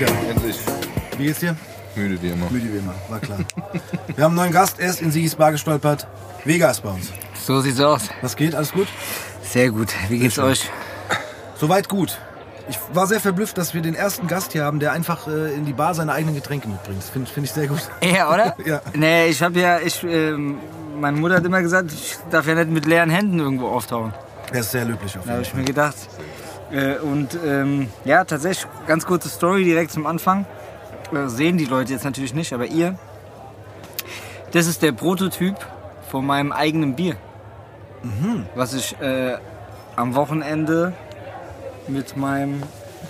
wieder. Endlich. Wie geht's dir? Müde wie immer. Müde wie immer, war klar. Wir haben einen neuen Gast, er ist in Sigis Bar gestolpert. Vega ist bei uns. So sieht's aus. Was geht? Alles gut? Sehr gut. Wie geht's euch? Soweit gut. Ich war sehr verblüfft, dass wir den ersten Gast hier haben, der einfach äh, in die Bar seine eigenen Getränke mitbringt. Das finde find ich sehr gut. Ja, oder? Ja. Nee, ich hab ja, ich, ähm, meine Mutter hat immer gesagt, ich darf ja nicht mit leeren Händen irgendwo auftauchen. Er ist sehr löblich auf Da habe jeden ich Fall. mir gedacht. Äh, und ähm, ja, tatsächlich, ganz kurze Story direkt zum Anfang. Äh, sehen die Leute jetzt natürlich nicht, aber ihr. Das ist der Prototyp von meinem eigenen Bier. Was ich äh, am Wochenende mit meinem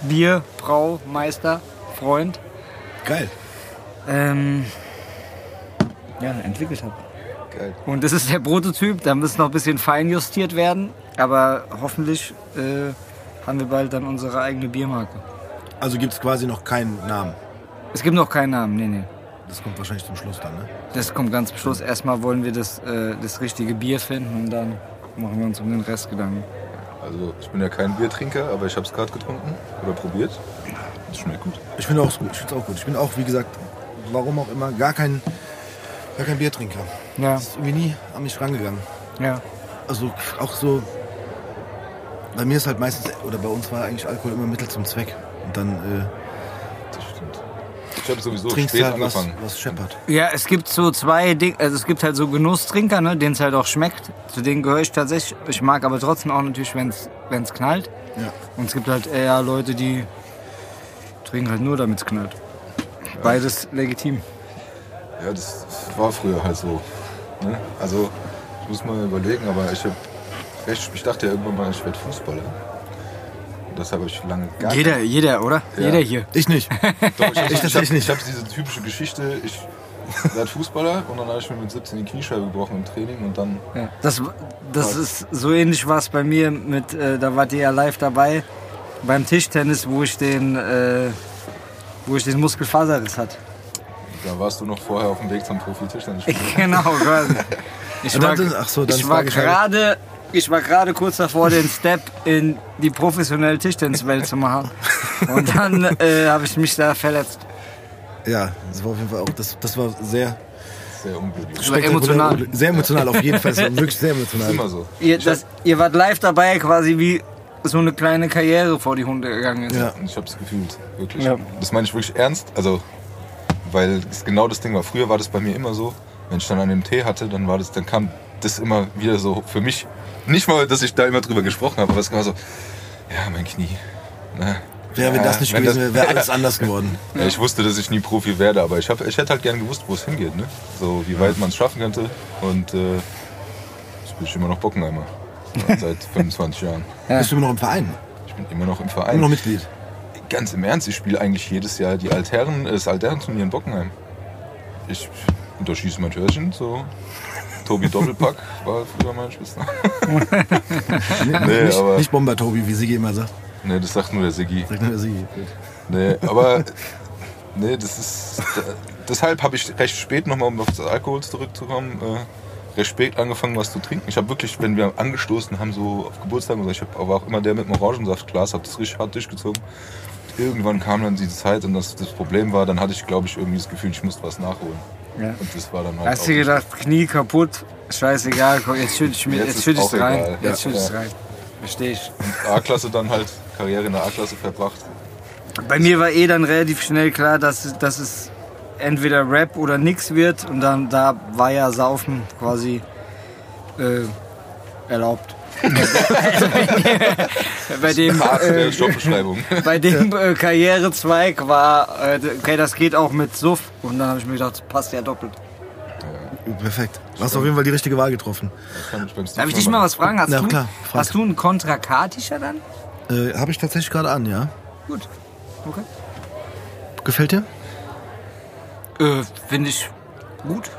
Bierbraumeister, Freund, Geil. ähm, ja, entwickelt habe. Geil. Und das ist der Prototyp, da muss noch ein bisschen fein justiert werden, aber hoffentlich äh, haben wir bald dann unsere eigene Biermarke. Also gibt es quasi noch keinen Namen. Es gibt noch keinen Namen, nee, nee. Das kommt wahrscheinlich zum Schluss dann, ne? Das kommt ganz zum Schluss. Erstmal wollen wir das, äh, das richtige Bier finden und dann machen wir uns um den Rest Gedanken. Also ich bin ja kein Biertrinker, aber ich habe es gerade getrunken oder probiert. Es schmeckt gut. Ich finde auch gut. Ich finde auch gut. Ich bin auch, wie gesagt, warum auch immer, gar kein, gar kein Biertrinker. Ja, Das ist irgendwie nie an mich rangegangen. ja. Also auch so. Bei mir ist halt meistens, oder bei uns war eigentlich Alkohol immer Mittel zum Zweck. Und dann äh, Das stimmt. Ich habe sowieso trinkst spät halt was, angefangen. was scheppert. Ja, es gibt so zwei Dinge, also es gibt halt so Genusstrinker, ne, denen es halt auch schmeckt. Zu denen gehöre ich tatsächlich. Ich mag aber trotzdem auch natürlich, wenn es knallt. Ja. Und es gibt halt eher Leute, die trinken halt nur, damit es knallt. Beides legitim. Ja, das war früher halt so. Ne? Also ich muss mal überlegen, aber ich hab recht, ich dachte ja irgendwann mal, ich werde Fußballer. Das habe ich lange gar Jeder, jeder, oder? Ja. Jeder hier. Ich nicht. Doch, ich habe Ich ich tatsächlich hab, nicht. ich hab diese typische Geschichte, ich werde Fußballer und dann habe ich mir mit 17 die Kniescheibe gebrochen im Training und dann Ja. Das, das ist so ähnlich war es bei mir mit, äh, da wart ihr ja live dabei, beim Tischtennis, wo ich den, äh, wo ich den Muskelfaserriss hatte. da warst du noch vorher auf dem Weg zum Profi-Tischtennis. genau, quasi. Ich war, ach so, dann ich war Fragescheibe. gerade, ich war gerade kurz davor, den Step in die professionelle Tischtenniswelt zu machen. Und dann äh, habe ich mich da verletzt. Ja, das war auf jeden Fall auch, das, das war sehr Sehr unglücklich. emotional. Sehr emotional auf jeden Fall. Das war wirklich sehr Das ist emotional. immer so. Ihr, das, ihr wart live dabei, quasi wie so eine kleine Karriere vor die Hunde gegangen ist. Ja. Ich habe es gefühlt, wirklich. Ja. Das meine ich wirklich ernst. Also, weil es genau das Ding war. Früher war das bei mir immer so, wenn ich dann an dem Tee hatte, dann war das, dann kam das immer wieder so für mich. Nicht mal, dass ich da immer drüber gesprochen habe, aber es war so, ja, mein Knie. Na, Ja, wenn das nicht wenn gewesen wäre, wäre alles anders geworden. Ja, ich wusste, dass ich nie Profi werde, aber ich, hab, ich hätte halt gern gewusst, wo es hingeht. Ne? So, wie weit man es schaffen könnte. Und äh, jetzt bin ich immer noch Bockenheimer. Seit 25 Jahren. Bist du immer noch im Verein? Ich bin immer noch im Immer Verein. noch Mitglied? Ganz im Ernst, ich spiele eigentlich jedes Jahr die Altherren, das Altherrenturnier in Bockenheim. Ich unterschieße mein Törchen, so. Tobi Doppelpack war früher mein Spitzname. nee, nicht, aber, nicht Bomber Tobi, wie Sigi immer sagt. nee, das sagt nur der Siggi. Sagt nur der Sigi. Nee, aber nee, das ist. Deshalb habe ich recht spät nochmal, um auf das Alkohol zurückzukommen, äh, recht spät angefangen, was zu trinken. Ich habe wirklich, wenn wir angestoßen haben, so auf so, ich hab, aber auch immer der mit dem Orangensaftglas, habe das richtig hart durchgezogen. Irgendwann kam dann diese Zeit und das, das Problem war, dann hatte ich, glaube ich, irgendwie das Gefühl, ich musste was nachholen. Ja. Und das war dann halt. Hast du gedacht, Knie kaputt, scheißegal, komm, jetzt schütte ich es rein. egal. Jetzt Ja. schütte ich es Ja. rein. Verstehe ich. A-Klasse dann halt, Karriere in der A-Klasse verbracht. Bei mir war eh dann relativ schnell klar, dass, dass es entweder Rap oder nix wird. Und dann da war ja Saufen quasi äh, erlaubt. bei dem, äh, bei dem äh, Karrierezweig war, äh, okay, das geht auch mit Suff. Und dann habe ich mir gedacht, das passt ja doppelt. Perfekt. Du hast auf jeden Fall die richtige Wahl getroffen. Darf ich dich mal was fragen? Hast, Ja, du, klar, frag. hast du einen Kontrakatischer dann? Äh, Habe ich tatsächlich gerade an, ja. Gut. Okay. Gefällt dir? Äh, Finde ich gut.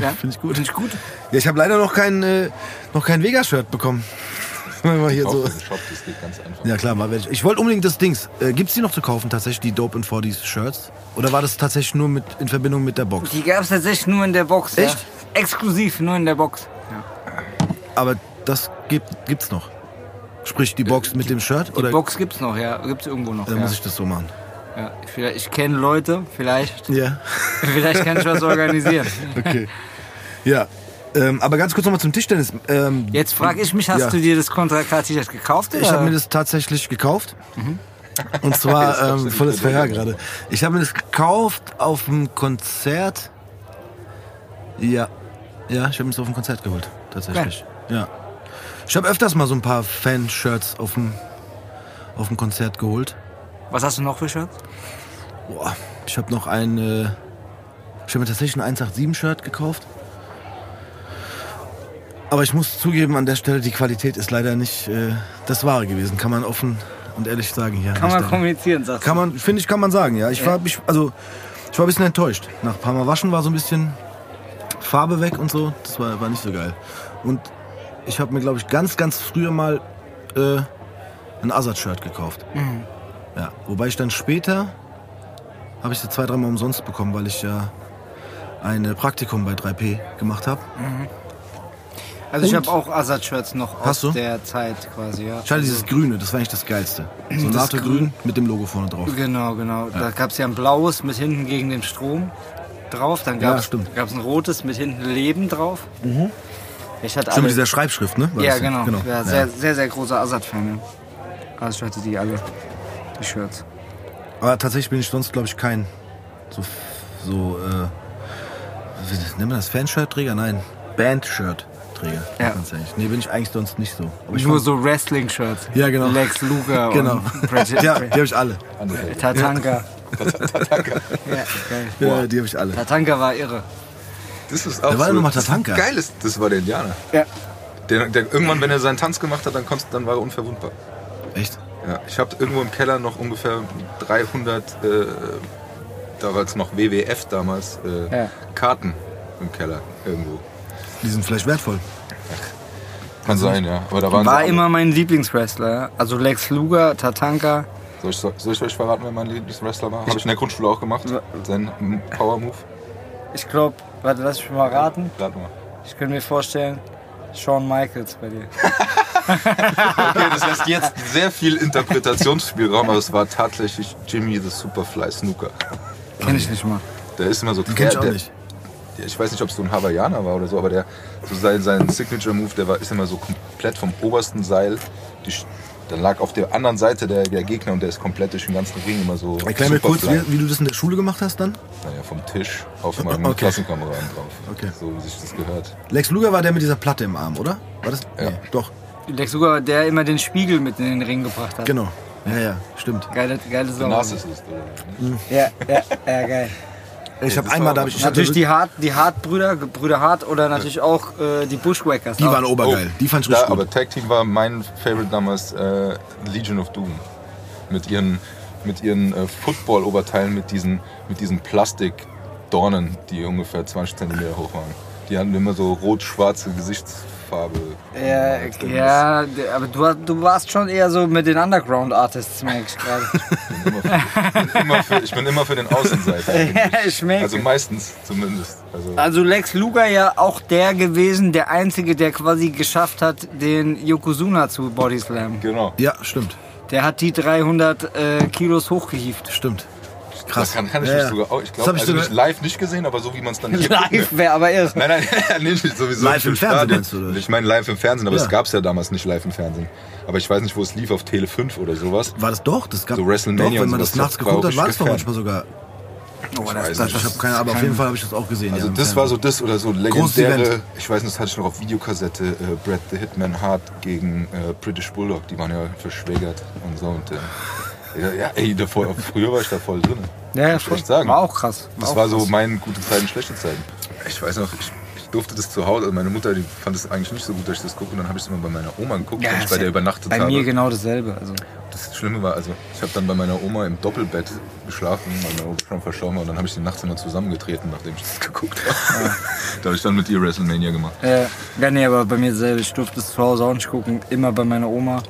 Ja, Finde ich gut. Finde ich gut. Ja, ich habe leider noch kein, äh, noch kein Vega-Shirt bekommen. Wenn wir hier so. im Shop, das geht ganz einfach. Ja klar, mal ich. Wollte unbedingt das Dings. Äh, gibt's die noch zu kaufen, tatsächlich, die Dope in 40s Shirts? Oder war das tatsächlich nur mit, in Verbindung mit der Box? Die gab es tatsächlich nur in der Box. Echt? Ja. Exklusiv, nur in der Box. Aber das gibt, gibt's noch. Sprich, die Box mit dem Shirt? Die Oder Box gibt's noch, ja. Gibt's irgendwo noch. dann ja. muss ich das so machen? Ja, vielleicht, ich kenne Leute, vielleicht, Ja. vielleicht kann ich was organisieren. Okay. Ja. Ähm, aber ganz kurz nochmal zum Tischtennis. Ähm, Jetzt frage ich mich, hast Ja. du dir das Contra K-T-Shirt gekauft? Oder? Ich habe mir das tatsächlich gekauft. Und zwar, ähm, volles Verhör gerade. Ich habe mir das gekauft auf dem Konzert. Ja. Ja, ich habe mir das auf dem Konzert geholt. Tatsächlich. Ja. Ich habe öfters mal so ein paar Fanshirts auf dem, auf dem Konzert geholt. Was hast du noch für Shirts? Boah, ich habe noch ein. Äh, ich habe mir tatsächlich ein 187-Shirt gekauft. Aber ich muss zugeben, an der Stelle, die Qualität ist leider nicht äh, das Wahre gewesen. Kann man offen und ehrlich sagen hier. an Kann man kommunizieren, sagst Kann man, finde ich, kann man sagen, ja. Ich war, ich, also, ich war ein bisschen enttäuscht. Nach ein paar Mal waschen war so ein bisschen Farbe weg und so. Das war, war nicht so geil. Und ich habe mir, glaube ich, ganz, ganz früher mal äh, ein Azad-Shirt gekauft. Ja, wobei ich dann später habe ich sie zwei, dreimal umsonst bekommen, weil ich ja ein äh, Praktikum bei 3P gemacht habe. Also ich Und? habe auch Assad-Shirts noch aus der Zeit quasi, ja. Ich hatte dieses Grüne, das war eigentlich das Geilste. So ein Das NATO-Grün mit dem Logo vorne drauf. Genau, genau. Da gab es ja ein blaues mit hinten gegen den Strom drauf. Dann Ja, gab es ein rotes mit hinten Leben drauf. Ich hatte Schon mit dieser Schreibschrift, ne? War ja, das genau. Ja, Ja. sehr, sehr, sehr großer Assad-Fan. Ja. Also ich hatte die alle, die Shirts. Aber tatsächlich bin ich sonst, glaube ich, kein so, so äh, wie nennt man das? Fanshirt-Träger? Nein, Band-Shirt-Träger. Ja. Ganz ehrlich. Nee, bin ich eigentlich sonst nicht so. Aber ich Nur fand- so Wrestling-Shirts. Ja, genau. Lex Luger Genau. und Ja, die habe ich alle. Andere. Tatanka. ja, geil. Ja, die habe ich alle. Tatanka war irre. Das ist auch Wer war so, nochmal das Tatanka? Geil ist, das war der Indianer. Ja. Der, der, irgendwann, wenn er seinen Tanz gemacht hat, dann, konntest, dann war er unverwundbar. Echt? Ja, ich habe irgendwo im Keller noch ungefähr 300, äh, damals noch WWF damals, äh, Ja. Karten im Keller irgendwo. Die sind vielleicht wertvoll. Kann sein, ja. Aber da waren War immer mein Lieblingswrestler. Ja. Also Lex Luger, Tatanka. Soll ich, soll ich euch verraten, wer mein Lieblingswrestler war? Habe ich in der Grundschule auch gemacht. Sein Power Move. Ich glaube, warte, lass mich mal raten. Rat mal. Ich könnte mir vorstellen, Shawn Michaels bei dir. Okay, das lässt jetzt sehr viel Interpretationsspielraum, aber es war tatsächlich Jimmy the Superfly Snooker. Kenn ich nicht mal. Der ist immer so Die kenn ich auch der, nicht. der, ich weiß nicht, ob es so ein Hawaiianer war oder so, aber der so sein, sein Signature Move, der war, ist immer so komplett vom obersten Seil. Die, dann lag auf der anderen Seite der, der Gegner und der ist komplett durch den ganzen Ring immer so. Erklär mir kurz, wie, wie du das in der Schule gemacht hast dann. Naja, vom Tisch auf meinem Okay. Klassenkameraden drauf. Okay. So wie sich das gehört. Lex Luger war der mit dieser Platte im Arm, oder? War das? Ja. Nee, doch, Lex Luger, der immer den Spiegel mit in den Ring gebracht hat. genau. Ja, ja, stimmt. Geile, geile Der Sau. Narzissist, oder? Ja, ja, ja, geil. Ich habe einmal, da auch hab ich, ich Natürlich hatte, die Hart, die Hart-Brüder, Brüder Hart oder natürlich auch äh, die Bushwackers. die waren obergeil. die fand ich richtig Oh. Da, gut. aber Tag Team war mein Favorite damals äh, Legion of Doom. Mit ihren, mit ihren äh, Football-Oberteilen, mit diesen, mit diesen Plastikdornen, die ungefähr 20 cm hoch waren. Die hatten immer so rot-schwarze Gesichtsfarbe. Ja, ja, aber du, du warst schon eher so mit den Underground-Artists, merke ich gerade. Ich bin immer für, ich bin immer für den Außenseiter. Ja, ich merke. Also meistens zumindest. Also, Also Lex Luger ja auch der gewesen, der Einzige, der quasi geschafft hat, den Yokozuna zu Bodyslam. genau. Ja, stimmt. Der hat die 300 äh, Kilos hochgehievt. Stimmt. Das Krass. kann, kann ich Ja, nicht ja. sogar auch. Ich glaube, ich also nicht live nicht gesehen, aber so wie man es dann hier guckt, ne? Live wäre aber irre. Nein, nein, nee, nicht sowieso. Live im Fernsehen Stadion. meinst du, oder? Ich meine live im Fernsehen, aber es gab es ja damals nicht live im Fernsehen. Aber ich weiß nicht, wo es lief, auf Tele 5 oder sowas. War das doch? Das gab So WrestleMania doch, wenn man das nachts geguckt hat, war das doch manchmal sogar. Oh, weiß das, das, Ich habe keine, aber auf jeden Fall habe ich das auch gesehen. Also ja, das war so das oder so legendäre, ich weiß nicht, das hatte ich noch auf Videokassette, äh, Brad the Hitman Hart gegen äh, British Bulldog, die waren ja verschwägert und so. Und, äh, ja, ja, ey, davor, früher war ich da voll drin. ja, ja, Muss ich voll. echt sagen. War auch krass. Das auch war so krass. meine gute Zeiten, schlechte Zeiten. Ich weiß noch, ich, ich durfte das zu Hause, also meine Mutter, die fand es eigentlich nicht so gut, dass ich das gucke. Und dann habe ich es immer bei meiner Oma geguckt, Ja, wenn ich bei der ja übernachtet Bei habe. mir genau dasselbe. Also. Das Schlimme war, also ich habe dann bei meiner Oma im Doppelbett geschlafen, weil meine Oma schon verstorben war. Und dann habe ich die nachts immer zusammengetreten, nachdem ich das geguckt habe. da habe ich dann mit ihr WrestleMania gemacht. Äh, ja, nee, aber bei mir dasselbe. Ich durfte es zu Hause auch nicht gucken. Immer bei meiner Oma.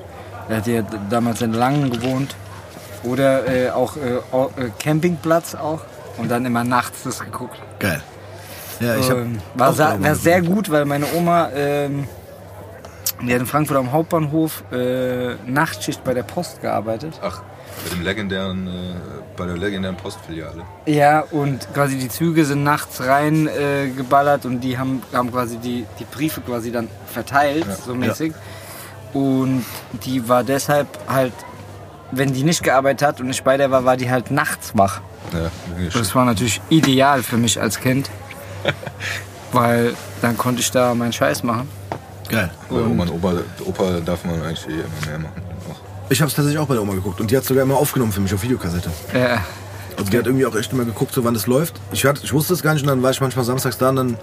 Die hat ja damals in Langen gewohnt. Oder äh, auch äh, äh, Campingplatz auch. Und dann immer nachts das geguckt. Geil. Ja, ich habe Ähm, war, war sehr gut, weil meine Oma, ähm, die hat in Frankfurt am Hauptbahnhof äh, Nachtschicht bei der Post gearbeitet. Ach, bei dem legendären äh, bei der legendären Postfiliale. Ja, und quasi die Züge sind nachts rein äh, geballert und die haben, haben quasi die, die Briefe quasi dann verteilt, Ja. so mäßig. Und die war deshalb halt, wenn die nicht gearbeitet hat und ich bei der war, war die halt nachts wach. Ja, Das war natürlich ideal für mich als Kind. Weil dann konnte ich da meinen Scheiß machen. Geil. Bei Oma und Opa, Opa darf man eigentlich eh immer mehr machen. Auch. Ich habe es tatsächlich auch bei der Oma geguckt und die hat sogar immer aufgenommen für mich auf Videokassette. Äh, Also die hat irgendwie auch echt immer geguckt, so wann das läuft. Ich, hatte, ich wusste es gar nicht und dann war ich manchmal samstags da und dann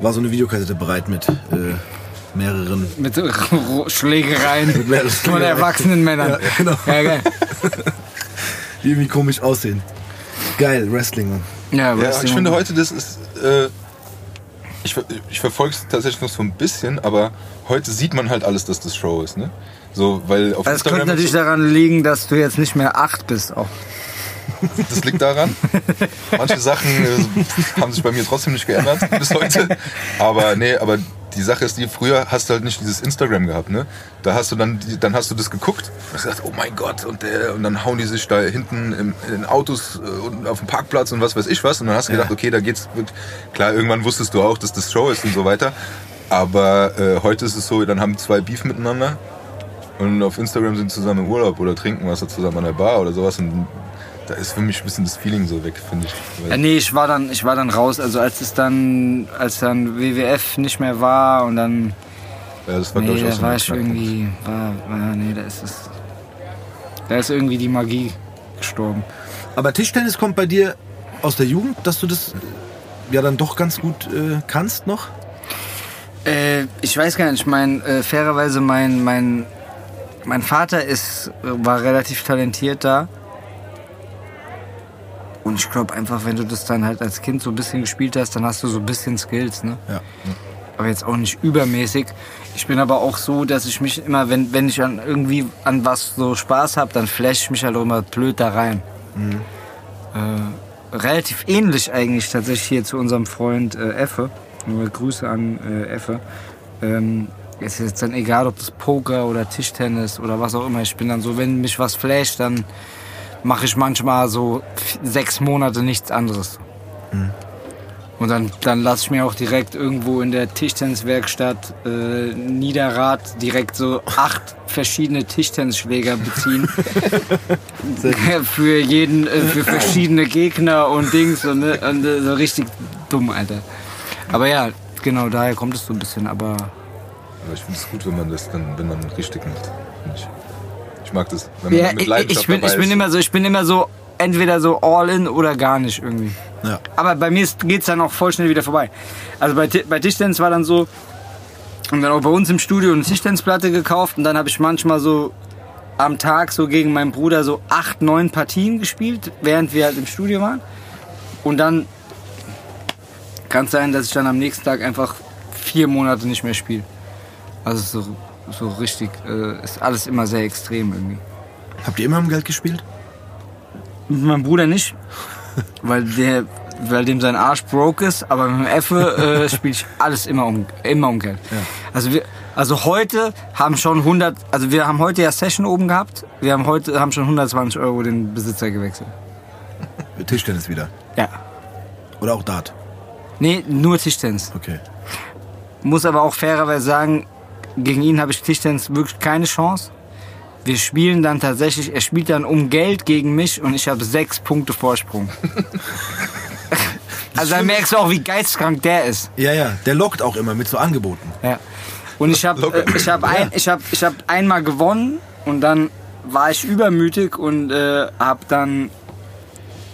war so eine Videokassette bereit mit äh, mehreren. mit Schlägereien mehreren von Schlägereien. erwachsenen Männern. Ja, genau. Ja, geil. Die irgendwie komisch aussehen. Geil, Wrestling. Mann. Ja, Ja, Wrestling ich finde heute, das ist. Äh, ich ich verfolge es tatsächlich noch so ein bisschen, aber heute sieht man halt alles, dass das Show ist. Ne? So, weil auf Das könnte Instagram. natürlich ist so- daran liegen, dass du jetzt nicht mehr acht bist. Auch. Das liegt daran. Manche Sachen äh, haben sich bei mir trotzdem nicht geändert bis heute. Aber nee, aber die Sache ist die, früher hast du halt nicht dieses Instagram gehabt, ne? Da hast du dann, dann hast du das geguckt und hast gesagt, oh mein Gott, und, der, und dann hauen die sich da hinten im, in Autos äh, und auf dem Parkplatz und was weiß ich was. Und dann hast du gedacht, okay, da geht's. Mit, klar, irgendwann wusstest du auch, dass das Show ist und so weiter. Aber äh, heute ist es so, dann haben zwei Beef miteinander und auf Instagram sind zusammen im Urlaub oder trinken was zusammen an der Bar oder sowas. Und da ist für mich ein bisschen das Feeling so weg, finde ich. Ja, nee, ich war dann, ich war dann raus. Also als es dann, als dann WWF nicht mehr war und dann, Ja, das war, nee, ich, auch da so war ich irgendwie, war, war, nee, da ist es, da ist irgendwie die Magie gestorben. Aber Tischtennis kommt bei dir aus der Jugend, dass du das ja dann doch ganz gut äh, kannst noch? Äh, ich weiß gar nicht, ich meine, äh, fairerweise mein, mein, mein Vater ist, war relativ talentiert da. Und ich glaube einfach, wenn du das dann halt als Kind so ein bisschen gespielt hast, dann hast du so ein bisschen Skills, ne? Ja. Aber jetzt auch nicht übermäßig. Ich bin aber auch so, dass ich mich immer, wenn, wenn ich an irgendwie an was so Spaß habe, dann flash ich mich halt auch immer blöd da rein. Äh, relativ ähnlich eigentlich tatsächlich hier zu unserem Freund äh, Effe. Nur Grüße an äh, Effe. Ähm, es ist jetzt dann egal, ob das Poker oder Tischtennis oder was auch immer. Ich bin dann so, wenn mich was flasht, dann mache ich manchmal so sechs Monate nichts anderes. Und dann, dann lasse ich mir auch direkt irgendwo in der Tischtenniswerkstatt äh, Niederrad direkt so acht verschiedene Tischtennisschläger beziehen. für jeden, äh, für verschiedene Gegner und Dings und, ne, und äh, so richtig dumm, Alter. Aber ja, genau, daher kommt es so ein bisschen, aber Aber ich finde es gut, wenn man das dann, wenn man richtig macht. Find Ich, ich mag das, wenn man ja, mit ich, Leidenschaft ich bin, dabei ich bin ist. immer so, ich bin immer so entweder so all in oder gar nicht irgendwie. Ja. Aber bei mir geht es dann auch voll schnell wieder vorbei. Also bei, bei Tischtennis war dann so, und dann auch bei uns im Studio eine Tischtennisplatte gekauft und dann habe ich manchmal so am Tag so gegen meinen Bruder so acht, neun Partien gespielt, während wir halt im Studio waren. Und dann kann es sein, dass ich dann am nächsten Tag einfach vier Monate nicht mehr spiele. Also so, so richtig, äh, ist alles immer sehr extrem irgendwie. Habt ihr immer um Geld gespielt? Mit meinem Bruder nicht, weil der, weil dem sein Arsch broke ist, aber mit dem Effe äh, spiele ich alles immer um, immer um Geld. Also wir, also heute haben schon 100, also wir haben heute ja Session oben gehabt, wir haben heute haben schon 120 Euro den Besitzer gewechselt. Tischtennis wieder. Ja. Oder auch Dart. Nee, nur Tischtennis. Okay. Muss aber auch fairerweise sagen, gegen ihn habe ich Tischtennis wirklich keine Chance. Wir spielen dann tatsächlich, er spielt dann um Geld gegen mich und ich habe sechs Punkte Vorsprung. also da merkst du auch, wie geisteskrank der ist. Ja, ja, der lockt auch immer mit so Angeboten. Ja. Und ich habe äh, ich hab ein, ich hab, ich hab einmal gewonnen und dann war ich übermütig und äh, habe dann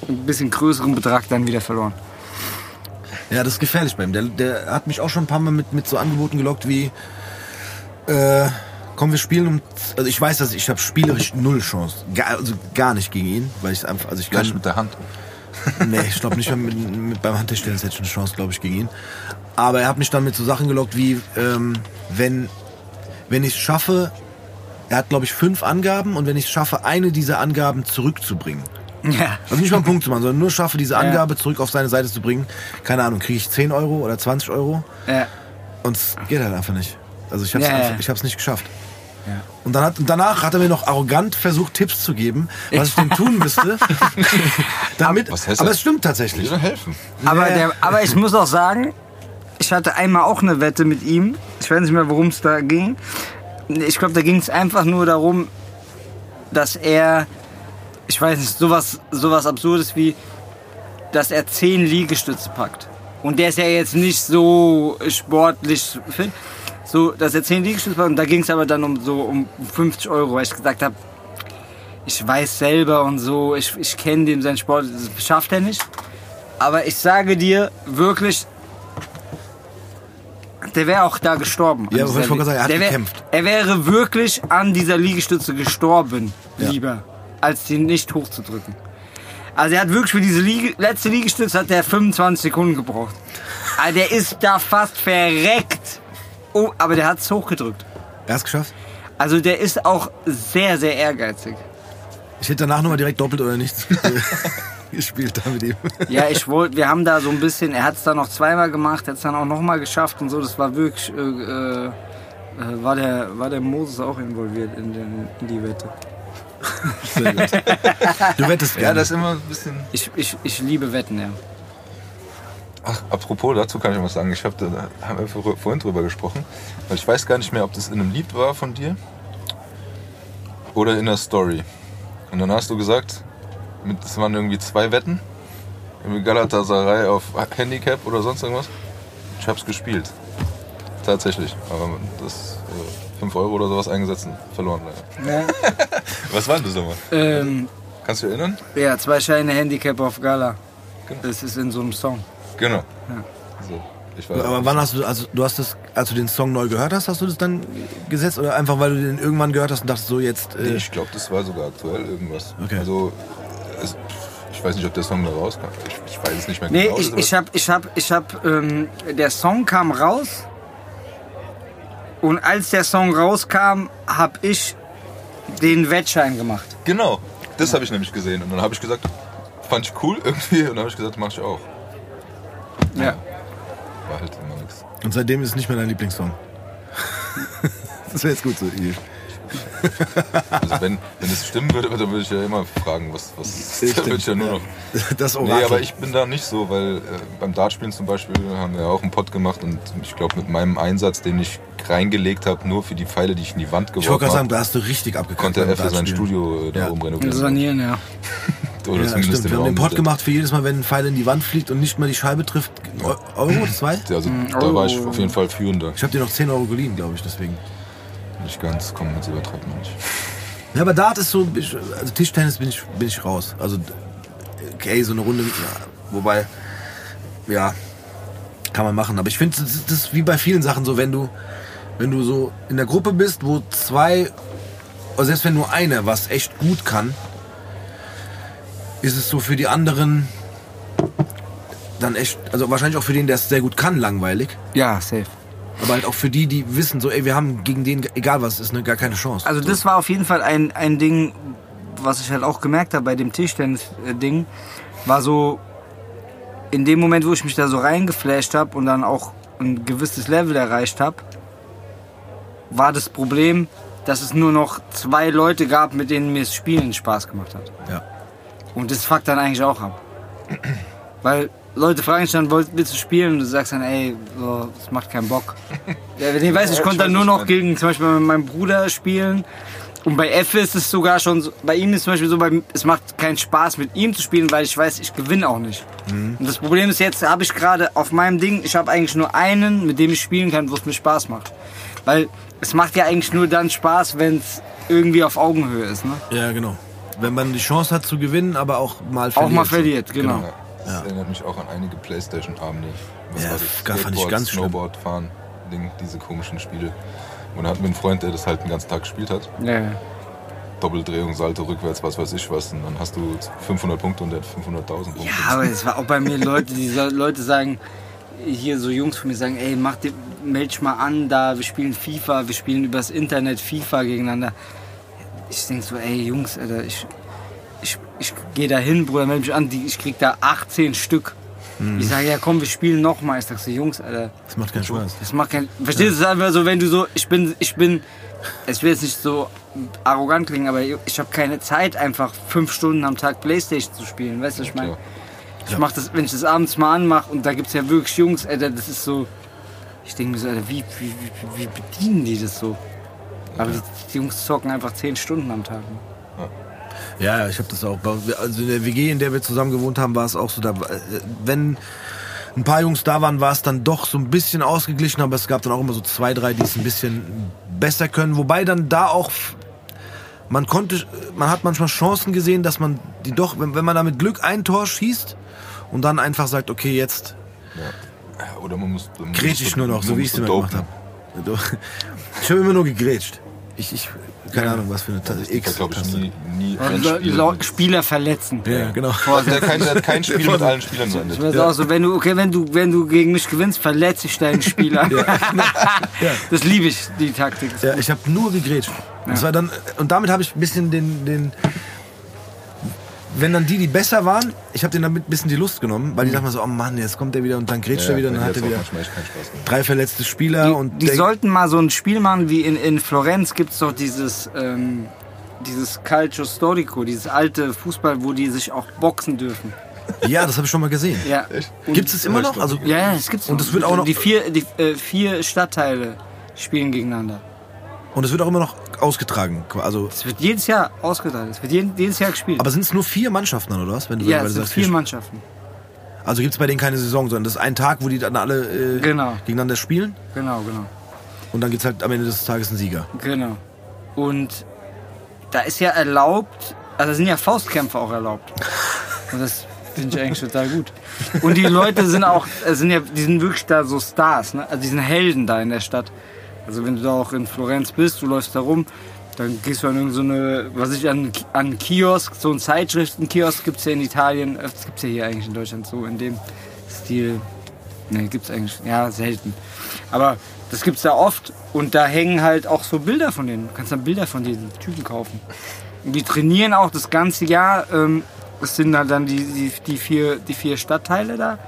einen bisschen größeren Betrag dann wieder verloren. Ja, das ist gefährlich bei ihm. Der, der hat mich auch schon ein paar Mal mit, mit so Angeboten gelockt wie, äh, komm, wir spielen um, also ich weiß, dass ich habe spielerisch null Chance. Gar, also gar nicht gegen ihn, weil ich einfach, also ich kann, Gleich mit der Hand. nee, ich glaube nicht mehr mit, mit, beim Handtischtennis hätte ich eine Chance, glaube ich, gegen ihn. Aber er hat mich dann mit so Sachen gelockt wie, ähm, wenn, wenn ich es schaffe, er hat, glaube ich, fünf Angaben und wenn ich es schaffe, eine dieser Angaben zurückzubringen, Ja. also nicht mal einen Punkt zu machen, sondern nur schaffe, diese Angabe zurück auf seine Seite zu bringen. Keine Ahnung, kriege ich 10 Euro oder 20 Euro? Ja. Und es geht halt einfach nicht. Also ich habe es Ja, ja. ich hab's nicht geschafft. Und, dann hat, und danach hat er mir noch arrogant versucht, Tipps zu geben, was ich denn tun müsste. damit, Was heißt aber das? es stimmt Ich tatsächlich. will helfen. Aber, Ja. der, aber ich muss auch sagen, ich hatte einmal auch eine Wette mit ihm. Ich weiß nicht mehr, worum es da ging. Ich glaube, da ging es einfach nur darum, dass er, ich weiß nicht, sowas, sowas Absurdes wie, dass er zehn Liegestütze packt. Und der ist ja jetzt nicht so sportlich fit. So, dass er zehn Liegestütze packt. Und da ging es aber dann um so um 50 Euro, weil ich gesagt habe, ich weiß selber und so, ich, ich kenne dem seinen Sport, das schafft er nicht. Aber ich sage dir wirklich, der wäre auch da gestorben. Ja, aber ich wollte sagen, er hat der wär- gekämpft. Er wäre wirklich an dieser Liegestütze gestorben, Ja. lieber, als sie nicht hochzudrücken. Also er hat wirklich für diese Liege, letzte Liegestütze hat der 25 Sekunden gebraucht. Also der ist da fast verreckt. Oh, aber der hat es hochgedrückt. Er hat es geschafft. Also der ist auch sehr, sehr ehrgeizig. Ich hätte danach nochmal direkt doppelt oder nichts gespielt da mit ihm. Ja, ich wollte, wir haben da so ein bisschen, er hat es dann noch zweimal gemacht, hat es dann auch nochmal geschafft und so. Das war wirklich, äh, äh, war, der, war der Moses auch involviert in, den, in die Wette. Sehr gut. Du wettest Ja, gerne. das ist immer ein bisschen. Ich, ich, ich liebe Wetten, ja. Ach, apropos, dazu kann ich was sagen. Ich habe da haben wir vor- vorhin drüber gesprochen, weil ich weiß gar nicht mehr, ob das in einem Lied war von dir oder in der Story. Und dann hast du gesagt, das waren irgendwie zwei Wetten, irgendwie Galatasaray auf Handicap oder sonst irgendwas. Ich hab's gespielt, tatsächlich, aber das 5 Euro oder sowas eingesetzt und verloren leider. Was waren das nochmal? Ähm, Kannst du dich erinnern? ja, zwei Scheine Handicap auf Gala. Genau. Das ist in so einem Song. Genau. So, ich war Aber wann hast du, also du hast das, als du den Song neu gehört hast, hast du das dann gesetzt oder einfach weil du den irgendwann gehört hast und dachtest so jetzt. Nee, Äh, ich glaube, das war sogar aktuell irgendwas. Okay. Also, es, ich weiß nicht, ob der Song da rauskam. Ich, ich weiß es nicht mehr Nee, genau. ich, ich hab, ich hab, ich hab, ähm, der Song kam raus und als der Song rauskam, hab ich den Wettschein gemacht. genau, das habe ich nämlich gesehen. Und dann habe ich gesagt, fand ich cool irgendwie. Und dann habe ich gesagt, mach ich auch. Ja. War halt immer nichts. und seitdem ist es nicht mehr dein Lieblingssong. das wäre jetzt gut so. Also wenn, wenn es stimmen würde, dann würde ich ja immer fragen, was, was Stimmt, dann würde ich ja nur ja. noch. Das Nee, Orakel. aber ich bin da nicht so, weil äh, beim Dartspielen zum Beispiel haben wir auch einen Pod gemacht und ich glaube mit meinem Einsatz, den ich reingelegt habe, nur für die Pfeile, die ich in die Wand ich wollte geworfen gerade sagen, habe, da hast du richtig abgekackt. konnte er für sein. Studio äh, da Ja. oben renovieren. Sanieren, ja. Oder Ja, zumindest stimmt. den Wir haben den mit- gemacht für jedes Mal, wenn ein Pfeil in die Wand fliegt und nicht mal die Scheibe trifft. Eu- Euro, zwei? Also da war ich auf jeden Fall führender. Ich habe dir noch 10 Euro geliehen, glaube ich, deswegen. Nicht ganz, komm, jetzt übertreibt man nicht. Ja, aber Dart ist so, ich, also Tischtennis bin ich, bin ich raus. Also, okay, so eine Runde, ja, wobei, ja, kann man machen. Aber ich finde, das, das ist wie bei vielen Sachen so, wenn du, wenn du so in der Gruppe bist, wo zwei, oder selbst wenn nur einer was echt gut kann, ist es so für die anderen dann echt, also wahrscheinlich auch für den, der es sehr gut kann, langweilig. Ja, safe. Aber halt auch für die, die wissen, so, ey, wir haben gegen den, egal was ist, ne, gar keine Chance. Also das war auf jeden Fall ein, ein Ding, was ich halt auch gemerkt habe bei dem Tischtennis-Ding, war so, in dem Moment, wo ich mich da so reingeflasht habe und dann auch ein gewisses Level erreicht habe, war das Problem, dass es nur noch zwei Leute gab, mit denen mir das Spielen Spaß gemacht hat. ja. Und das fuckt dann eigentlich auch ab. Weil Leute fragen dich dann, "Woll- willst du spielen? Und du sagst dann, ey, so, das macht keinen Bock. Ja, ich weiß, ich konnte dann nur noch gegen zum Beispiel mit meinem Bruder spielen. Und bei F ist es sogar schon, so, bei ihm ist zum Beispiel so, bei, es macht keinen Spaß mit ihm zu spielen, weil ich weiß, ich gewinne auch nicht. Und das Problem ist jetzt, habe ich gerade auf meinem Ding, ich habe eigentlich nur einen, mit dem ich spielen kann, wo es mir Spaß macht. Weil es macht ja eigentlich nur dann Spaß, wenn es irgendwie auf Augenhöhe ist. Ne? Ja, genau. Wenn man die Chance hat zu gewinnen, aber auch mal Auch verliert. mal verliert, genau. Ja, das erinnert mich auch an einige Playstation-Abende. Was Ja, war das? gar fand ich ganz schlimm. Snowboard fahren, Ding, diese komischen Spiele. Und da hatten wir einen Freund, der das halt den ganzen Tag gespielt hat. Ja, ja. Doppeldrehung, Salto, rückwärts, was weiß ich was. Und dann hast du 500 Punkte und der hat 500.000 Punkte. Ja, aber es war auch bei mir Leute, die so, Leute sagen, hier so Jungs von mir sagen, ey, mach dir, meld dich mal an, da wir spielen FIFA, wir spielen übers Internet FIFA gegeneinander. Ich denk so, ey Jungs, Alter, ich, ich, ich gehe da hin, Bruder, meld mich an, die, ich krieg da 18 Stück. Ich sage, ja komm, wir spielen noch mal. Ich sag so, Jungs, Alter, Das macht keinen Spaß. das macht keinen... Verstehst du, es ist einfach so, wenn du so, ich bin, ich bin, ich will jetzt nicht so arrogant klingen, aber ich habe keine Zeit, einfach fünf Stunden am Tag Playstation zu spielen. Weißt du, ich meine? Ich mach das, wenn ich das abends mal anmache und da gibt's ja wirklich Jungs, Alter, das ist so... Ich denke mir so, Alter, wie, wie, wie, wie bedienen die das so? Aber die, die Jungs zocken einfach zehn Stunden am Tag. Ne? Ja, ja, ich habe das auch. Also in der WG, in der wir zusammen gewohnt haben, war es auch so. Da, wenn ein paar Jungs da waren, war es dann doch so ein bisschen ausgeglichen, aber es gab dann auch immer so zwei, drei, die es ein bisschen besser können. Wobei dann da auch man konnte, man hat manchmal Chancen gesehen, dass man die doch, wenn, wenn man da mit Glück ein Tor schießt und dann einfach sagt, okay, jetzt Ja, Oder man muss. man grätsch muss ich nur noch, so wie ich es immer gemacht habe. Ich habe immer nur gegrätscht. Ich, ich, keine Ahnung, was für eine Tasse. Ich glaube ich nie, nie Also, Spieler verletzen. Ja, genau. Also der kein, der hat kein Spiel mit allen Spielern beendet. Das ist auch so, wenn du, okay, wenn du, wenn du gegen mich gewinnst, verletze ich deinen Spieler. Das liebe ich, die Taktik. Ja, ich habe nur gegrätscht. Das war dann, und damit habe ich ein bisschen den, den, wenn dann die, die besser waren, ich habe denen damit ein bisschen die Lust genommen, weil die dachten mir so, oh Mann, jetzt kommt der wieder und dann grätscht er wieder und dann hat er wieder drei verletzte Spieler und Die sollten mal so ein Spiel machen wie in, in Florenz gibt es doch dieses, ähm, dieses Calcio Storico, dieses alte Fußball, wo die sich auch boxen dürfen. ja, das habe ich schon mal gesehen. Ja? Gibt es immer noch? Also ja, ja das gibt's Und noch. es wird auch noch- Die vier, die, äh, vier Stadtteile spielen gegeneinander. Und es wird auch immer noch ausgetragen. Also, Es wird jedes Jahr ausgetragen. Es wird jeden, jedes Jahr gespielt. aber sind es nur vier Mannschaften dann, oder was? Wenn du, ja, es sind vier- Mannschaften. Also gibt es bei denen keine Saison, sondern das ist ein Tag, wo die dann alle äh, Genau. gegeneinander spielen Genau, genau. und dann gibt es halt am Ende des Tages einen Sieger. Genau. Und da ist ja erlaubt, also sind ja Faustkämpfe auch erlaubt. Und das finde ich eigentlich total gut. Und die Leute sind auch, äh, sind ja, die sind wirklich da so Stars, ne? Also die sind Helden da in der Stadt. Also wenn du da auch in Florenz bist, du läufst da rum, dann gehst du an irgendeine, so was ich an, an Kiosk, so einen Zeitschriftenkiosk gibt's ja in Italien, äh, das gibt's ja hier eigentlich in Deutschland so in dem Stil. Ne, gibt's eigentlich, ja, selten. Aber das gibt's da oft und da hängen halt auch so Bilder von denen. Du kannst dann Bilder von diesen Typen kaufen. Und die trainieren auch das ganze Jahr. Ähm, das sind dann die, die, die, vier, die vier Stadtteile da.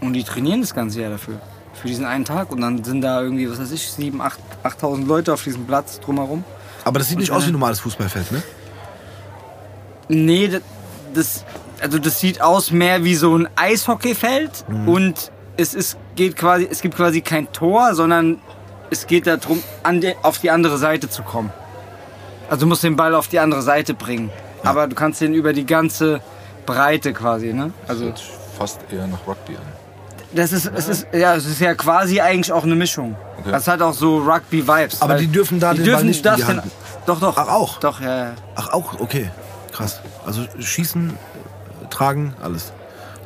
Und die trainieren das ganze Jahr dafür. Für diesen einen Tag. Und dann sind da irgendwie, was weiß ich, 7.000, 8 8.000 Leute auf diesem Platz drumherum. Aber das sieht nicht Und, aus wie äh, ein normales Fußballfeld, ne? Nee, das, das, also das sieht aus mehr wie so ein Eishockeyfeld und es ist, geht quasi, es gibt quasi kein Tor, sondern es geht darum, an die, auf die andere Seite zu kommen. Also du musst den Ball auf die andere Seite bringen. Aber du kannst den über die ganze Breite quasi, ne? Also sich fast eher nach Rugby an. Das ist, es ist, ja, es ist ja quasi eigentlich auch eine Mischung. Okay. Das hat auch so Rugby-Vibes. Aber die dürfen da die den dürfen Ball nicht in das die denn- Doch, doch. Ach, auch? Doch, ja, ja. Ach, auch? Okay. Krass. Also schießen, tragen, alles.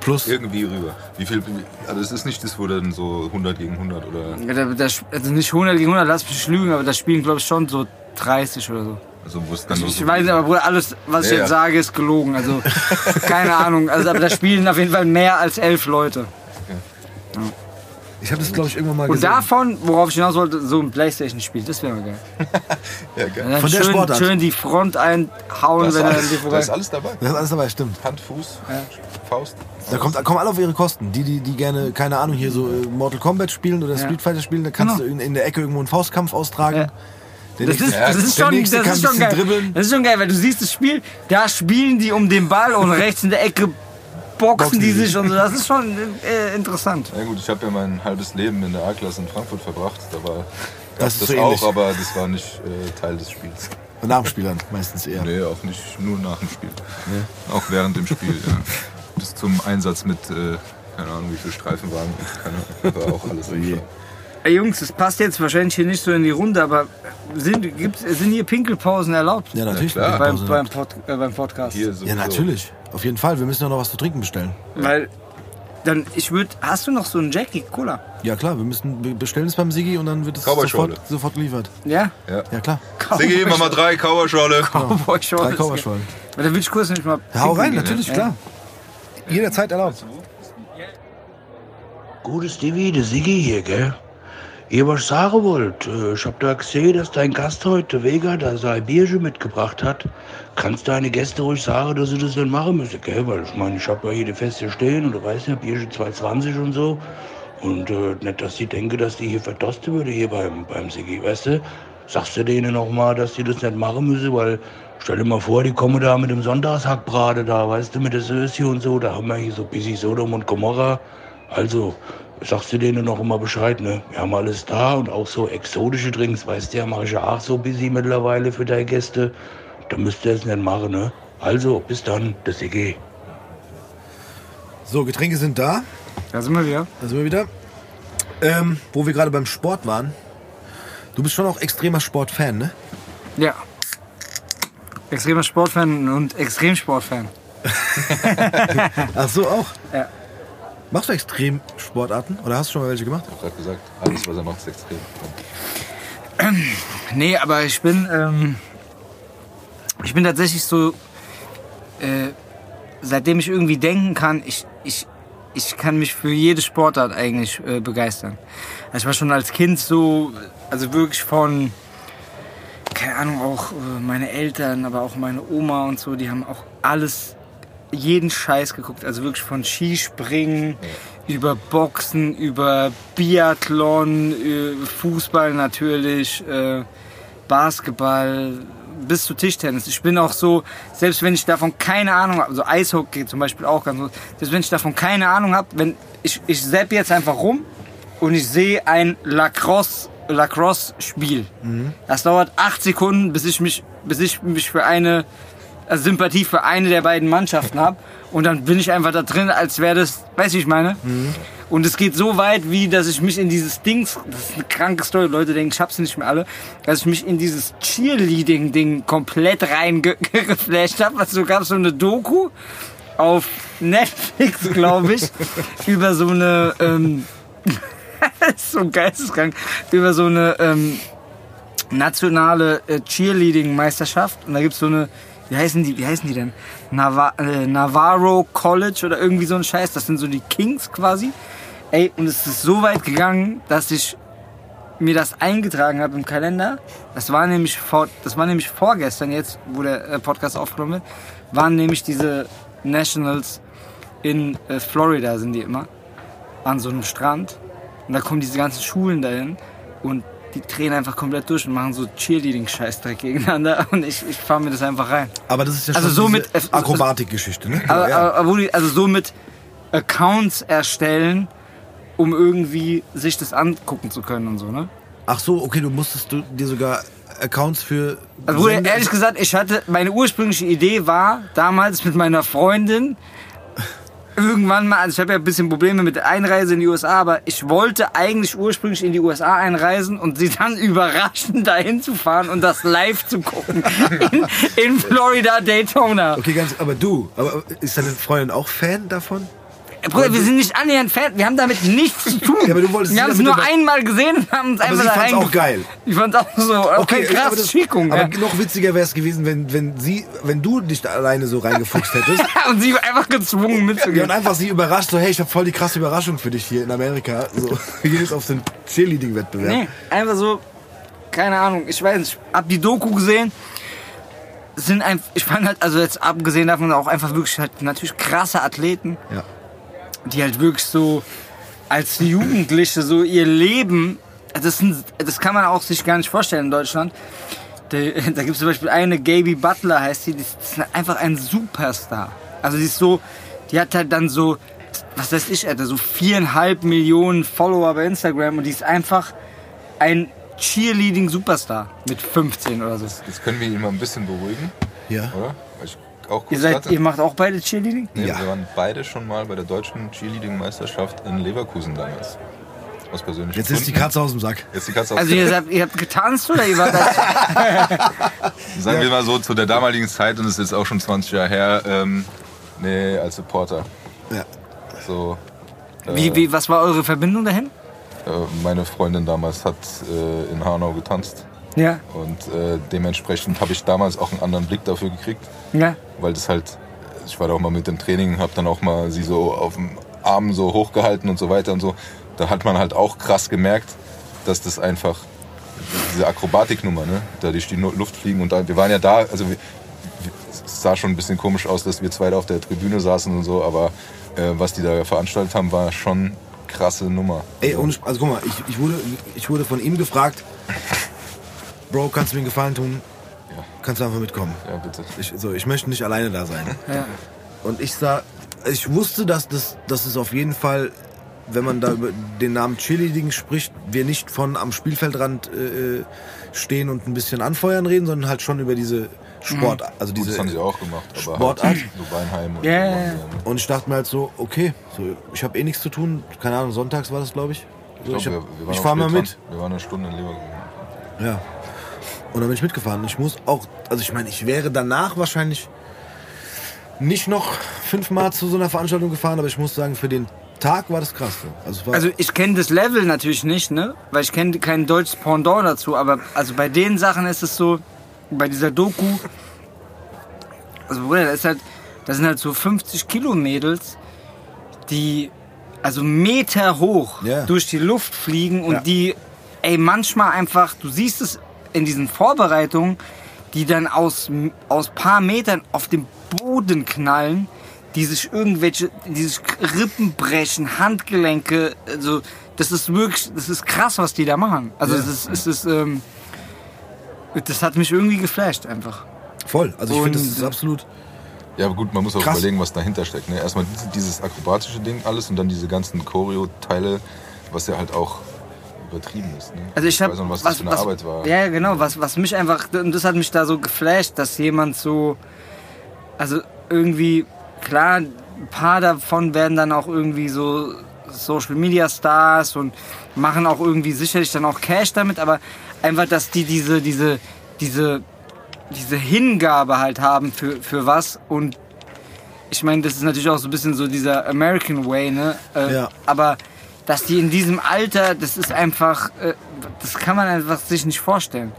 Plus, Irgendwie rüber. Wie viel, also es ist nicht das, wo dann so 100 gegen 100 oder, Ja, da, da, also nicht 100 gegen 100, lass mich lügen, aber da spielen, glaube ich, schon so 30 oder so. also wo es dann nur Ich so, weiß nicht, aber Bruder, alles, was ich Ja, jetzt ja. sage, ist gelogen. Also, keine Ahnung. Also, aber da spielen auf jeden Fall mehr als elf Leute. Ich habe das, glaube ich, irgendwann mal Und gesehen. davon, worauf ich hinaus wollte, so ein Playstation-Spiel, das wäre mal geil. ja, geil. Dann Von der schön, Sportart. schön die Front einhauen, Da ist, wenn er alles, dir da vorbei ist alles dabei. das ist alles dabei, stimmt. Hand, Fuß, Faust. Da kommt, kommen alle auf ihre Kosten. Die, die, die gerne, keine Ahnung, hier so äh, Mortal Kombat spielen oder Ja. Street Fighter spielen, da kannst Genau. du in, in der Ecke irgendwo einen Faustkampf austragen. Ja. Der Das nächste- ist, das ist der schon, nächste das kann ist ein schon bisschen geil. dribbeln. Das ist schon geil, weil du siehst das Spiel, da spielen die um den Ball und rechts in der Ecke boxen Boxen die sich und so. Das ist schon äh, interessant. Ja gut, ich habe ja mein halbes Leben in der A-Klasse in Frankfurt verbracht. Da war Das das, so auch, ähnlich. aber das war nicht äh, Teil des Spiels. Nach dem Spiel dann meistens eher. Nee, auch nicht nur nach dem Spiel. Auch während dem Spiel, ja. Bis zum Einsatz mit, äh, keine Ahnung, wie viele Streifenwagen keine Ahnung, war auch alles je. so. Ey, Jungs, das passt jetzt wahrscheinlich hier nicht so in die Runde, aber sind, gibt's, sind hier Pinkelpausen erlaubt? Ja, natürlich. Ja, beim, beim, Pod, äh, beim Podcast. Ja, natürlich. Auf jeden Fall. Wir müssen ja noch was zu trinken bestellen. Weil, dann, ich würde, hast du noch so einen Jackie Cola? Ja, klar. Wir müssen wir bestellen es beim Sigi und dann wird es sofort, sofort geliefert. Ja? Ja. Ja, klar. Sigi, Mama 3, Kauerschorle. Cowboy Shorts. Drei Cowboy-Schorlen. Da will ich kurz nicht mal. Ja, hau rein, gehen. natürlich, Ja. klar. Jederzeit erlaubt. Gutes Divi, der Siggi hier, gell? Ihr was sagen wollt, äh, ich hab da gesehen, dass dein Gast heute, Vega, da sein Bierchen mitgebracht hat. Kannst deine Gäste ruhig sagen, dass sie das dann machen müssen, gell? Weil ich meine, ich hab ja hier die Feste stehen und du weißt ja, Bierchen 220 und so. Und äh, nicht, dass die denken, dass die hier verdosten würde hier beim, beim Sigi, weißt du? Sagst du denen noch mal, dass die das nicht machen müssen, weil stell dir mal vor, die kommen da mit dem Sonntagshackbrate da, weißt du, mit der Söße und so, da haben wir hier so busy Sodom und Gomorra. Also, sagst du denen noch immer Bescheid, ne? Wir haben alles da und auch so exotische Drinks, weißt du ja, mache ich ja auch so busy mittlerweile für deine Gäste. Da müsst ihr es nicht machen, ne? Also, bis dann, das EG. So, Getränke sind da. Da sind wir wieder. Da sind wir wieder. Ähm, wo wir gerade beim Sport waren. Du bist schon auch extremer Sportfan, ne? Ja. Extremer Sportfan und Extremsportfan. Ach so, auch. Ja. Machst du Extremsportarten? Oder hast du schon mal welche gemacht? Ich hab gerade gesagt, alles, was er macht, ist extrem. Nee, aber ich bin, ähm, ich bin tatsächlich so, äh, seitdem ich irgendwie denken kann, ich, ich, ich kann mich für jede Sportart eigentlich äh, begeistern. Also ich war schon als Kind so, also wirklich von, keine Ahnung, auch äh, meine Eltern, aber auch meine Oma und so, die haben auch alles, jeden Scheiß geguckt. Also wirklich von Skispringen über Boxen, über Biathlon, äh, Fußball natürlich, äh, Basketball bis zu Tischtennis. Ich bin auch so, selbst wenn ich davon keine Ahnung habe, also Eishockey zum Beispiel auch ganz so, selbst wenn ich davon keine Ahnung habe, wenn ich, ich zapp jetzt einfach rum und ich sehe ein Lacrosse Lacrosse-Spiel. Das dauert acht Sekunden, bis ich mich, bis ich mich für eine also Sympathie für eine der beiden Mannschaften habe. Und dann bin ich einfach da drin, als wäre das, weißt du, ich meine? Und es geht so weit, wie dass ich mich in dieses Dings, das ist eine kranke Story, Leute denken, ich hab's nicht mehr alle, dass ich mich in dieses Cheerleading-Ding komplett reingeflasht habe. Also gab so eine Doku auf Netflix, glaube ich, über so eine, ähm, das ist so geisteskrank, über so eine ähm, nationale äh, Cheerleading-Meisterschaft. Und da gibt's so eine, wie heißen die, wie heißen die denn? Nava äh, Navarro College oder irgendwie so ein Scheiß. Das sind so die Kings quasi. Ey, und es ist so weit gegangen, dass ich mir das eingetragen habe im Kalender. Das war nämlich vor, das war nämlich vorgestern jetzt, wo der äh, Podcast aufgenommen wird, waren nämlich diese Nationals in äh, Florida sind die immer an so einem Strand und da kommen diese ganzen Schulen dahin und die drehen einfach komplett durch und machen so Cheerleading-Scheißdreck gegeneinander und ich, ich fahre mir das einfach rein. Aber das ist ja Also schon so diese mit- Akrobatikgeschichte, ne? Aber, ja. aber, aber die, also so mit Accounts erstellen, um irgendwie sich das angucken zu können und so, ne? Ach so, okay, du musstest du dir sogar Accounts für. Also ehrlich gesagt, ich hatte, meine ursprüngliche Idee war damals mit meiner Freundin, irgendwann mal, also ich habe ja ein bisschen Probleme mit der Einreise in die USA, aber ich wollte eigentlich ursprünglich in die USA einreisen und sie dann überraschend dahin zu fahren und das live zu gucken. In, in Florida, Daytona. Okay, ganz, aber du, aber ist deine Freundin auch Fan davon? Bruder, wir sind nicht annähernd Fan, wir haben damit nichts zu tun. Ja, aber du wolltest wir haben es nur einmal gesehen und haben uns Aber einfach sie da fand's rein. auch geil. Ich fand's auch so, okay, aber krass, das- Schickung. Aber Ja. noch witziger wäre es gewesen, wenn, wenn sie, wenn du dich alleine so reingefuchst hättest. Und sie einfach gezwungen Ja, mitzugehen. und einfach sie überrascht, so, hey, ich habe voll die krasse Überraschung für dich hier in Amerika. So, wir gehen jetzt auf den Cheerleading-Wettbewerb. Nee, einfach so, keine Ahnung, ich weiß nicht, hab die Doku gesehen, sind einfach, ich fand halt, also jetzt abgesehen davon auch einfach wirklich halt natürlich krasse Athleten, Ja. Die halt wirklich so als Jugendliche so ihr Leben, das, sind, das kann man auch sich gar nicht vorstellen in Deutschland. Da, da gibt es zum Beispiel eine, Gaby Butler heißt die, die ist einfach ein Superstar. Also die ist so, die hat halt dann so, was weiß ich, Alter, so viereinhalb Millionen Follower bei Instagram und die ist einfach ein Cheerleading-Superstar mit 15 oder so. Jetzt können wir ihn mal ein bisschen beruhigen, Ja. oder? Auch Ihr, seid, ihr macht auch beide Cheerleading? Nee, Ja. wir waren beide schon mal bei der deutschen Cheerleading-Meisterschaft in Leverkusen damals. Aus persönlichen Jetzt ist die. Katze aus dem Sack. Jetzt die Katze aus Also ihr, habt, ihr habt getanzt oder ihr wart Sagen wir mal so, zu der damaligen Zeit, und es ist jetzt auch schon 20 Jahre her, ähm, nee, als Supporter. Ja. So, äh, wie, wie, was war eure Verbindung dahin? äh, meine Freundin damals hat äh, in Hanau getanzt. Ja, Und äh, dementsprechend habe ich damals auch einen anderen Blick dafür gekriegt, ja. weil das halt, ich war da auch mal mit dem Training, habe dann auch mal sie so auf dem Arm so hochgehalten und so weiter und so. Da hat man halt auch krass gemerkt, dass das einfach diese Akrobatiknummer, ne? da durch die Luft fliegen und da, wir waren ja da, also wir, es sah schon ein bisschen komisch aus, dass wir zwei da auf der Tribüne saßen und so, aber äh, was die da veranstaltet haben, war schon krasse Nummer. Ey, ohne, also guck mal, ich, ich, wurde, ich wurde von ihm gefragt, Bro, kannst du mir einen Gefallen tun? Ja. Kannst du einfach mitkommen? Ja, bitte. Ich, so, ich möchte nicht alleine da sein. Ja. Und ich sah, ich wusste, dass das, dass es auf jeden Fall, wenn man da über den Namen Cheerleading spricht, wir nicht von am Spielfeldrand äh, stehen und ein bisschen anfeuern reden, sondern halt schon über diese Sport, also Gut, diese das haben sie auch gemacht, aber Sportart. halt so Weinheim und Ja, ja, so ja. waren wir- Und ich dachte mir halt so, okay, so, ich habe eh nichts zu tun. Keine Ahnung, sonntags war das, glaube ich. So, Ich, ich ich fahre mal mit. Wir waren eine Stunde in Leverkusen. Ja. Und dann bin ich mitgefahren. Ich muss auch, also ich meine, ich wäre danach wahrscheinlich nicht noch fünfmal zu so einer Veranstaltung gefahren, aber ich muss sagen, für den Tag war das krass. So. Also, Also ich kenne das Level natürlich nicht, ne? Weil ich kenne kein deutsches Pendant dazu, aber also bei den Sachen ist es so, bei dieser Doku, also Bruder, das ist halt, das sind halt so 50 Kilo Mädels, die also Meter hoch Ja. durch die Luft fliegen und Ja. die, ey, manchmal einfach, du siehst es in diesen Vorbereitungen, die dann aus, aus paar Metern auf den Boden knallen, die sich irgendwelche, die sich Rippen brechen, Handgelenke, also das ist wirklich, das ist krass, was die da machen. Also Ja. es ist, es ist, ähm, das hat mich irgendwie geflasht einfach. voll. Also ich finde, das ist absolut. Ja, aber gut, man muss auch Krass. überlegen, was dahinter steckt. Ne? Erstmal diese- dieses akrobatische Ding alles und dann diese ganzen Choreo-Teile, was ja halt auch übertrieben ist. Ne? Also ich habe weiß noch, was, das für eine Arbeit war. Ja, genau, was, was mich einfach, und das hat mich da so geflasht, dass jemand so, also irgendwie, klar, ein paar davon werden dann auch irgendwie so Social Media Stars und machen auch irgendwie sicherlich dann auch Cash damit, aber einfach, dass die diese, diese, diese, diese Hingabe halt haben für, für was und ich meine, das ist natürlich auch so ein bisschen so dieser American Way, ne? Äh, Ja. Aber dass die in diesem Alter, das ist einfach, äh, das kann man einfach sich nicht vorstellen.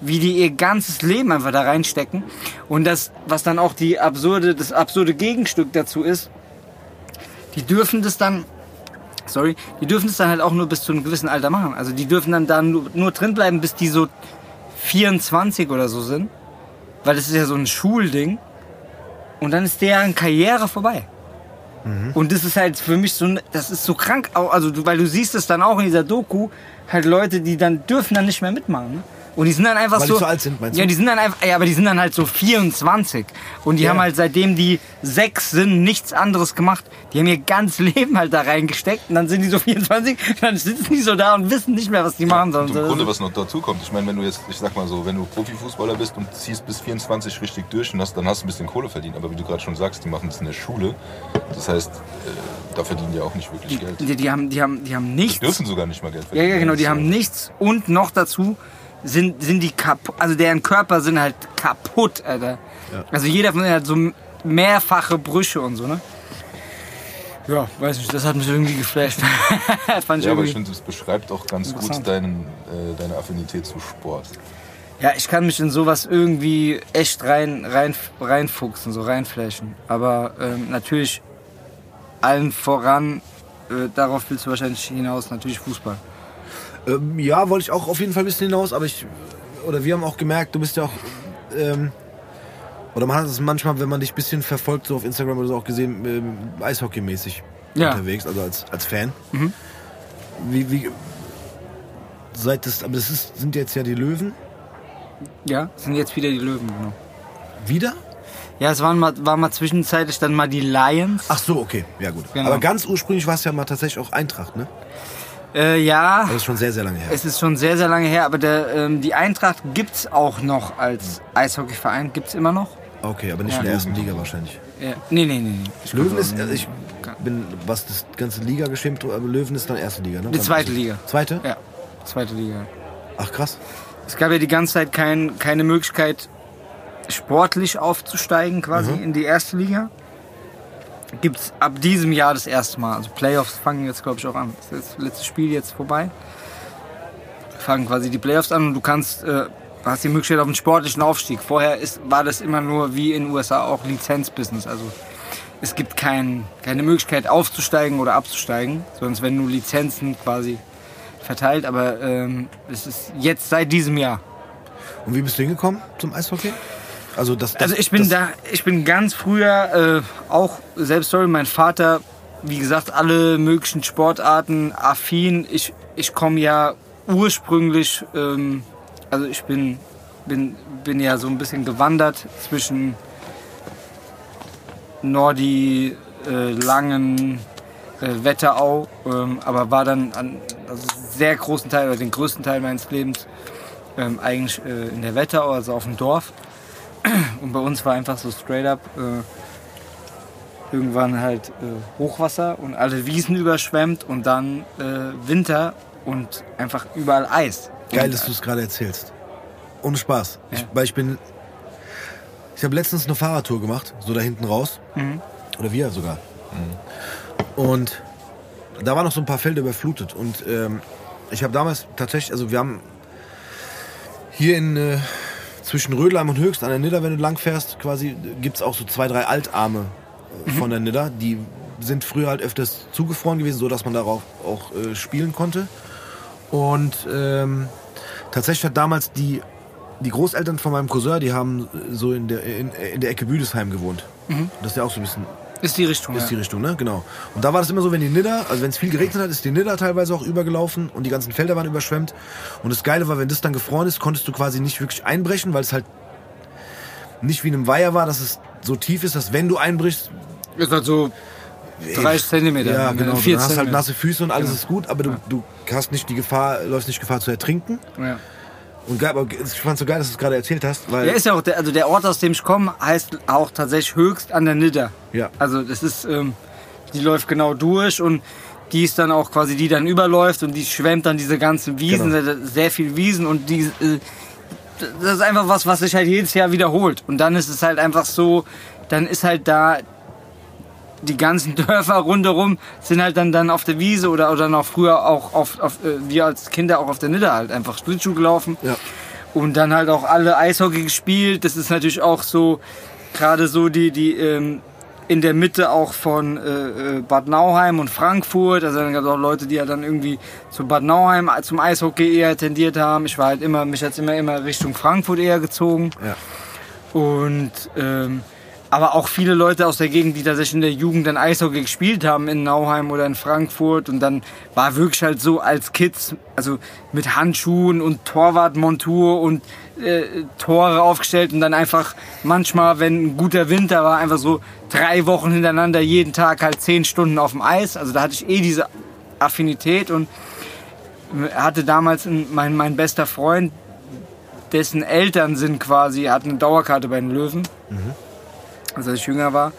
Wie die ihr ganzes Leben einfach da reinstecken. Und das, was dann auch die absurde, das absurde Gegenstück dazu ist, die dürfen das dann, sorry, die dürfen das dann halt auch nur bis zu einem gewissen Alter machen. Also die dürfen dann da nur, nur drin bleiben, bis die so 24 oder so sind. Weil das ist ja so ein Schulding. Und dann ist deren Karriere vorbei. Und das ist halt für mich so, das ist so krank, also weil du siehst es dann auch in dieser Doku, halt Leute, die dann dürfen dann nicht mehr mitmachen. Ne? Und die sind dann einfach Weil die so. zu alt sind, meinst du? Ja, die sind dann einfach, ja, aber die sind dann halt so 24. Und die Ja. haben halt seitdem die sechs sind nichts anderes gemacht. Die haben ihr ganzes Leben halt da reingesteckt und dann sind die so 24, dann sitzen die so da und wissen nicht mehr, was die machen sollen. Und im Grunde, was noch dazu kommt, ich meine, wenn du jetzt, ich sag mal so, wenn du Profifußballer bist und ziehst bis 24 richtig durch und hast, dann hast du ein bisschen Kohle verdient. Aber wie du gerade schon sagst, die machen es in der Schule. Das heißt, äh, da verdienen die auch nicht wirklich Geld. die, die, haben, die, haben, die haben Die nichts. dürfen sogar nicht mal Geld Ja, verdienen. ja, genau, die haben nichts und noch dazu sind, sind die kaputt, also deren Körper sind halt kaputt, Alter. Also jeder von denen hat so mehrfache Brüche und so, ne? Ja, weiß nicht, das hat mich irgendwie geflasht. Ja, aber irgendwie. ich finde, das beschreibt auch ganz gut deinen, äh, deine Affinität zu Sport. Ja, ich kann mich in sowas irgendwie echt rein, rein, reinfuchsen, so reinflashen. Aber ähm, natürlich allen voran, äh, darauf willst du wahrscheinlich hinaus, natürlich Fußball. Ähm, ja, wollte ich auch auf jeden Fall ein bisschen hinaus, aber ich, oder wir haben auch gemerkt, du bist ja auch, ähm, oder man hat es manchmal, wenn man dich ein bisschen verfolgt, so auf Instagram oder so auch gesehen, ähm, Eishockey-mäßig Ja. unterwegs, also als, als Fan. Wie, wie, seit das, aber das ist, sind jetzt ja die Löwen. Ja, sind jetzt wieder die Löwen, genau. Wieder? Ja, es waren mal, waren mal zwischenzeitlich dann mal die Lions. Ach so, okay, ja gut. Genau. Aber ganz ursprünglich war es ja mal tatsächlich auch Eintracht, ne? Äh, ja, Das ist schon sehr, sehr lange her. es ist schon sehr, sehr lange her, aber der, ähm, die Eintracht gibt's auch noch als Eishockeyverein, gibt's immer noch. Okay, aber nicht Ja. in der ersten Liga wahrscheinlich. Ja. Nee, nee, nee. nee. Ich Löwen ist, also ich bin, was das ganze Liga geschämt, aber Löwen ist dann erste Liga, ne? Die zweite Liga. Zweite? Ja, zweite Liga. Ach krass. Es gab ja die ganze Zeit kein, keine Möglichkeit, sportlich aufzusteigen quasi Mhm. in die erste Liga. Gibt's ab diesem Jahr das erste Mal. Also Playoffs fangen jetzt, glaube ich, auch an. Das ist das letzte Spiel jetzt vorbei. Fangen quasi die Playoffs an und du kannst, äh, hast die Möglichkeit auf einen sportlichen Aufstieg. Vorher ist, war das immer nur wie in den USA auch Lizenzbusiness. Also es gibt kein, keine Möglichkeit aufzusteigen oder abzusteigen, es werden nur Lizenzen quasi verteilt, aber ähm, es ist jetzt seit diesem Jahr. Und wie bist du hingekommen zum Eishockey? Also, das, das, Also ich bin da, ich bin ganz früher äh, auch selbst sorry, mein Vater, wie gesagt, alle möglichen Sportarten affin. Ich, ich komme ja ursprünglich, ähm, also ich bin, bin, bin ja so ein bisschen gewandert zwischen Nordi, äh, Langen, äh, Wetterau, ähm, aber war dann an also sehr großen Teil oder den größten Teil meines Lebens ähm, eigentlich äh, in der Wetterau, also auf dem Dorf. Und bei uns war einfach so straight up äh, irgendwann halt äh, Hochwasser und alle Wiesen überschwemmt und dann äh, Winter und einfach überall Eis. Geil, Und, dass du es gerade erzählst. Ohne Spaß. Ich, Ja. weil ich bin. Ich habe letztens eine Fahrradtour gemacht, so da hinten raus. Mhm. Oder wir sogar. Und da waren noch so ein paar Felder überflutet. Und ähm, ich habe damals tatsächlich, also wir haben hier in äh, zwischen Rödelheim und Höchst an der Nidder, wenn du lang fährst, quasi gibt es auch so zwei, drei Altarme äh, von der Nidder. Die sind früher halt öfters zugefroren gewesen, so dass man darauf auch äh, spielen konnte. Und ähm, tatsächlich hat damals die, die Großeltern von meinem Cousin, die haben so in der, in, in der Ecke Büdesheim gewohnt. Das ist ja auch so ein bisschen Ist die Richtung. ist die. Richtung, ne? Genau. Und da war das immer so, wenn die Nidder, also wenn es viel geregnet hat, ist die Nidder teilweise auch übergelaufen und die ganzen Felder waren überschwemmt. Und das Geile war, wenn das dann gefroren ist, konntest du quasi nicht wirklich einbrechen, weil es halt nicht wie in einem Weiher war, dass es so tief ist, dass wenn du einbrichst, Ist halt so 30 Zentimeter. ja, ne? genau, du 40 hast halt Zentimeter. nasse Füße und alles Genau. ist gut, aber du, du hast nicht die Gefahr, läufst nicht Gefahr zu ertrinken. Ja. Und geil, ich fand's so geil, dass du es gerade erzählt hast, weil Ja, ist ja auch, der, also der Ort, aus dem ich komme, heißt auch tatsächlich höchst an der Nidder. Ja. Also das ist, ähm, die läuft genau durch und die ist dann auch quasi, die dann überläuft und die schwemmt dann diese ganzen Wiesen, Genau. sehr viel Wiesen und die, äh, das ist einfach was, was sich halt jedes Jahr wiederholt. Und dann ist es halt einfach so, dann ist halt da die ganzen Dörfer rundherum sind halt dann, dann auf der Wiese oder, oder noch früher auch auf, auf äh, wir als Kinder auch auf der Nidder halt einfach Schlittschuh gelaufen. Ja. Und dann halt auch alle Eishockey gespielt. Das ist natürlich auch so, gerade so die, die ähm, in der Mitte auch von äh, äh, Bad Nauheim und Frankfurt. Also dann gab es auch Leute, die ja dann irgendwie zu Bad Nauheim äh, zum Eishockey eher tendiert haben. Ich war halt immer, mich hat's immer immer Richtung Frankfurt eher gezogen. Ja. Und ähm, aber auch viele Leute aus der Gegend, die tatsächlich in der Jugend dann Eishockey gespielt haben in Nauheim oder in Frankfurt. Und dann war wirklich halt so als Kids, also mit Handschuhen und Torwartmontur und äh, Tore aufgestellt. Und dann einfach manchmal, wenn ein guter Winter war, einfach so drei Wochen hintereinander jeden Tag halt zehn Stunden auf dem Eis. Also da hatte ich eh diese Affinität und hatte damals mein, mein bester Freund, dessen Eltern sind quasi, hatten eine Dauerkarte bei den Löwen, als ich jünger war.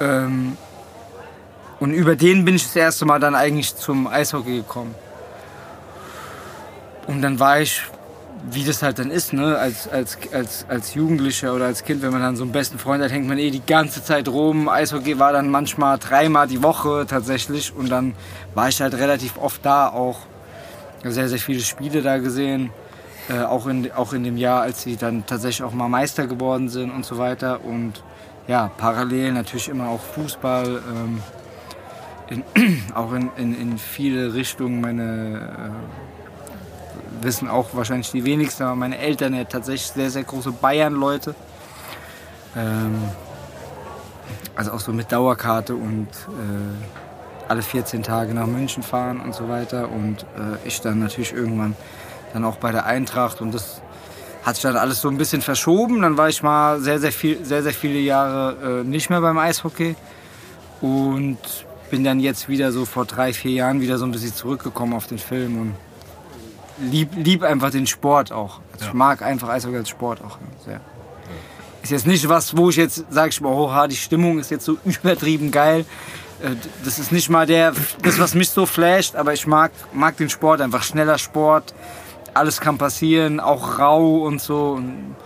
Ähm, und über den bin ich das erste Mal dann eigentlich zum Eishockey gekommen. Und dann war ich, wie das halt dann ist, ne, als, als, als, als Jugendlicher oder als Kind, wenn man dann so einen besten Freund hat, hängt man eh die ganze Zeit rum. Eishockey war dann manchmal dreimal die Woche tatsächlich und dann war ich halt relativ oft da auch. Sehr, sehr viele Spiele da gesehen. Äh, auch, in, auch in dem Jahr, als sie dann tatsächlich auch mal Meister geworden sind und so weiter. Und ja, parallel natürlich immer auch Fußball. Ähm, in, auch in, in, in viele Richtungen. Meine äh, wissen auch wahrscheinlich die wenigsten, aber meine Eltern ja tatsächlich sehr, sehr große Bayern-Leute. Ähm, also auch so mit Dauerkarte und äh, alle 14 Tage nach München fahren und so weiter. Und äh, ich dann natürlich irgendwann dann auch bei der Eintracht und das hat sich dann alles so ein bisschen verschoben. Dann war ich mal sehr, sehr, viel, sehr, sehr viele Jahre äh, nicht mehr beim Eishockey und bin dann jetzt wieder so vor drei, vier Jahren wieder so ein bisschen zurückgekommen auf den Film und lieb, lieb einfach den Sport auch. Also Ich mag einfach Eishockey als Sport auch ja, sehr. Ist jetzt nicht was, wo ich jetzt sage, ich mal, oh, die Stimmung ist jetzt so übertrieben geil. Äh, Das ist nicht mal der, das, was mich so flasht, aber ich mag, mag den Sport einfach. Schneller Sport, alles kann passieren, auch rau und so. Und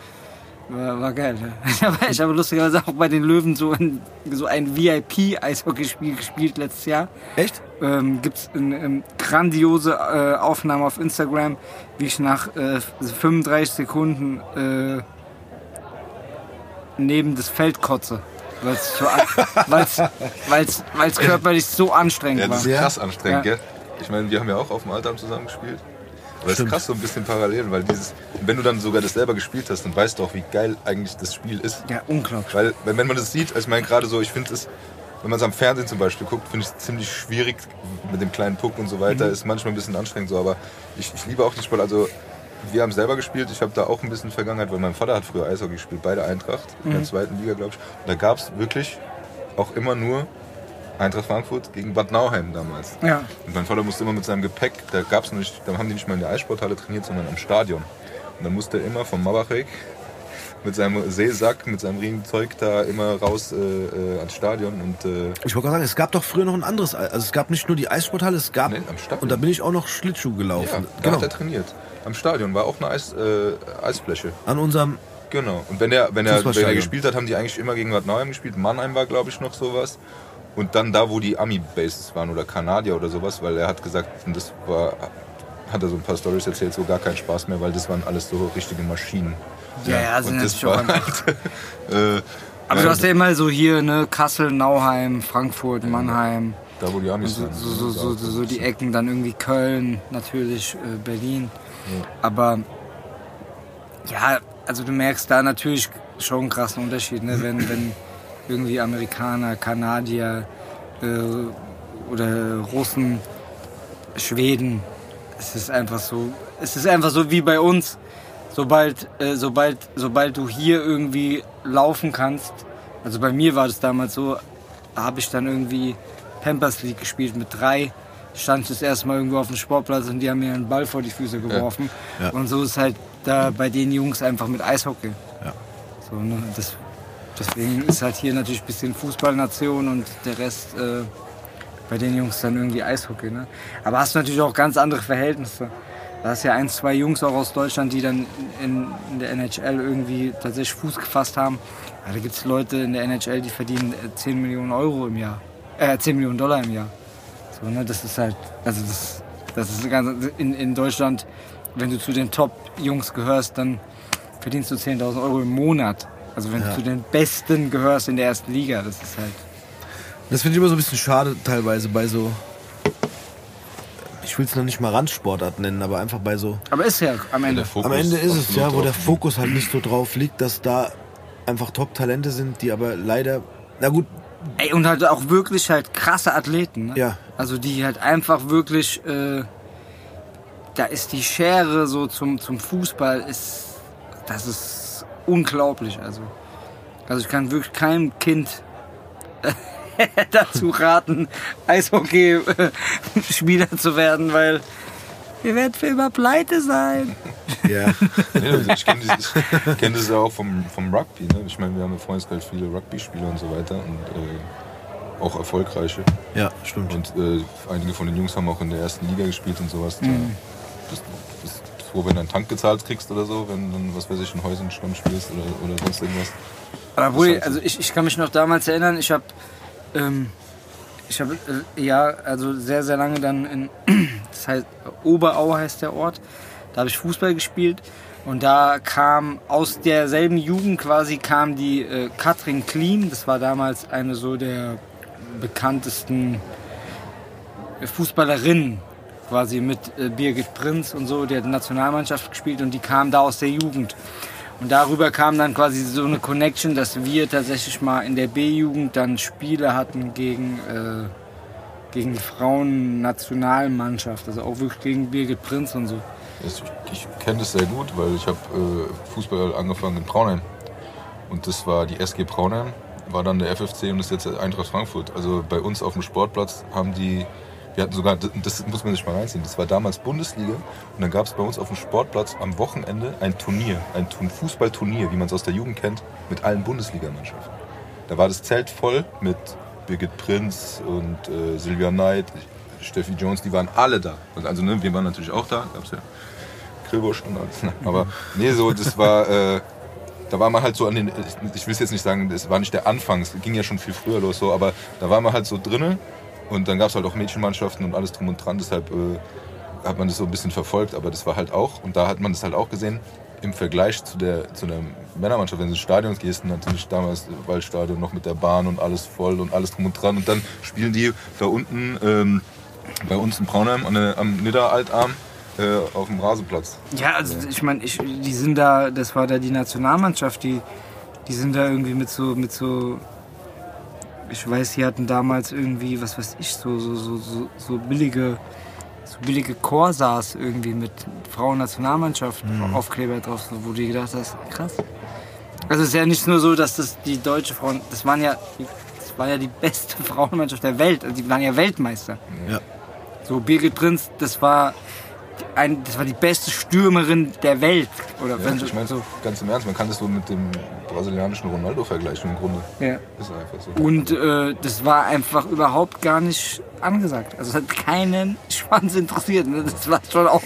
war, war geil. ja. Ich habe lustigerweise auch bei den Löwen so ein, so ein VIP-Eishockeyspiel gespielt letztes Jahr. Echt? Ähm, Gibt es eine ähm, grandiose äh, Aufnahme auf Instagram, wie ich nach äh, 35 Sekunden äh, neben das Feld kotze. Weil es so an- weil's, weil's, weil's körperlich so anstrengend Ja, das war. ist krass anstrengend, Ja. gell? Ich meine, wir haben ja auch auf dem Altarm zusammen gespielt. Aber es ist Stimmt. krass so ein bisschen parallel, weil dieses, wenn du dann sogar das selber gespielt hast, dann weißt du auch, wie geil eigentlich das Spiel ist. Ja, unglaublich. Weil, wenn man das sieht, ich meine gerade so, ich finde es, wenn man es am Fernsehen zum Beispiel guckt, finde ich es ziemlich schwierig mit dem kleinen Puck und so weiter. Ist manchmal ein bisschen anstrengend so, aber ich, ich liebe auch den Sport. Also wir haben selber gespielt, ich habe da auch ein bisschen Vergangenheit, weil mein Vater hat früher Eishockey gespielt, bei der Eintracht, in der zweiten Liga, glaube ich. Und da gab es wirklich auch immer nur Eintracht Frankfurt gegen Bad Nauheim damals. Ja. Und mein Vater musste immer mit seinem Gepäck, da gab's nicht, da haben die nicht mal in der Eissporthalle trainiert, sondern am Stadion. Und dann musste er immer vom Mabachek mit seinem Seesack, mit seinem Riesenzeug da immer raus äh, äh, ans Stadion und äh, Ich wollte gerade sagen, es gab doch früher noch ein anderes, also es gab nicht nur die Eissporthalle, es gab, Nee, am Stadion. und da bin ich auch noch Schlittschuh ja, gelaufen. da genau. hat er trainiert. Am Stadion war auch eine Eis, äh, Eisfläche. An unserem, Genau. Und wenn er, wenn er, wenn er gespielt hat, haben die eigentlich immer gegen Bad Nauheim gespielt. Mannheim war, glaube ich, noch sowas. Und dann da, wo die Ami-Bases waren oder Kanadier oder sowas, weil er hat gesagt, und das war, hat er so ein paar Stories erzählt, so gar keinen Spaß mehr, weil das waren alles so richtige Maschinen. Ja, ja, sind und das auch war halt, äh, Aber ja, du hast ja immer so hier, ne, Kassel, Nauheim, Frankfurt, Mannheim, da, wo die Amis so, sind. so, so, so, so die Ecken, dann irgendwie Köln, natürlich äh, Berlin. Aber ja, also du merkst da natürlich schon einen krassen Unterschied, ne? wenn, wenn irgendwie Amerikaner, Kanadier äh, oder Russen, Schweden, es ist einfach so, es ist einfach so wie bei uns. Sobald, äh, sobald, sobald du hier irgendwie laufen kannst, also bei mir war das damals so, habe ich dann irgendwie Pampers League gespielt mit drei, stand ich das erste Mal irgendwo auf dem Sportplatz und die haben mir einen Ball vor die Füße geworfen. Ja. Und so ist halt da bei den Jungs einfach mit Eishockey. Ja. So, ne? das, deswegen ist halt hier natürlich ein bisschen Fußballnation und der Rest äh, bei den Jungs dann irgendwie Eishockey. Ne? Aber hast natürlich auch ganz andere Verhältnisse. Da hast ja ein, zwei Jungs auch aus Deutschland, die dann in, in der NHL irgendwie tatsächlich Fuß gefasst haben. Ja, da gibt es Leute in der NHL, die verdienen äh, 10 Millionen Euro im Jahr. Äh, 10 Millionen Dollar im Jahr. So, ne? Das ist halt, also das, das ist ganz, in, in Deutschland, wenn du zu den Top-Jungs gehörst, dann verdienst du 10.000 Euro im Monat. Also wenn Ja. du zu den Besten gehörst in der ersten Liga, das ist halt. das finde ich immer so ein bisschen schade teilweise bei so, ich will es noch nicht mal Randsportart nennen, aber einfach bei so, Aber ist ja am Ende. Am Ende ist es ja, wo der Fokus halt nicht so drauf liegt, dass da einfach Top-Talente sind, die aber leider, na gut, Ey, und halt auch wirklich halt krasse Athleten. Ne? Ja. Also die halt einfach wirklich, äh, da ist die Schere so zum, zum Fußball, ist, das ist unglaublich. Also, also ich kann wirklich keinem Kind dazu raten, Eishockey-Spieler zu werden, weil wir werden für immer pleite sein. ja, also ich kenne das, kenn das ja auch vom, vom Rugby. Ne? Ich meine, wir haben im Freundeskreis viele Rugby-Spieler und so weiter und äh, auch erfolgreiche. ja, stimmt. Und äh, einige von den Jungs haben auch in der ersten Liga gespielt und sowas. Da bist, bist froh, wenn du einen Tank gezahlt kriegst oder so, wenn du, was weiß ich, einen Häusenstamm spielst oder, oder sonst irgendwas. Aber wohl, heißt- also ich, ich kann mich noch damals erinnern, ich habe ähm, ich habe äh, ja, also sehr, sehr lange dann in, das heißt, Oberau heißt der Ort, da habe ich Fußball gespielt und da kam aus derselben Jugend quasi kam die äh, Katrin Kleen, das war damals eine so der bekanntesten Fußballerinnen quasi mit äh, Birgit Prinz und so, die hat Nationalmannschaft gespielt und die kam da aus der Jugend. Und darüber kam dann quasi so eine Connection, dass wir tatsächlich mal in der B-Jugend dann Spiele hatten gegen, äh, gegen die Frauen-Nationalmannschaft, also auch wirklich gegen Birgit Prinz und so. Ich, ich kenne das sehr gut, weil ich habe äh, Fußball angefangen in Braunheim. Und das war die SG Braunheim, war dann der FFC und ist jetzt Eintracht Frankfurt. Also bei uns auf dem Sportplatz haben die, wir hatten sogar, das muss man sich mal reinziehen, das war damals Bundesliga und dann gab es bei uns auf dem Sportplatz am Wochenende ein Turnier, ein Fußballturnier, wie man es aus der Jugend kennt, mit allen Bundesligamannschaften. Da war das Zelt voll mit Birgit Prinz und äh, Silvia Neid, Steffi Jones, die waren alle da. Also ne, wir waren natürlich auch da, gab's ja Grillbusch und alles. Aber nee, so, das war, äh, da war man halt so an den, ich, will es jetzt nicht sagen, das war nicht der Anfang, es ging ja schon viel früher los, so, aber da war man halt so drinne und dann gab es halt auch Mädchenmannschaften und alles drum und dran, deshalb äh, hat man das so ein bisschen verfolgt, aber das war halt auch, und da hat man das halt auch gesehen, im Vergleich zu der, zu der Männermannschaft, wenn du ins Stadion gehst, natürlich damals Waldstadion noch mit der Bahn und alles voll und alles drum und dran und dann spielen die da unten ähm, Bei uns in Braunheim der, am Nidda-Altarm äh, auf dem Rasenplatz. Ja, also ich meine, die sind da, das war da die Nationalmannschaft, die, die sind da irgendwie mit so, mit so, ich weiß, die hatten damals irgendwie, was weiß ich, so, so, so, so, so billige, so billige Corsas irgendwie mit Frauen-Nationalmannschaft Aufkleber drauf, so, wo du gedacht hast, krass. Also es ist ja nicht nur so, dass das die deutsche Frauen, das waren ja, das war ja die beste Frauenmannschaft der Welt, also die waren ja Weltmeister. Ja. So Birgit Prinz, das war ein, das war die beste Stürmerin der Welt. Oder Ja, ich meine, so. ganz im Ernst, man kann das so mit dem brasilianischen Ronaldo vergleichen im Grunde. Ja. Ist einfach so. Und äh, das war einfach überhaupt gar nicht angesagt. Also es hat keinen Schwanz interessiert. ne? Das war schon auch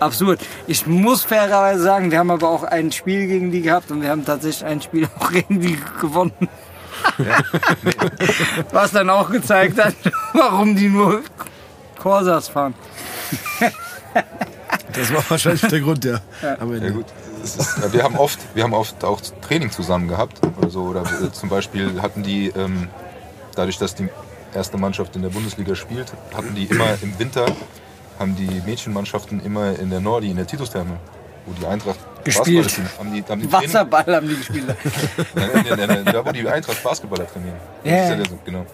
absurd. Ich muss fairerweise sagen, wir haben aber auch ein Spiel gegen die gehabt und wir haben tatsächlich ein Spiel auch gegen die gewonnen. Was dann auch gezeigt hat, warum die nur Corsas fahren. Das war wahrscheinlich der Grund, ja. Am Ende. Ja gut. Ist, äh, wir haben oft, wir haben oft auch Training zusammen gehabt oder so. Oder wir, zum Beispiel hatten die, ähm, dadurch, dass die erste Mannschaft in der Bundesliga spielt, hatten die immer im Winter, haben die Mädchenmannschaften immer in der Nordi, in der Titustherme, wo die Eintracht Gespielt. Basketballer spielen, haben die, haben die Training- Wasserball haben die gespielt. Da wo die Eintracht Basketballer trainieren. Das Ja, genau.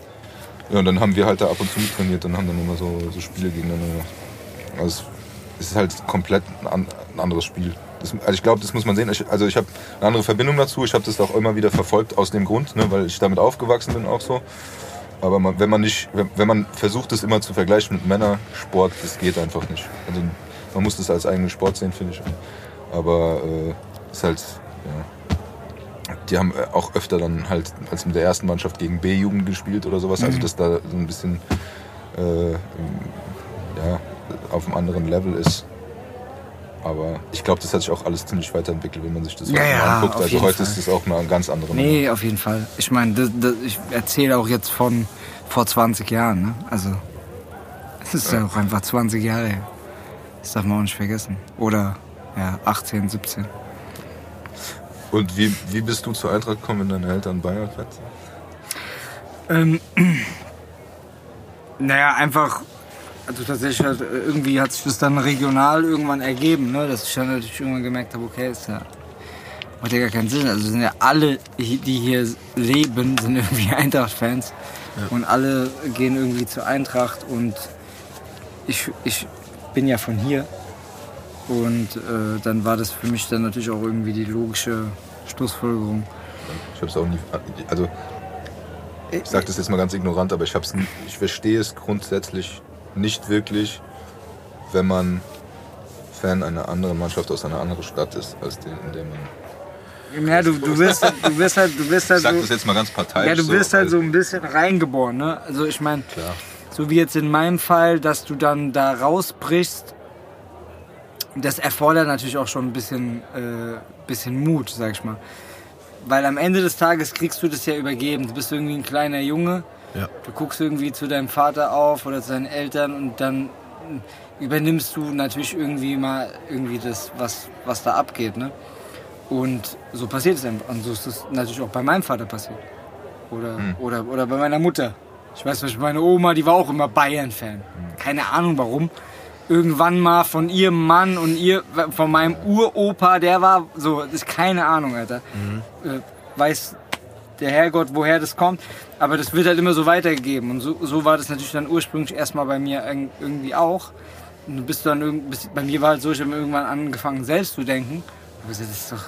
Ja, und dann haben wir halt da ab und zu trainiert und haben dann immer so, so Spiele gegeneinander gemacht. Also es ist halt komplett ein anderes Spiel. Das, also ich glaube, das muss man sehen. Ich, also ich habe eine andere Verbindung dazu. Ich habe das auch immer wieder verfolgt aus dem Grund, ne, weil ich damit aufgewachsen bin auch so. Aber man, wenn man nicht, wenn, wenn man versucht, das immer zu vergleichen mit Männersport, das geht einfach nicht. Also man muss das als eigenen Sport sehen, finde ich. Aber äh, ist halt, ja, die haben äh, auch öfter dann halt als mit der ersten Mannschaft gegen B-Jugend gespielt oder sowas. Also dass da so ein bisschen äh, ja, auf einem anderen Level ist. Aber ich glaube, das hat sich auch alles ziemlich weiterentwickelt, wenn man sich das Ja, heute ja, mal anguckt. Also heute Fall. ist das auch eine ganz andere Nummer. Nee, auf jeden Fall. Ich meine, ich erzähle auch jetzt von vor 20 Jahren. Ne? Also, es ist ja auch einfach 20 Jahre her. Das darf man auch nicht vergessen. Oder, ja, 18, 17. Und wie, wie bist du zur Eintracht gekommen, wenn deine Eltern Bayern-Fans sind? Ähm, naja, einfach, also tatsächlich halt, äh, irgendwie hat sich das dann regional irgendwann ergeben, ne? dass ich dann natürlich irgendwann gemerkt habe, okay, ist ja, macht ja gar keinen Sinn. Also sind ja alle, die hier leben, sind irgendwie Eintracht-Fans und alle gehen irgendwie zur Eintracht und ich, ich bin ja von hier und äh, dann war das für mich dann natürlich auch irgendwie die logische Schlussfolgerung. Ich habe es auch nie. Also, ich sage das jetzt mal ganz ignorant, aber ich, hab's, ich verstehe es grundsätzlich nicht wirklich, wenn man Fan einer anderen Mannschaft aus einer anderen Stadt ist, als die, in der man. Ja, du, du wirst halt, du wirst halt, du wirst halt Ich sag so, das jetzt mal ganz parteiisch. ja, du wirst so, halt so ein bisschen reingeboren, ne? Also ich meine, so wie jetzt in meinem Fall, dass du dann da rausbrichst, das erfordert natürlich auch schon ein bisschen, äh, bisschen Mut, sag ich mal. Weil am Ende des Tages kriegst du das ja übergeben. Du bist irgendwie ein kleiner Junge, Ja. du guckst irgendwie zu deinem Vater auf oder zu deinen Eltern und dann übernimmst du natürlich irgendwie mal irgendwie das, was, was da abgeht, ne? Und so passiert es einfach. Und so ist es natürlich auch bei meinem Vater passiert. Oder, oder, oder bei meiner Mutter. Ich weiß nicht, meine Oma, die war auch immer Bayern-Fan. Keine Ahnung warum. Irgendwann mal von ihrem Mann und ihr, von meinem Uropa, der war so, das ist keine Ahnung, Alter. Äh, weiß der Herrgott, woher das kommt. Aber das wird halt immer so weitergegeben. Und so, so war das natürlich dann ursprünglich erstmal bei mir irg- irgendwie auch. Und du bist dann bist, bei mir war halt so, ich habe irgendwann angefangen selbst zu denken. So, das ist doch,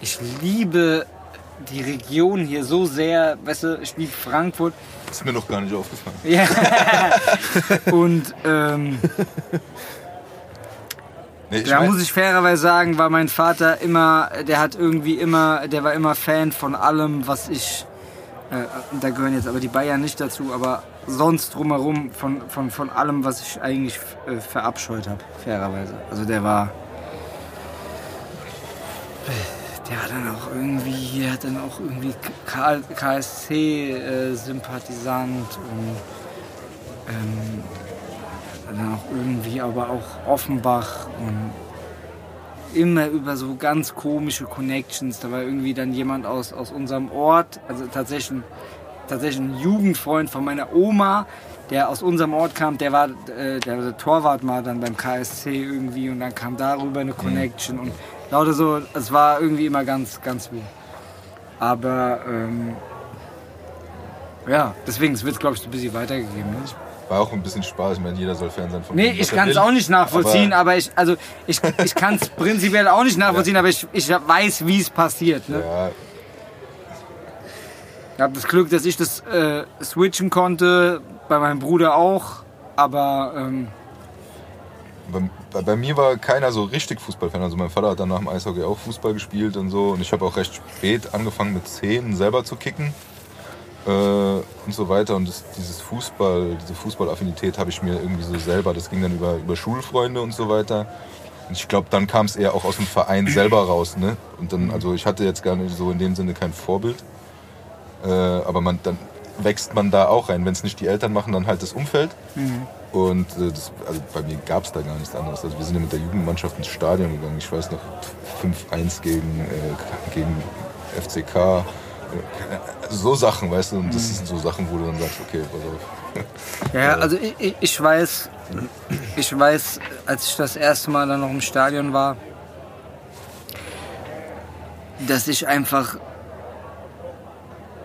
ich liebe die Region hier so sehr, weißt du, ich liebe Frankfurt. Ist mir noch gar nicht aufgefallen. Ja. Und ähm, Nee, da muss ich fairerweise sagen, war mein Vater immer, der hat irgendwie immer, der war immer Fan von allem, was ich, äh, da gehören jetzt aber die Bayern nicht dazu, aber sonst drumherum von, von, von allem, was ich eigentlich äh, verabscheut habe, fairerweise. Also der war, der hat dann auch irgendwie, der hat dann auch irgendwie KSC-Sympathisant und ähm, dann auch irgendwie aber auch Offenbach und immer über so ganz komische Connections. Da war irgendwie dann jemand aus, aus unserem Ort, also tatsächlich, ein- tatsächlich ein Jugendfreund von meiner Oma, der aus unserem Ort kam, der war äh, der, Torwart mal dann beim KSC irgendwie und dann kam darüber eine Connection und lauter so, es war irgendwie immer ganz, ganz wild. Aber ähm, ja, deswegen, es wird glaube ich so ein bisschen weitergegeben. Ne? War auch ein bisschen Spaß. Ich meine, jeder soll Fan sein. Von Nee, ich kann es auch nicht nachvollziehen, Aber aber, ich, also ich, ich kann es prinzipiell auch nicht nachvollziehen, aber ich, ich weiß, wie es passiert. Ne? ja, Ich habe das Glück, dass ich das äh, switchen konnte, bei meinem Bruder auch, aber ähm, bei, bei- bei mir war keiner so richtig Fußballfan. Also mein Vater hat dann nach dem Eishockey auch Fußball gespielt und so. Und ich habe auch recht spät angefangen mit 10 selber zu kicken. Äh, und so weiter. Und das, dieses Fußball, diese Fußballaffinität habe ich mir irgendwie so selber, das ging dann über, über Schulfreunde und so weiter. Und ich glaube, dann kam es eher auch aus dem Verein selber raus. Ne? Und dann, also ich hatte jetzt gar nicht so in dem Sinne kein Vorbild. Äh, aber man, dann wächst man da auch rein. Wenn es nicht die Eltern machen, dann halt das Umfeld. Und äh, das, also bei mir gab es da gar nichts anderes. Also wir sind ja mit der Jugendmannschaft ins Stadion gegangen. Ich weiß noch 5-1 gegen, äh, gegen FCK. So Sachen, weißt du, und das sind so Sachen, wo du dann sagst, okay, pass auf. ja, also ich, ich- ich weiß, ich weiß, als ich das erste Mal dann noch im Stadion war, dass ich einfach,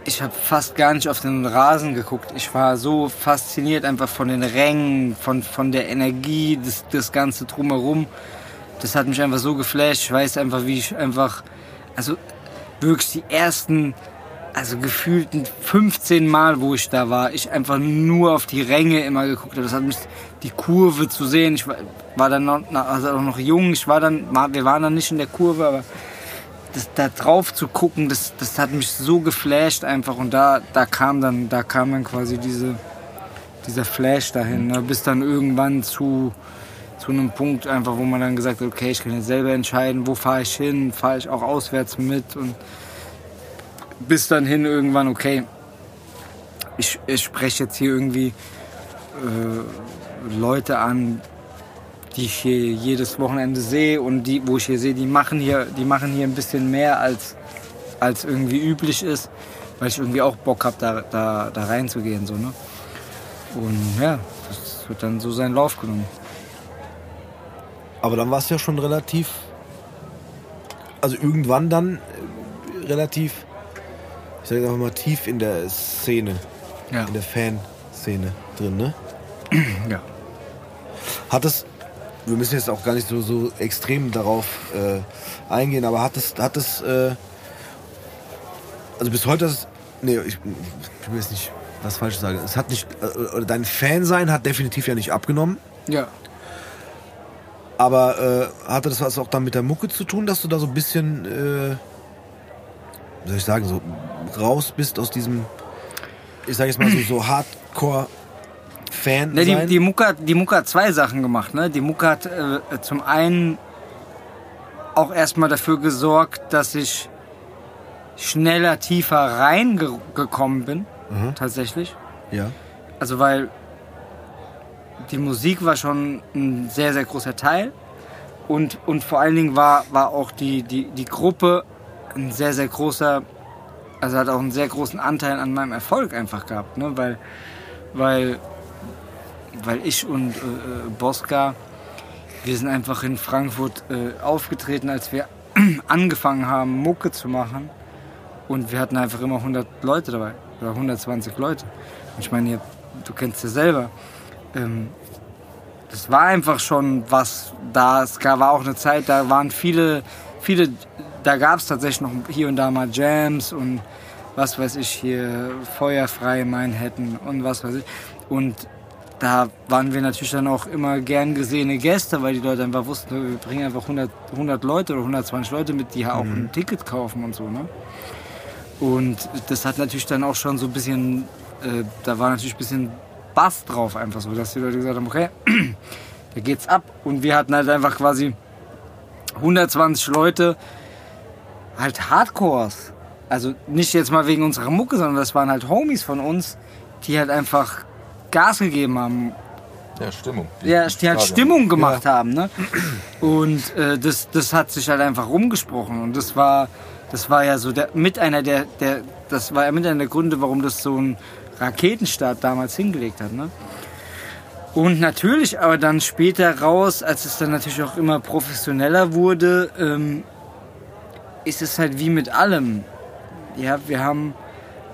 ich habe fast gar nicht auf den Rasen geguckt. Ich war so fasziniert einfach von den Rängen, von, von der Energie, das, das ganze drumherum. Das hat mich einfach so geflasht. Ich weiß einfach, wie ich einfach, also wirklich die ersten, also gefühlten 15 Mal, wo ich da war, ich einfach nur auf die Ränge immer geguckt habe. Das hat mich, die Kurve zu sehen. Ich war, war dann noch, also noch jung. Ich war dann, wir waren dann nicht in der Kurve, aber das, da drauf zu gucken, das, das hat mich so geflasht einfach und da, da kam dann, da kam dann quasi diese, dieser Flash dahin, ne? bis dann irgendwann zu, zu einem Punkt einfach, wo man dann gesagt hat, okay, ich kann jetzt selber entscheiden, wo fahre ich hin, fahre ich auch auswärts mit und bis dann hin irgendwann, okay, ich, ich spreche jetzt hier irgendwie äh, Leute an, die ich hier jedes Wochenende sehe und die, wo ich hier sehe, die machen hier, die machen hier ein bisschen mehr als, als irgendwie üblich ist, weil ich irgendwie auch Bock habe, da, da, da reinzugehen. So, ne? Und ja, das wird dann so seinen Lauf genommen. Aber dann war es ja schon relativ, also irgendwann dann äh, relativ, ich sage einfach mal tief in der Szene, Ja. in der Fanszene drin, ne? ja. Hat es, wir müssen jetzt auch gar nicht so, so extrem darauf äh, eingehen, aber hat es, hat es, äh, also bis heute, ist, nee, ich, ich will jetzt nicht was falsch sagen. Es hat nicht, äh, oder dein Fansein hat definitiv ja nicht abgenommen. Ja. Aber äh, hatte das was auch dann mit der Mucke zu tun, dass du da so ein bisschen, äh, wie soll ich sagen, so raus bist aus diesem, ich sag jetzt mal so, so Hardcore-Fan? Ne, die, die, Mucke hat, die Mucke hat zwei Sachen gemacht. Ne? Die Mucke hat äh, zum einen auch erstmal dafür gesorgt, dass ich schneller, tiefer reingekommen bin. Tatsächlich. ja. Also weil die Musik war schon ein sehr, sehr großer Teil. Und, und vor allen Dingen war, war auch die, die, die Gruppe ein sehr, sehr großer, also hat auch einen sehr großen Anteil an meinem Erfolg einfach gehabt. Ne? Weil, weil, weil ich und äh, äh, Bosca, wir sind einfach in Frankfurt äh, aufgetreten, als wir angefangen haben, Mucke zu machen. Und wir hatten einfach immer 100 Leute dabei. Oder 120 Leute. Und ich meine, ihr- du kennst ja selber. Ähm, das war einfach schon was da. Es gab, auch eine Zeit, da waren viele, viele, da gab es tatsächlich noch hier und da mal Jams und was weiß ich hier, Feuerfrei Manhattan und was weiß ich. Und da waren wir natürlich dann auch immer gern gesehene Gäste, weil die Leute einfach wussten, wir bringen einfach 100, 100 Leute oder 120 Leute mit, die auch ein Ticket kaufen und so. Ne? Und das hat natürlich dann auch schon so ein bisschen, äh, da war natürlich ein bisschen Bass drauf einfach so, dass die Leute gesagt haben, okay, da geht's ab. Und wir hatten halt einfach quasi 120 Leute, halt Hardcores. Also nicht jetzt mal wegen unserer Mucke, sondern das waren halt Homies von uns, die halt einfach Gas gegeben haben, Ja, Stimmung. ja, die halt. Stimmung gemacht haben, ne? Und äh, das, das hat sich halt einfach rumgesprochen und das war, das war ja so der, mit einer der, der, das war ja mit einer der Gründe, warum das so ein Raketenstart damals hingelegt hat. Ne? Und natürlich aber dann später raus, als es dann natürlich auch immer professioneller wurde, ähm, ist es halt wie mit allem. Ja, wir haben,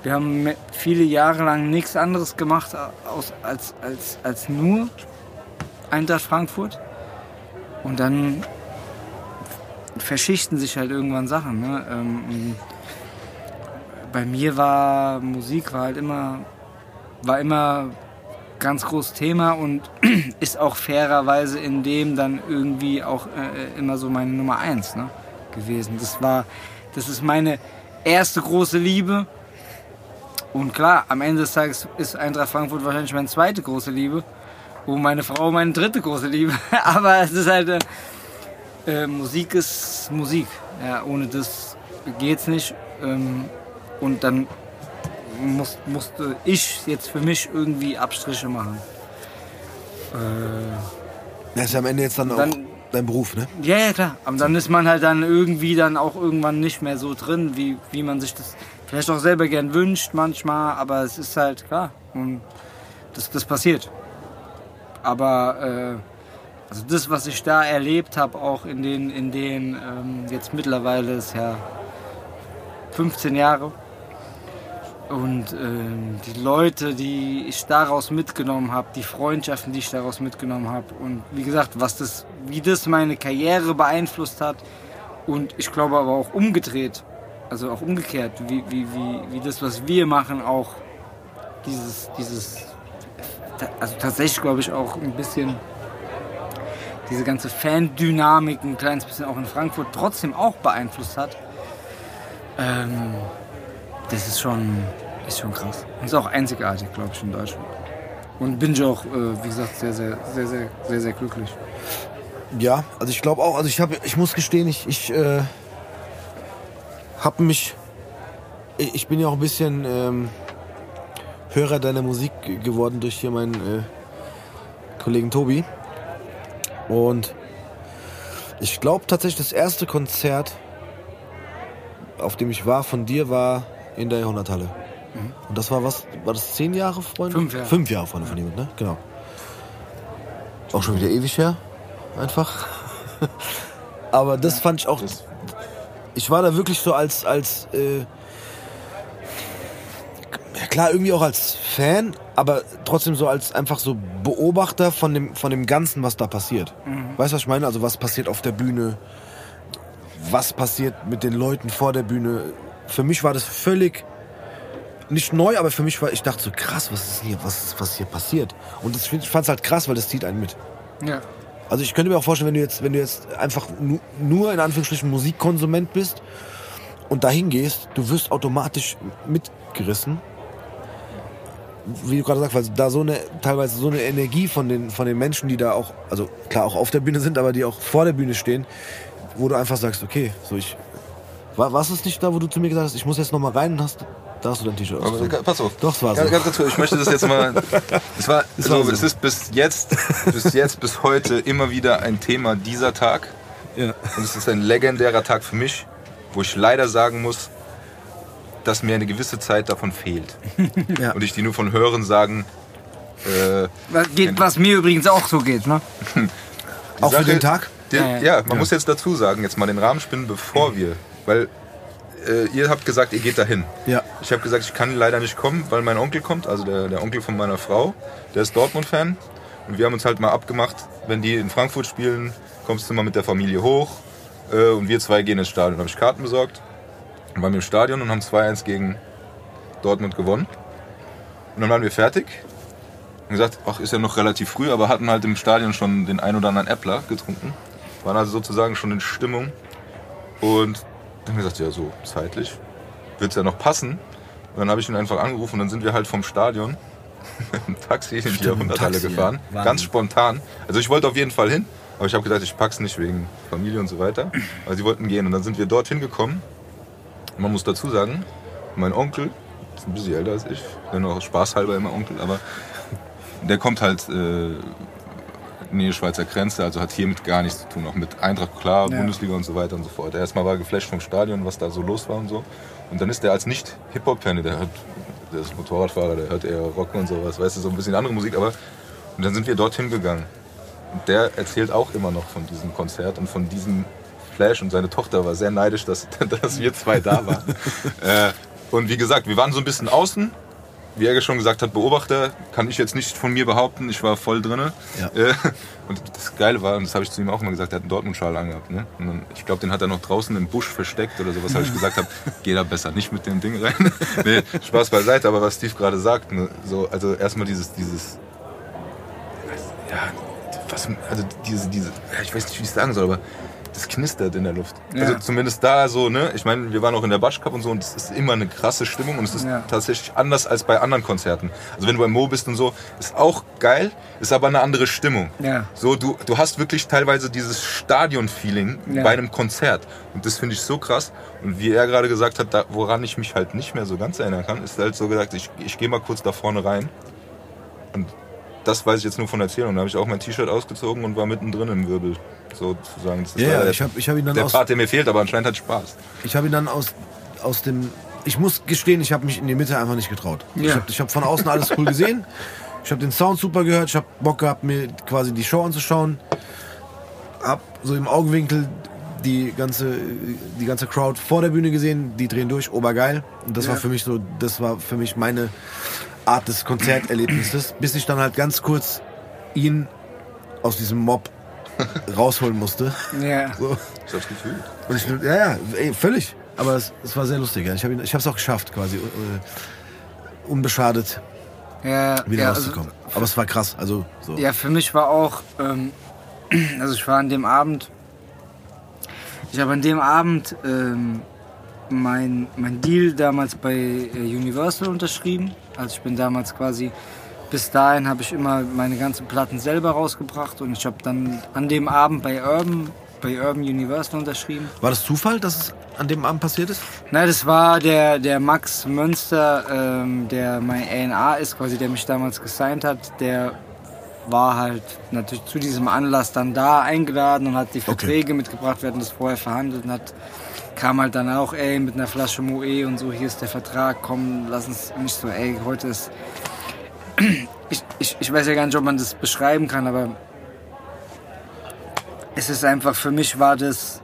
wir haben viele Jahre lang nichts anderes gemacht aus, als, als, als nur Eintracht Frankfurt. Und dann verschichten sich halt irgendwann Sachen. Ne? Ähm, bei mir war Musik war halt immer, war immer ganz großes Thema und ist auch fairerweise in dem dann irgendwie auch äh, immer so meine Nummer eins ne, gewesen. Das war, das ist meine erste große Liebe. Und klar, am Ende des Tages ist Eintracht Frankfurt wahrscheinlich meine zweite große Liebe. Und meine Frau meine dritte große Liebe. Aber es ist halt, äh, äh, Musik ist Musik. Ja, ohne das geht's nicht. Ähm, und dann muss, musste ich jetzt für mich irgendwie Abstriche machen. Äh, Das ist am Ende jetzt dann auch Dann- dein Beruf, ne? ja, ja, klar. Aber dann ist man halt dann irgendwie dann auch irgendwann nicht mehr so drin, wie, wie man sich das vielleicht auch selber gern wünscht manchmal. Aber es ist halt klar. Und das, das passiert. Aber äh, also das, was ich da erlebt habe, auch in den, in den ähm, jetzt mittlerweile ist ja 15 Jahre. Und ähm, die Leute, die ich daraus mitgenommen habe, die Freundschaften, die ich daraus mitgenommen habe und wie gesagt, was das, wie das meine Karriere beeinflusst hat und ich glaube aber auch umgedreht, also auch umgekehrt, wie, wie, wie, wie das, was wir machen, auch dieses, dieses, also tatsächlich glaube ich auch ein bisschen diese ganze Fan-Dynamik ein kleines bisschen auch in Frankfurt trotzdem auch beeinflusst hat. Ähm, das ist schon, ist schon krass. Und ist auch einzigartig, glaube ich, in Deutschland. Und bin ich auch, äh, wie gesagt, sehr, sehr, sehr, sehr, sehr, sehr glücklich. Ja, also ich glaube auch, also ich habe, ich muss gestehen, ich, ich äh, habe mich, ich bin ja auch ein bisschen ähm, Hörer deiner Musik geworden durch hier meinen äh, Kollegen Tobi. Und ich glaube tatsächlich, das erste Konzert, auf dem ich war von dir, war in der Jahrhunderthalle. Und das war was, war das zehn Jahre, Freunde? Fünf Jahre. Fünf Jahre, Freunde von jemand, ne? Genau. Auch schon wieder ewig her, einfach. Aber das fand ich auch. Ich war da wirklich so als, als äh, ja klar, irgendwie auch als Fan, aber trotzdem so als einfach so Beobachter von dem, von dem Ganzen, was da passiert. Weißt du, was ich meine? Also was passiert auf der Bühne, was passiert mit den Leuten vor der Bühne. Für mich war das völlig nicht neu, aber für mich war, ich dachte so, krass, was ist hier, was, was hier passiert? Und das, ich fand es halt krass, weil das zieht einen mit. Ja. Also ich könnte mir auch vorstellen, wenn du jetzt, wenn du jetzt einfach nu, nur in Anführungsstrichen Musikkonsument bist und dahin gehst, du wirst automatisch mitgerissen. Wie du gerade sagst, weil da so eine, teilweise so eine Energie von den, von den Menschen, die da auch, also klar auch auf der Bühne sind, aber die auch vor der Bühne stehen, wo du einfach sagst, okay, so ich, war, warst es nicht da, wo du zu mir gesagt hast, ich muss jetzt noch mal rein und hast, da hast du dein T-Shirt ausgezogen. pass auf. Doch, es war Ganz, so. ganz kurz, ich möchte das jetzt mal. Es war, Es so, war so. es ist bis jetzt, bis jetzt, bis heute immer wieder ein Thema dieser Tag. Ja. Und es ist ein legendärer Tag für mich, wo ich leider sagen muss, dass mir eine gewisse Zeit davon fehlt. Ja. Und ich die nur von Hören sagen. Äh, Was, geht, was mir übrigens auch so geht, ne? Auch für Sache- den Tag? Den, Ja, ja, ja. man muss jetzt dazu sagen, jetzt mal den Rahmen spinnen, bevor wir. Weil äh, ihr habt gesagt, ihr geht dahin. Ja. Ich habe gesagt, ich kann leider nicht kommen, weil mein Onkel kommt, also der, der Onkel von meiner Frau, der ist Dortmund-Fan. Und wir haben uns halt mal abgemacht, wenn die in Frankfurt spielen, kommst du mal mit der Familie hoch. Äh, und wir zwei gehen ins Stadion. habe ich Karten besorgt. Und waren wir im Stadion und haben 2-1 gegen Dortmund gewonnen. Und dann waren wir fertig. Und gesagt, ach, ist ja noch relativ früh, aber hatten halt im Stadion schon den ein oder anderen Äppler getrunken. Waren also sozusagen schon in Stimmung. Und dann haben wir gesagt, ja, so zeitlich wird es ja noch passen. Und dann habe ich ihn einfach angerufen und dann sind wir halt vom Stadion mit dem Taxi in die Jahrhunderthalle gefahren. Wahnsinn. Ganz spontan. Also ich wollte auf jeden Fall hin, aber ich habe gesagt, ich pack's nicht wegen Familie und so weiter. Aber sie wollten gehen und dann sind wir dorthin gekommen. Und man muss dazu sagen, mein Onkel, ist ein bisschen älter als ich, nenne auch spaßhalber immer Onkel, aber der kommt halt äh, Nähe Schweizer Grenze, also hat hiermit gar nichts zu tun, auch mit Eintracht klar, Ja. Bundesliga und so weiter und so fort. Erstmal war er geflasht vom Stadion, was da so los war und so. Und dann ist er als nicht Hip-Hop-Fan, der hat der ist Motorradfahrer, der hört eher Rock und sowas, weißt du, so ein bisschen andere Musik, aber und dann sind wir dorthin gegangen. Und der erzählt auch immer noch von diesem Konzert und von diesem Flash und seine Tochter war sehr neidisch, dass, dass wir zwei da waren. äh, und wie gesagt, wir waren so ein bisschen außen. Wie er schon gesagt hat, Beobachter kann ich jetzt nicht von mir behaupten. Ich war voll drinne. Ja. Äh, und das Geile war, und das habe ich zu ihm auch immer gesagt, er hat einen Dortmund-Schal angehabt. Ne? Und dann, ich glaube, den hat er noch draußen im Busch versteckt oder sowas, habe ich gesagt habe, geh da besser nicht mit dem Ding rein. nee, Spaß beiseite, aber was Steve gerade sagt, ne? so, also erstmal dieses, dieses, ja, was, also diese, diese, ja, ich weiß nicht, wie ich es sagen soll, aber das knistert in der Luft. Ja. Also zumindest da so, ne? Ich meine, wir waren auch in der Batsch Cup und so und es ist immer eine krasse Stimmung und es ist Ja. tatsächlich anders als bei anderen Konzerten. Also wenn du beim Mo bist und so, ist auch geil, ist aber eine andere Stimmung. Ja. So, du, du hast wirklich teilweise dieses Stadion-Feeling bei einem Konzert. Und das finde ich so krass. Und wie er gerade gesagt hat, da, woran ich mich halt nicht mehr so ganz erinnern kann, ist halt so gesagt, ich, ich gehe mal kurz da vorne rein. Und das weiß ich jetzt nur von Erzählung. Da habe ich auch mein T-Shirt ausgezogen und war mittendrin im Wirbel. Sozusagen. Das Ja, ja, der, ich habe ich hab ihn dann der aus, Part, der mir fehlt, aber anscheinend hat Spaß. ich habe ihn dann aus, aus dem, ich muss gestehen, ich habe mich in die Mitte einfach nicht getraut. Ich Ja. habe ich hab von außen alles cool gesehen. Ich habe den Sound super gehört. Ich habe Bock gehabt, mir quasi die Show anzuschauen. Hab so im Augenwinkel die ganze, die ganze Crowd vor der Bühne gesehen. Die drehen durch, obergeil. Und das war für mich so, das war für mich meine Art des Konzerterlebnisses, bis ich dann halt ganz kurz ihn aus diesem Mob rausholen musste. Ja. So. Ich hab's gefühlt. Und ich, ja, ja, ey, völlig. Aber es, es war sehr lustig. Ja. Ich habe es auch geschafft, quasi äh, unbeschadet Ja, wieder ja, also, rauszukommen. Aber es war krass. Also so. ja, für mich war auch, ähm, also ich war an dem Abend, ich habe an dem Abend ähm, mein, mein Deal damals bei äh, Universal unterschrieben. Also ich bin damals quasi, bis dahin habe ich immer meine ganzen Platten selber rausgebracht und ich habe dann an dem Abend bei Urban, bei Urban Universal unterschrieben. War das Zufall, dass es an dem Abend passiert ist? Na, das war der, der Max Münster, ähm, der mein A&R ist, quasi, der mich damals gesigned hat. Der war halt natürlich zu diesem Anlass dann da eingeladen und hat die Verträge mitgebracht. Wir hatten das vorher verhandelt und hat, kam halt dann auch, ey, mit einer Flasche Moe und so, hier ist der Vertrag, komm, lass uns nicht so, ey, heute ist... Ich, ich, ich weiß ja gar nicht, ob man das beschreiben kann, aber es ist einfach, für mich war das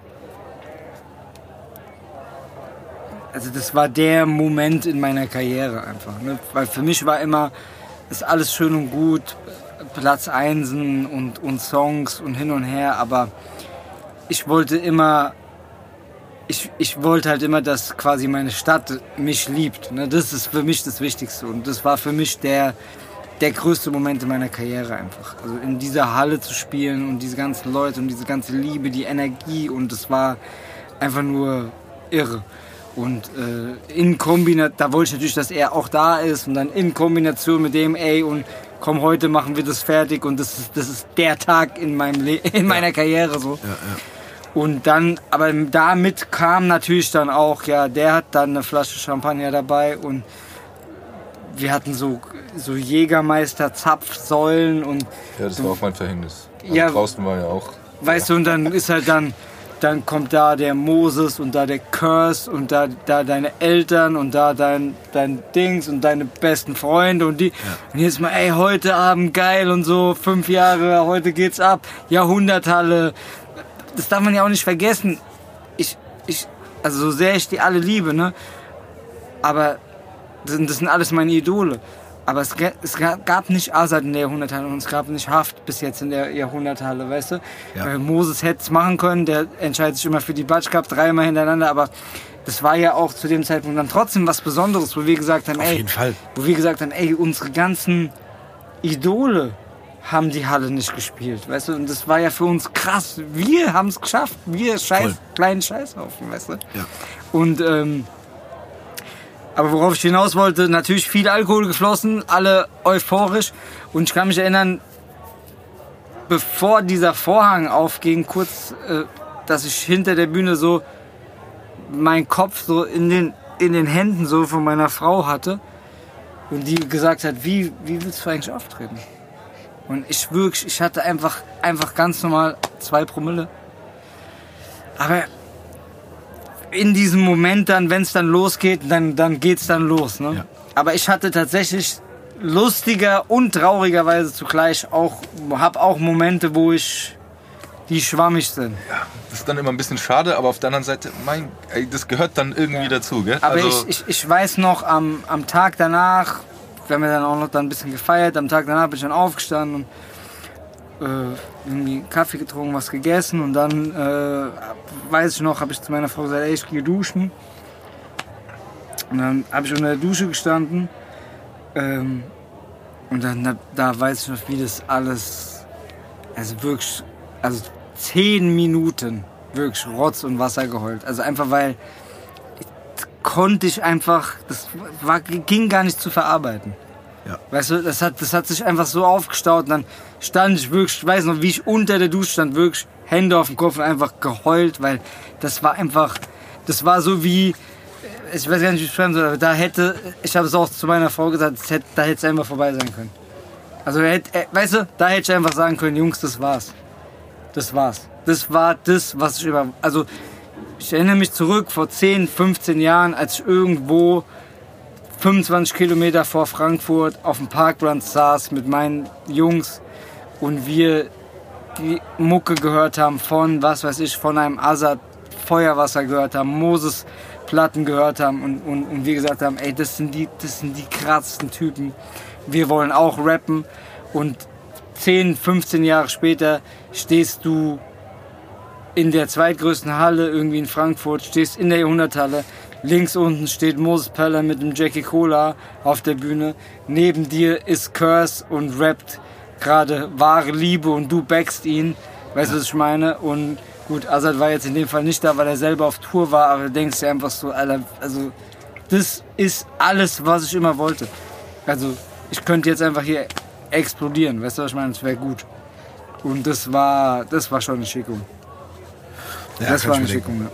also das war der Moment in meiner Karriere einfach. Ne? Weil für mich war immer, ist alles schön und gut, Platz Einsen und, und Songs und hin und her, aber ich wollte immer, ich, ich wollte halt immer, dass quasi meine Stadt mich liebt. Ne? Das ist für mich das Wichtigste und das war für mich der, der größte Moment in meiner Karriere einfach. Also in dieser Halle zu spielen und diese ganzen Leute und diese ganze Liebe, die Energie und das war einfach nur irre. Und äh, in Kombination, da wollte ich natürlich, dass er auch da ist und dann in Kombination mit dem, ey, und komm, heute machen wir das fertig und das ist, das ist der Tag in, meinem Le in meiner Karriere so. Ja, ja. Und dann, aber damit kam natürlich dann auch, ja, der hat dann eine Flasche Champagner dabei und wir hatten so, so Jägermeister Zapfsäulen und Ja, das war auch mein Verhängnis. Also Ja. Draußen war ja auch. weißt du, und dann ist halt dann, dann kommt da der Moses und da der Curse und da, da deine Eltern und da dein, dein Dings und deine besten Freunde und die. Und jetzt mal, ey, heute Abend geil und so, fünf Jahre, heute geht's ab, Jahrhunderthalle. Das darf man ja auch nicht vergessen. Ich, ich, also so sehr ich die alle liebe, ne? Aber das sind, das sind alles meine Idole. Aber es, es ga- gab nicht Asad in der Jahrhunderthalle und es gab nicht Haft bis jetzt in der Jahrhunderthalle, weißt du? Ja. Äh, Moses hätte es machen können, der entscheidet sich immer für die Batsch Cup dreimal hintereinander, aber das war ja auch zu dem Zeitpunkt dann trotzdem was Besonderes, wo wir gesagt haben, Auf ey, jeden Fall. wo wir gesagt haben, ey, unsere ganzen Idole haben die Halle nicht gespielt, weißt du? Und das war ja für uns krass. Wir haben es geschafft. Wir scheiß, Voll. kleinen Scheißhaufen, weißt du? Ja. Und ähm, aber worauf ich hinaus wollte, natürlich viel Alkohol geflossen, alle euphorisch. Und ich kann mich erinnern, bevor dieser Vorhang aufging, kurz, äh, dass ich hinter der Bühne so meinen Kopf so in den, in den Händen so von meiner Frau hatte. Und die gesagt hat, wie, wie willst du eigentlich auftreten? Und ich wirklich, ich hatte einfach, einfach ganz normal zwei Promille. Aber in diesem Moment dann, wenn es dann losgeht, dann, dann geht's dann los. Ne? Ja. aber ich hatte tatsächlich lustiger und traurigerweise zugleich auch, habe auch Momente, wo ich die schwammig sind. Ja, das ist dann immer ein bisschen schade, aber auf der anderen Seite, mein, ey, das gehört dann irgendwie dazu, gell? Aber also, ich, ich, ich weiß noch, am, am Tag danach, wir haben ja dann auch noch dann ein bisschen gefeiert, am Tag danach bin ich dann aufgestanden und äh, irgendwie Kaffee getrunken, was gegessen und dann, äh, weiß ich noch, habe ich zu meiner Frau gesagt, ey, ich gehe duschen. Und dann habe ich unter der Dusche gestanden ähm, und dann, da, da weiß ich noch, wie das alles, also wirklich, also zehn Minuten wirklich Rotz und Wasser geheult. Also einfach weil konnte ich einfach, das war, ging gar nicht zu verarbeiten. Ja. Weißt du, das hat, das hat sich einfach so aufgestaut und dann stand ich wirklich, ich weiß noch, wie ich unter der Dusche stand, wirklich Hände auf dem Kopf und einfach geheult, weil das war einfach, das war so wie, ich weiß gar nicht, wie ich schreiben soll, aber da hätte, ich habe es auch zu meiner Frau gesagt, hätte, da hätte es einfach vorbei sein können. Also, weißt du, da hätte ich einfach sagen können, Jungs, das war's. Das war's. Das war das, was ich über, also, ich erinnere mich zurück vor 10, 15 Jahren, als ich irgendwo 25 Kilometer vor Frankfurt auf dem Parkplatz saß mit meinen Jungs und wir die Mucke gehört haben von, was weiß ich, von einem Assad Feuerwasser gehört haben, Moses Platten gehört haben und, und, und wir gesagt haben, ey, das sind, die, das sind die krassesten Typen. Wir wollen auch rappen und 10, 15 Jahre später stehst du in der zweitgrößten Halle irgendwie in Frankfurt, stehst in der Jahrhunderthalle. Links unten steht Moses Peller mit dem Jackie Cola auf der Bühne. Neben dir ist Curse und rappt gerade wahre Liebe und du backst ihn. Weißt du, was ich meine? Und gut, Azad war jetzt in dem Fall nicht da, weil er selber auf Tour war, aber du denkst dir einfach so, Alter, also das ist alles, was ich immer wollte. Also ich könnte jetzt einfach hier explodieren, weißt du, was ich meine? Das wäre gut. Und das war, das war schon eine Schickung. Ja, das kann war ich eine. Schickung, ja.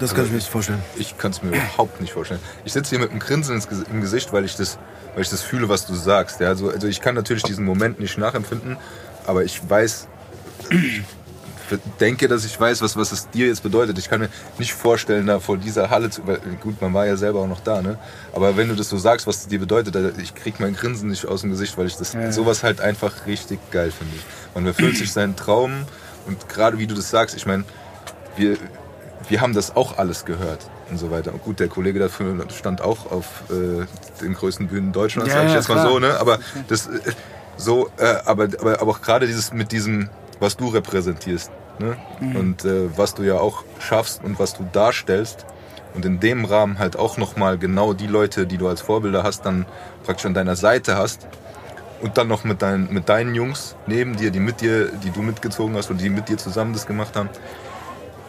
Das kann ich mir nicht vorstellen. Ich kann es mir überhaupt nicht vorstellen. Ich sitze hier mit einem Grinsen ins im Gesicht, weil ich das, weil ich das fühle, was du sagst. Ja, also, also ich kann natürlich diesen Moment nicht nachempfinden, aber ich weiß, denke, dass ich weiß, was, was es dir jetzt bedeutet. Ich kann mir nicht vorstellen, da vor dieser Halle zu. Gut, man war ja selber auch noch da, ne? Aber wenn du das so sagst, was es dir bedeutet, da- ich krieg mein Grinsen nicht aus dem Gesicht, weil ich das Ja. sowas halt einfach richtig geil finde. Man erfüllt sich seinen Traum und gerade wie du das sagst, ich meine, wir, wir haben das auch alles gehört und so weiter. Und gut, der Kollege dafür stand auch auf äh, den größten Bühnen Deutschlands, Ja, sag ich jetzt mal klar. so, ne? Aber das äh, so, äh, aber, aber, aber auch gerade dieses mit diesem, was du repräsentierst, ne? Mhm. Und äh, was du ja auch schaffst und was du darstellst. Und in dem Rahmen halt auch nochmal genau die Leute, die du als Vorbilder hast, dann praktisch an deiner Seite hast. Und dann noch mit, deinen mit deinen Jungs neben dir, die mit dir, die du mitgezogen hast und die mit dir zusammen das gemacht haben.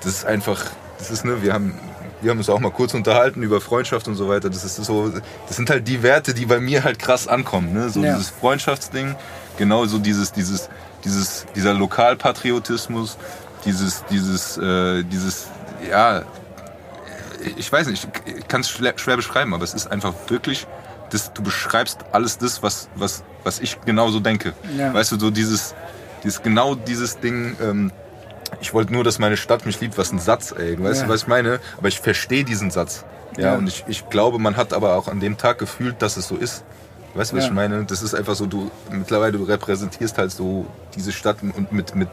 Das ist einfach, das ist, ne, wir haben, wir haben uns auch mal kurz unterhalten über Freundschaft und so weiter. Das ist so, das sind halt die Werte, die bei mir halt krass ankommen, ne? So Ja. dieses Freundschaftsding, genauso dieses, dieses, dieses, dieser Lokalpatriotismus, dieses, dieses, äh, dieses, ja, ich weiß nicht, ich kann es schwer, schwer beschreiben, aber es ist einfach wirklich, das, du beschreibst alles das, was, was, was ich genauso denke. Ja. Weißt du, so dieses, dieses genau dieses Ding, ähm, ich wollte nur, dass meine Stadt mich liebt, was ein Satz, ey. Weißt Ja. du, was ich meine? Aber ich verstehe diesen Satz. Ja, Ja. und ich, ich glaube, man hat aber auch an dem Tag gefühlt, dass es so ist. Weißt du, was Ja. ich meine? Das ist einfach so, du, mittlerweile, du repräsentierst halt so diese Stadt und mit, mit,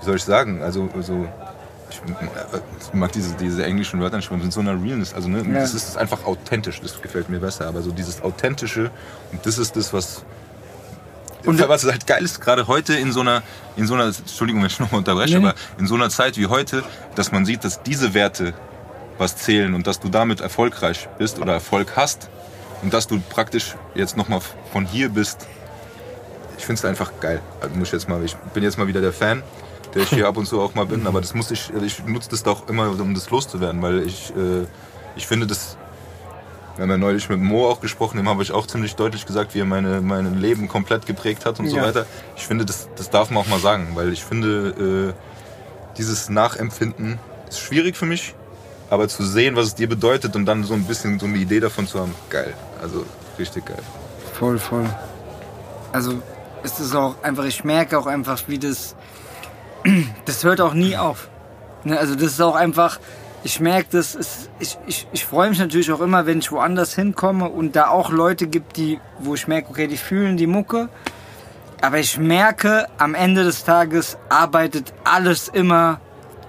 wie soll ich sagen, also, also ich mag diese, diese englischen Wörter nicht, mit so einer Realness, also ne, Ja. das ist einfach authentisch, das gefällt mir besser, aber so dieses Authentische und das ist das, was Und- was halt geil ist, gerade heute in so einer, in so einer, Entschuldigung, wenn ich nochmal unterbreche, Nee, aber in so einer Zeit wie heute, dass man sieht, dass diese Werte was zählen und dass du damit erfolgreich bist oder Erfolg hast und dass du praktisch jetzt nochmal von hier bist. Ich finde es einfach geil. Also muss ich jetzt mal, ich bin jetzt mal wieder der Fan, der ich hier ab und zu auch mal bin, aber das muss ich, ich nutze das doch immer, um das loszuwerden, weil ich, äh, ich finde das, wir haben ja neulich mit Mo auch gesprochen, dem habe ich auch ziemlich deutlich gesagt, wie er meine, mein Leben komplett geprägt hat und so Ja. weiter. Ich finde, das, das darf man auch mal sagen, weil ich finde, äh, dieses Nachempfinden ist schwierig für mich, aber zu sehen, was es dir bedeutet und dann so ein bisschen so eine Idee davon zu haben, geil. Also richtig geil. Voll, voll. Also es ist auch einfach, ich merke auch einfach, wie das, das hört auch nie auf. Ne? Also das ist auch einfach, ich merke das, ist, ich, ich, ich freue mich natürlich auch immer, wenn ich woanders hinkomme und da auch Leute gibt, die, wo ich merke, okay, die fühlen die Mucke. Aber ich merke, am Ende des Tages arbeitet alles immer,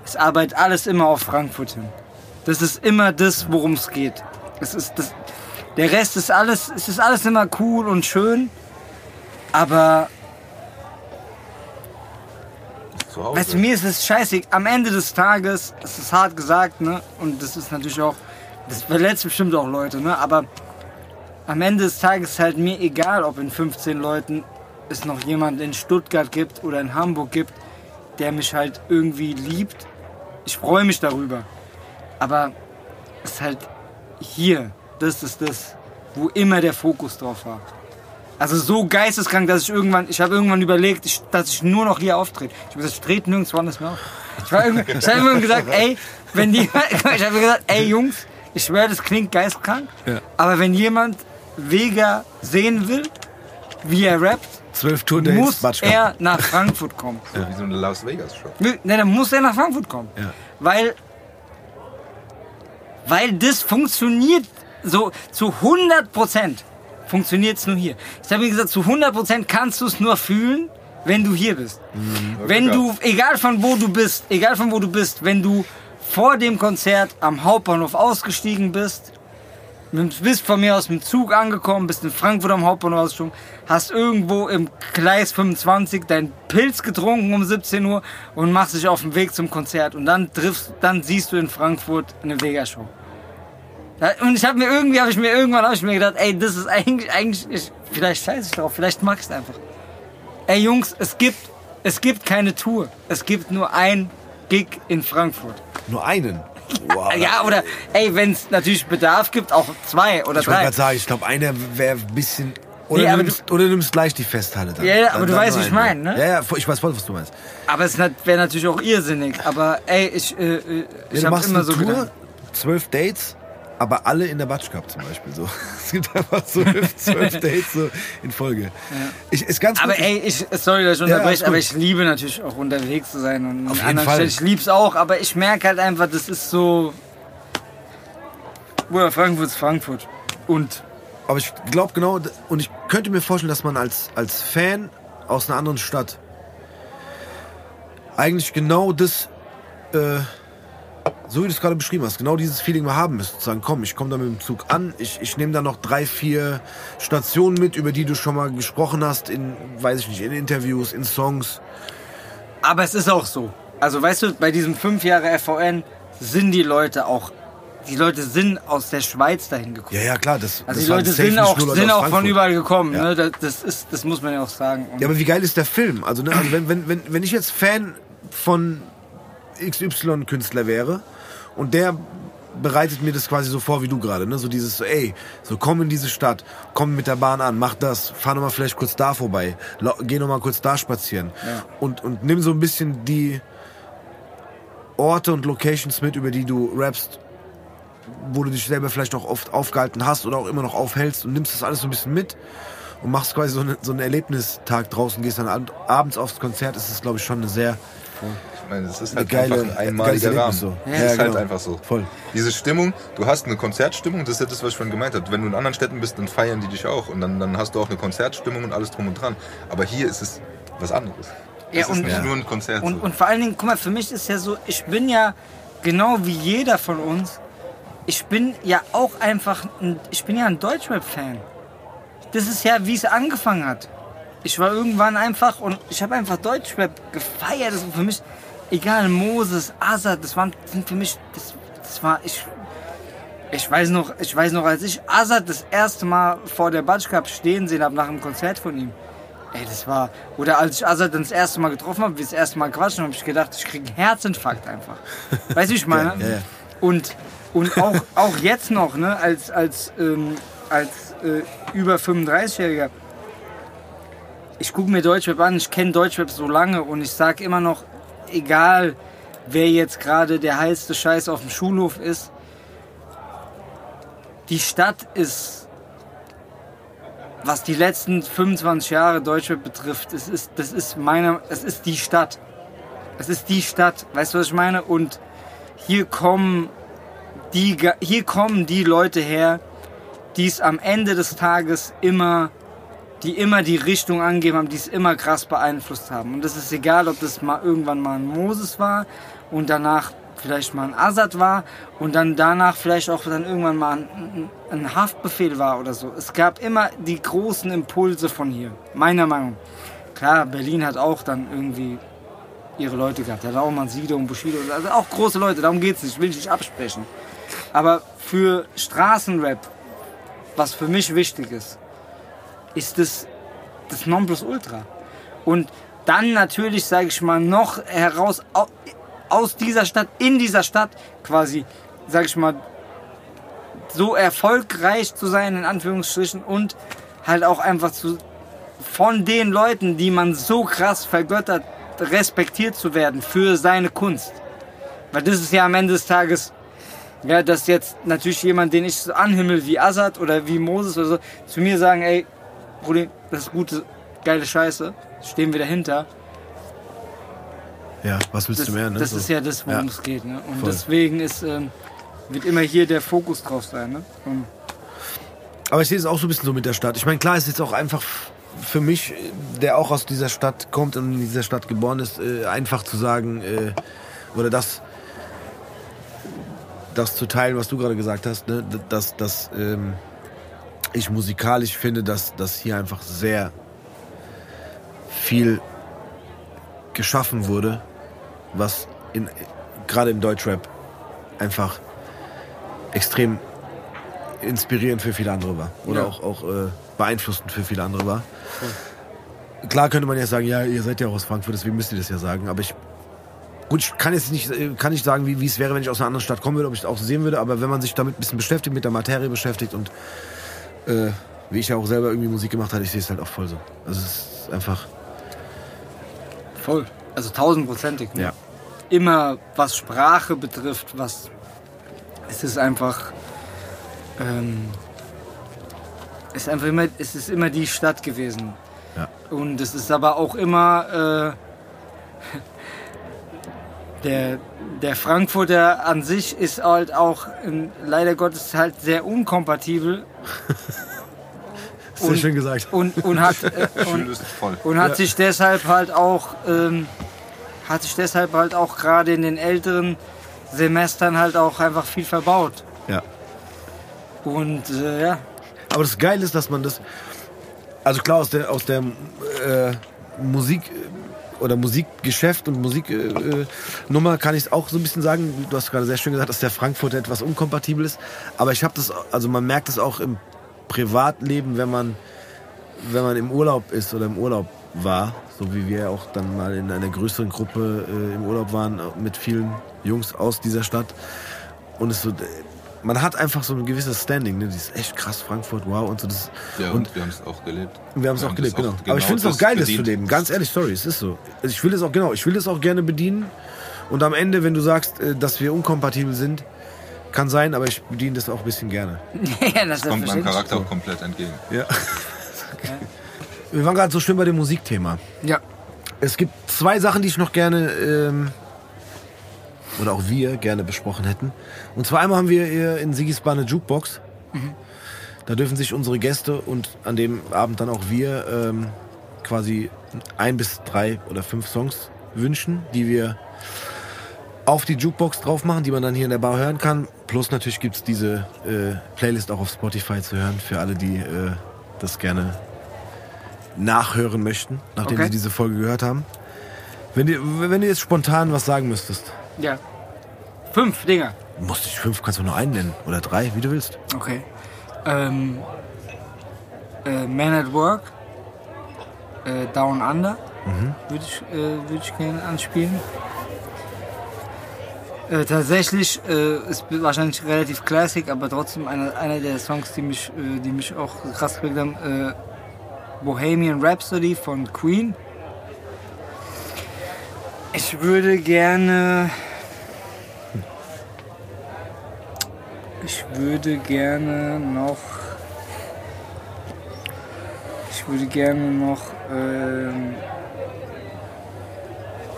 es arbeitet alles immer auf Frankfurt hin. Das ist immer das, worum es geht. Es ist das, der Rest ist alles, es ist alles immer cool und schön, aber Zu Hause. Weißt du, mir ist es scheiße. Am Ende des Tages, es ist hart gesagt, ne? Und das ist natürlich auch, das verletzt bestimmt auch Leute, ne? Aber am Ende des Tages ist halt mir egal, ob in 15 Leuten es noch jemand in Stuttgart gibt oder in Hamburg gibt, der mich halt irgendwie liebt. Ich freue mich darüber. Aber es ist halt hier, das ist das, wo immer der Fokus drauf war. Also so geisteskrank, dass ich irgendwann, ich habe irgendwann überlegt, ich, dass ich nur noch hier auftrete. Ich habe gesagt, ich trete nirgends woanders mehr auf. Ich, war irgendwann- ich habe irgendwann gesagt, ey, wenn die, ich habe gesagt, ey Jungs, ich schwöre, das klingt geisteskrank, Ja. aber wenn jemand Vega sehen will, wie er rappt, Zwölf Tourdates, muss er nach Frankfurt kommen. Ja, wie so eine Las Vegas Show. Ne, dann muss er nach Frankfurt kommen. Ja. Weil, weil das funktioniert so zu 100 Prozent. Funktioniert es nur hier. Ich habe mir gesagt, zu 100 Prozent kannst du es nur fühlen, wenn du hier bist. Wenn du, egal von wo du bist, egal von wo du bist, wenn du vor dem Konzert am Hauptbahnhof ausgestiegen bist, bist von mir aus mit dem Zug angekommen, bist in Frankfurt am Hauptbahnhof ausgestiegen, hast irgendwo im Gleis 25 deinen Pilz getrunken um 17 Uhr und machst dich auf den Weg zum Konzert und dann triffst, dann siehst du in Frankfurt eine Vega-Show. Ja, Und ich habe mir irgendwie, habe ich mir irgendwann, habe ich mir gedacht, ey, das ist eigentlich, eigentlich, ich, vielleicht scheiße ich drauf, vielleicht mach ich's einfach. Ey Jungs, es gibt, es gibt keine Tour, es gibt nur ein Gig in Frankfurt. Nur einen. Wow. Ja, oder, ey, wenn es natürlich Bedarf gibt, auch zwei oder Ich wollte drei. gerade sagen, ich glaube, einer wäre ein bisschen. Oder, Nee, du nimmst, oder du nimmst gleich die Festhalle dann. Ja, ja, Dann- aber du dann weißt, nur wie ich meine, ne? Ja, ja, ich weiß voll, was du meinst. Aber es wäre natürlich auch irrsinnig. Aber ey, ich, äh, äh, Ja, ich du habe immer so Tour, gedacht. zwölf Dates, aber alle in der Batsch Cup zum Beispiel. So. Es gibt einfach so zwölf Dates so in Folge. Ich, ist ganz Aber gut. ey, ich, sorry, dass ich unterbreche, gut. aber ich liebe natürlich auch unterwegs zu sein und Auf jeden Fall. Stellen. Ich lieb's auch, aber ich merke halt einfach, das ist so. Bruder, Frankfurt ist Frankfurt. Und Aber ich glaube genau, und ich könnte mir vorstellen, dass man als, als Fan aus einer anderen Stadt eigentlich genau das, äh, so wie du es gerade beschrieben hast, genau dieses Feeling mal haben müsste. Zu sagen, komm, ich komme da mit dem Zug an, ich, ich nehme da noch drei, vier Stationen mit, über die du schon mal gesprochen hast, in, weiß ich nicht, in Interviews, in Songs. Aber es ist auch so. Also weißt du, bei diesem fünf Jahre FVN sind die Leute auch, die Leute sind aus der Schweiz dahin gekommen. Ja, ja, klar, das, Also das die Leute sind auch, Leute sind auch von überall gekommen. Ja. Ne? Das, das, ist, das muss man ja auch sagen. Und Ja, aber wie geil ist der Film? Also, ne, also wenn, wenn, wenn, wenn ich jetzt Fan von XY-Künstler wäre. Und der bereitet mir das quasi so vor wie du gerade, ne? So dieses so, ey, so komm in diese Stadt, komm mit der Bahn an, mach das, fahr noch mal vielleicht kurz da vorbei, geh noch mal kurz da spazieren. Und und nimm so ein bisschen die Orte und Locations mit, über die du rappst, wo du dich selber vielleicht auch oft aufgehalten hast oder auch immer noch aufhältst und nimmst das alles so ein bisschen mit und machst quasi so, eine, so einen Erlebnistag draußen, gehst dann abend, abends aufs Konzert, ist es glaube ich schon eine sehr Ich meine, es ist eine halt geile, einfach ein einmaliger Rahmen. so. Es ist halt einfach so. Voll. Diese Stimmung, du hast eine Konzertstimmung, das ist ja das, was ich vorhin gemeint habe. Wenn du in anderen Städten bist, dann feiern die dich auch und dann, dann hast du auch eine Konzertstimmung und alles drum und dran. Aber hier ist es was anderes. Ja, es ist und- nicht Ja. nur ein Konzert. Und, so. und vor allen Dingen, guck mal, für mich ist ja so, ich bin ja genau wie jeder von uns, ich bin ja auch einfach, ein, ich bin ja ein Deutschrap-Fan. Das ist ja, wie es angefangen hat. Ich war irgendwann einfach und ich habe einfach Deutschrap gefeiert. Das für mich, egal, Moses, Azad, das waren, sind für mich, das, das war, ich, ich weiß noch, ich weiß noch, als ich Azad das erste Mal vor der Batsch Cup stehen sehen habe nach einem Konzert von ihm. Ey, das war. Oder als ich Azad dann das erste Mal getroffen habe, wir das erste Mal quatschen, habe ich gedacht, ich kriege einen Herzinfarkt einfach. Weißt du, ich meine? Ja, ja. Und, und auch, auch jetzt noch, ne, als, als, ähm, als äh, über 35-Jähriger, ich gucke mir Deutschrap an, ich kenne Deutschrap so lange und ich sage immer noch, egal wer jetzt gerade der heißeste Scheiß auf dem Schulhof ist, die Stadt ist, was die letzten 25 Jahre Deutschrap betrifft, es ist, das ist meine, es ist die Stadt. Es ist die Stadt, weißt du, was ich meine? Und hier kommen die, hier kommen die Leute her, die es am Ende des Tages immer, die immer die Richtung angeben haben, die es immer krass beeinflusst haben. Und das ist egal, ob das mal irgendwann mal ein Moses war und danach vielleicht mal ein Assad war und dann danach vielleicht auch dann irgendwann mal ein, ein, Haftbefehl war oder so. Es gab immer die großen Impulse von hier, meiner Meinung. Klar, Berlin hat auch dann irgendwie ihre Leute gehabt. Hat auch mal Sido und Bushido, also auch große Leute, darum geht's nicht, will ich nicht absprechen. Aber für Straßenrap, was für mich wichtig ist, ist das das Nonplusultra. Und dann natürlich, sage ich mal, noch heraus au- aus dieser Stadt, in dieser Stadt quasi, sage ich mal, so erfolgreich zu sein, in Anführungsstrichen, und halt auch einfach zu, von den Leuten, die man so krass vergöttert, respektiert zu werden für seine Kunst. Weil das ist ja am Ende des Tages, ja, dass jetzt natürlich jemand, den ich so anhimmel wie Assad oder wie Moses oder so, zu mir sagen, ey, Bruder, das ist gute, geile Scheiße, stehen wir dahinter. Ja, was willst Das, du mehr, ne? das So. ist ja das, worum Ja. es geht. Ne? Und Voll. deswegen ist, ähm, wird immer hier der Fokus drauf sein. Ne? Und Aber ich sehe es auch so ein bisschen so mit der Stadt. Ich meine, klar ist jetzt auch einfach für mich, äh, der auch aus dieser Stadt kommt und in dieser Stadt geboren ist, äh, einfach zu sagen, äh, oder das, das zu teilen, was du gerade gesagt hast, ne? dass, dass ähm, ich musikalisch finde, dass, dass hier einfach sehr viel geschaffen wurde, was in, gerade im Deutschrap einfach extrem inspirierend für viele andere war. Oder Ja. auch, auch äh, beeinflussend für viele andere war. Klar könnte man ja sagen, ja, ihr seid ja auch aus Frankfurt, deswegen müsst ihr das ja sagen. Aber ich, gut, ich kann jetzt nicht, äh, kann nicht sagen, wie, wie es wäre, wenn ich aus einer anderen Stadt kommen würde, ob ich es auch sehen würde. Aber wenn man sich damit ein bisschen beschäftigt, mit der Materie beschäftigt und äh, wie ich ja auch selber irgendwie Musik gemacht habe, ich sehe es halt auch voll so. Also es ist einfach, voll. Also tausendprozentig. Ne? ja. Immer was Sprache betrifft, was es ist einfach ähm, es ist einfach immer es ist immer die Stadt gewesen Ja. und es ist aber auch immer äh, der der Frankfurter an sich ist halt auch leider Gottes halt sehr unkompatibel Sehr Und- schön gesagt. und und hat äh, und, und hat Ja. sich deshalb halt auch ähm, hat sich deshalb halt auch gerade in den älteren Semestern halt auch einfach viel verbaut Ja. und äh, ja Aber das Geile ist, dass man das, also klar aus der aus der äh, Musik äh, oder Musikgeschäft und Musiknummer äh, kann ich auch so ein bisschen sagen. Du hast gerade sehr schön gesagt, dass der Frankfurter etwas unkompatibel ist. Aber ich habe das, also man merkt es auch im Privatleben, wenn man wenn man im Urlaub ist oder im Urlaub war, so wie wir auch dann mal in einer größeren Gruppe äh, im Urlaub waren mit vielen Jungs aus dieser Stadt und es so man hat einfach so ein gewisses Standing, ne? Ist echt krass, Frankfurt, wow und so. Das, Ja, und und wir haben es auch gelebt. wir haben es auch das gelebt, genau. Aber ich genau finde es auch das geil, das zu leben. Ganz ehrlich, sorry, es ist so. Also ich will es auch, genau, ich will es auch gerne bedienen. Und am Ende, wenn du sagst, äh, dass wir unkompatibel sind, kann sein, aber ich bediene das auch ein bisschen gerne. ja das ist Kommt meinem. Charakter auch komplett entgegen. Ja. Wir waren gerade so schön bei dem Musikthema. ja Es gibt zwei Sachen, die ich noch gerne, ähm, oder auch wir gerne besprochen hätten. Und zwar einmal haben wir hier in Siggisbar eine Jukebox. Da dürfen sich unsere Gäste und an dem Abend dann auch wir ähm, quasi ein bis drei oder fünf Songs wünschen, die wir auf die Jukebox drauf machen, die man dann hier in der Bar hören kann. Plus natürlich gibt's diese äh, Playlist auch auf Spotify zu hören für alle, die äh, das gerne nachhören möchten, nachdem Okay. sie diese Folge gehört haben. Wenn du, wenn du jetzt spontan was sagen müsstest, ja fünf Dinger musst du fünf, kannst du nur einen nennen oder drei, wie du willst. okay ähm, äh, Man at Work äh, Down Under würde ich, äh, würd ich gerne anspielen. Äh, tatsächlich äh, ist wahrscheinlich relativ classic, aber trotzdem einer, einer der Songs, die mich, äh, die mich auch krass geprägt haben, äh, Bohemian Rhapsody von Queen. Ich würde gerne. Ich würde gerne noch. Ich würde gerne noch. Ähm,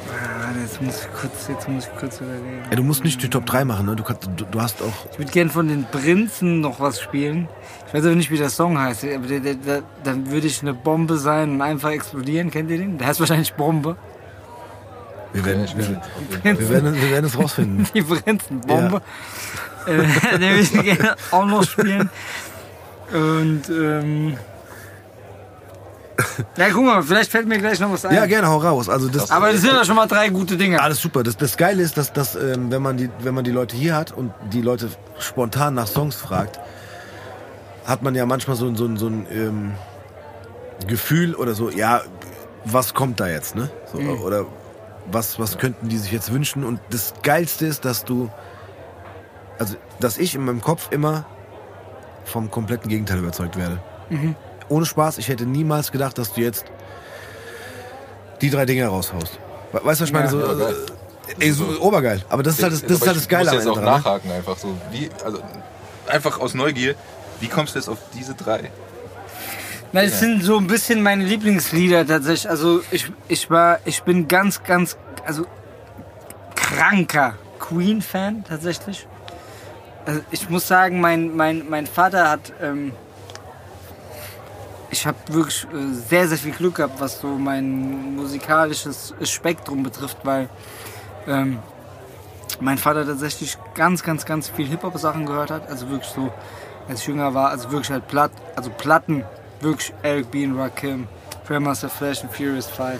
ah, jetzt muss ich kurz, jetzt muss ich kurz überlegen. Ey, du musst nicht die Top 3 machen, ne? Du, kannst, du, du hast auch. Ich würde gern von den Prinzen noch was spielen. Ich weiß aber nicht, wie der Song heißt. Aber der, der, der, dann würde ich eine Bombe sein und einfach explodieren. Kennt ihr den? Der heißt wahrscheinlich Bombe. Wir werden, Ja, wir, wir, werden, wir werden es rausfinden. Die Prinzenbombe. Äh, den würde ich gerne auch noch spielen. Und ähm, ja, guck mal, vielleicht fällt mir gleich noch was ein. Ja, gerne, hau raus. Also das, Aber das sind ja schon mal drei gute Dinge. Alles super. Das, das Geile ist, dass, dass ähm, wenn, man die, wenn man die Leute hier hat und die Leute spontan nach Songs fragt, hat man ja manchmal so, ein- so, ein- so ein ähm, Gefühl oder so, ja, was kommt da jetzt, ne? So, Oder was, was könnten die sich jetzt wünschen? Und das Geilste ist, dass du, also, dass ich in meinem Kopf immer vom kompletten Gegenteil überzeugt werde. Ohne Spaß, ich hätte niemals gedacht, dass du jetzt die drei Dinge raushaust. We- Weißt du, was ich meine? Ja. so, Ja, äh, ey, so obergeil. Aber das ist halt das, das, ist halt das Geile Ich muss jetzt auch dran. Ne? nachhaken einfach so. Wie, also, einfach aus Neugier, wie kommst du jetzt auf diese drei? Na, das sind so ein bisschen meine Lieblingslieder tatsächlich. Also ich, ich war, ich bin ganz, ganz, also kranker Queen-Fan tatsächlich. Also ich muss sagen, mein, mein, mein Vater hat, ähm, ich habe wirklich äh, sehr, sehr viel Glück gehabt, was so mein musikalisches Spektrum betrifft, weil ähm, mein Vater tatsächlich ganz, ganz, ganz viel Hip-Hop-Sachen gehört hat. Also wirklich so, als ich jünger war, also wirklich halt Platt, also Platten, wirklich Eric B. und Rakim, Grandmaster Flash und Furious 5.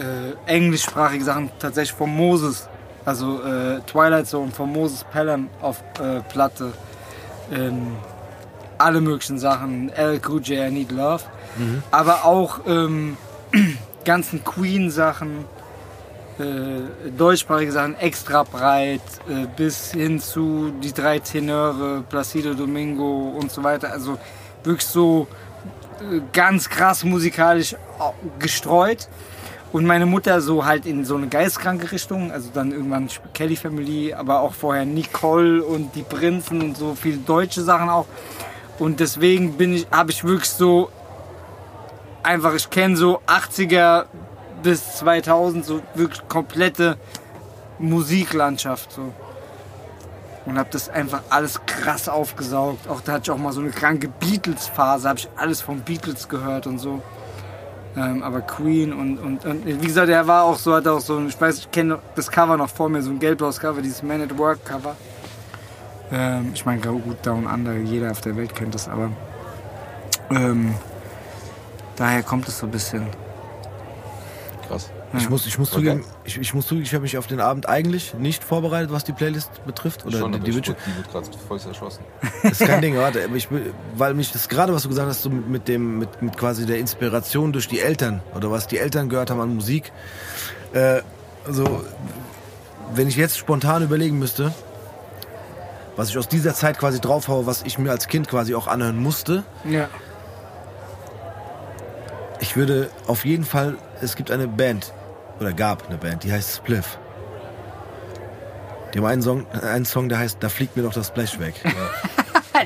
Äh, englischsprachige Sachen tatsächlich von Moses, also äh, Twilight Zone von Moses Pelham auf äh, Platte. Ähm, alle möglichen Sachen, L. Cool J, I Need Love. Aber auch ähm, ganzen Queen-Sachen, äh, deutschsprachige Sachen extra breit, äh, bis hin zu die drei Tenöre, Placido Domingo und so weiter. Also wirklich so äh, ganz krass musikalisch au- gestreut. Und meine Mutter so halt in so eine geistkranke Richtung, also dann irgendwann Kelly Family, aber auch vorher Nicole und die Prinzen und so viele deutsche Sachen auch. Und deswegen bin ich, habe ich wirklich so einfach, ich kenne so 80er bis 2000 so wirklich komplette Musiklandschaft so. Und habe das einfach alles krass aufgesaugt. Auch da hatte ich auch mal so eine kranke Beatles-Phase, habe ich alles von Beatles gehört und so. Ähm, aber Queen und, und, und wie gesagt, er war auch so, hat auch so, ein- ich weiß, ich kenne das Cover noch vor mir, so ein gelb-blaues Cover, dieses Man at Work Cover. Ähm, ich meine, gut, Down Under, jeder auf der Welt kennt das, aber ähm, daher kommt es so ein bisschen. Krass. Ich muss, ich muss Okay. zugeben, ich, ich muss zugeben, ich habe mich auf den Abend eigentlich nicht vorbereitet, was die Playlist betrifft. Oder Schon, die, die ich Wünsche. die wird gerade voll zerschossen. Das ist kein Ding, warte. Ich, weil mich das gerade, was du gesagt hast, so mit, mit dem, mit, mit quasi der Inspiration durch die Eltern oder was die Eltern gehört haben an Musik. Äh, also, wenn ich jetzt spontan überlegen müsste, was ich aus dieser Zeit quasi draufhaue, was ich mir als Kind quasi auch anhören musste, Ja. ich würde auf jeden Fall, es gibt eine Band, oder gab eine Band, die heißt Spliff. Die haben einen Song, einen Song, der heißt Da fliegt mir doch das Blech weg.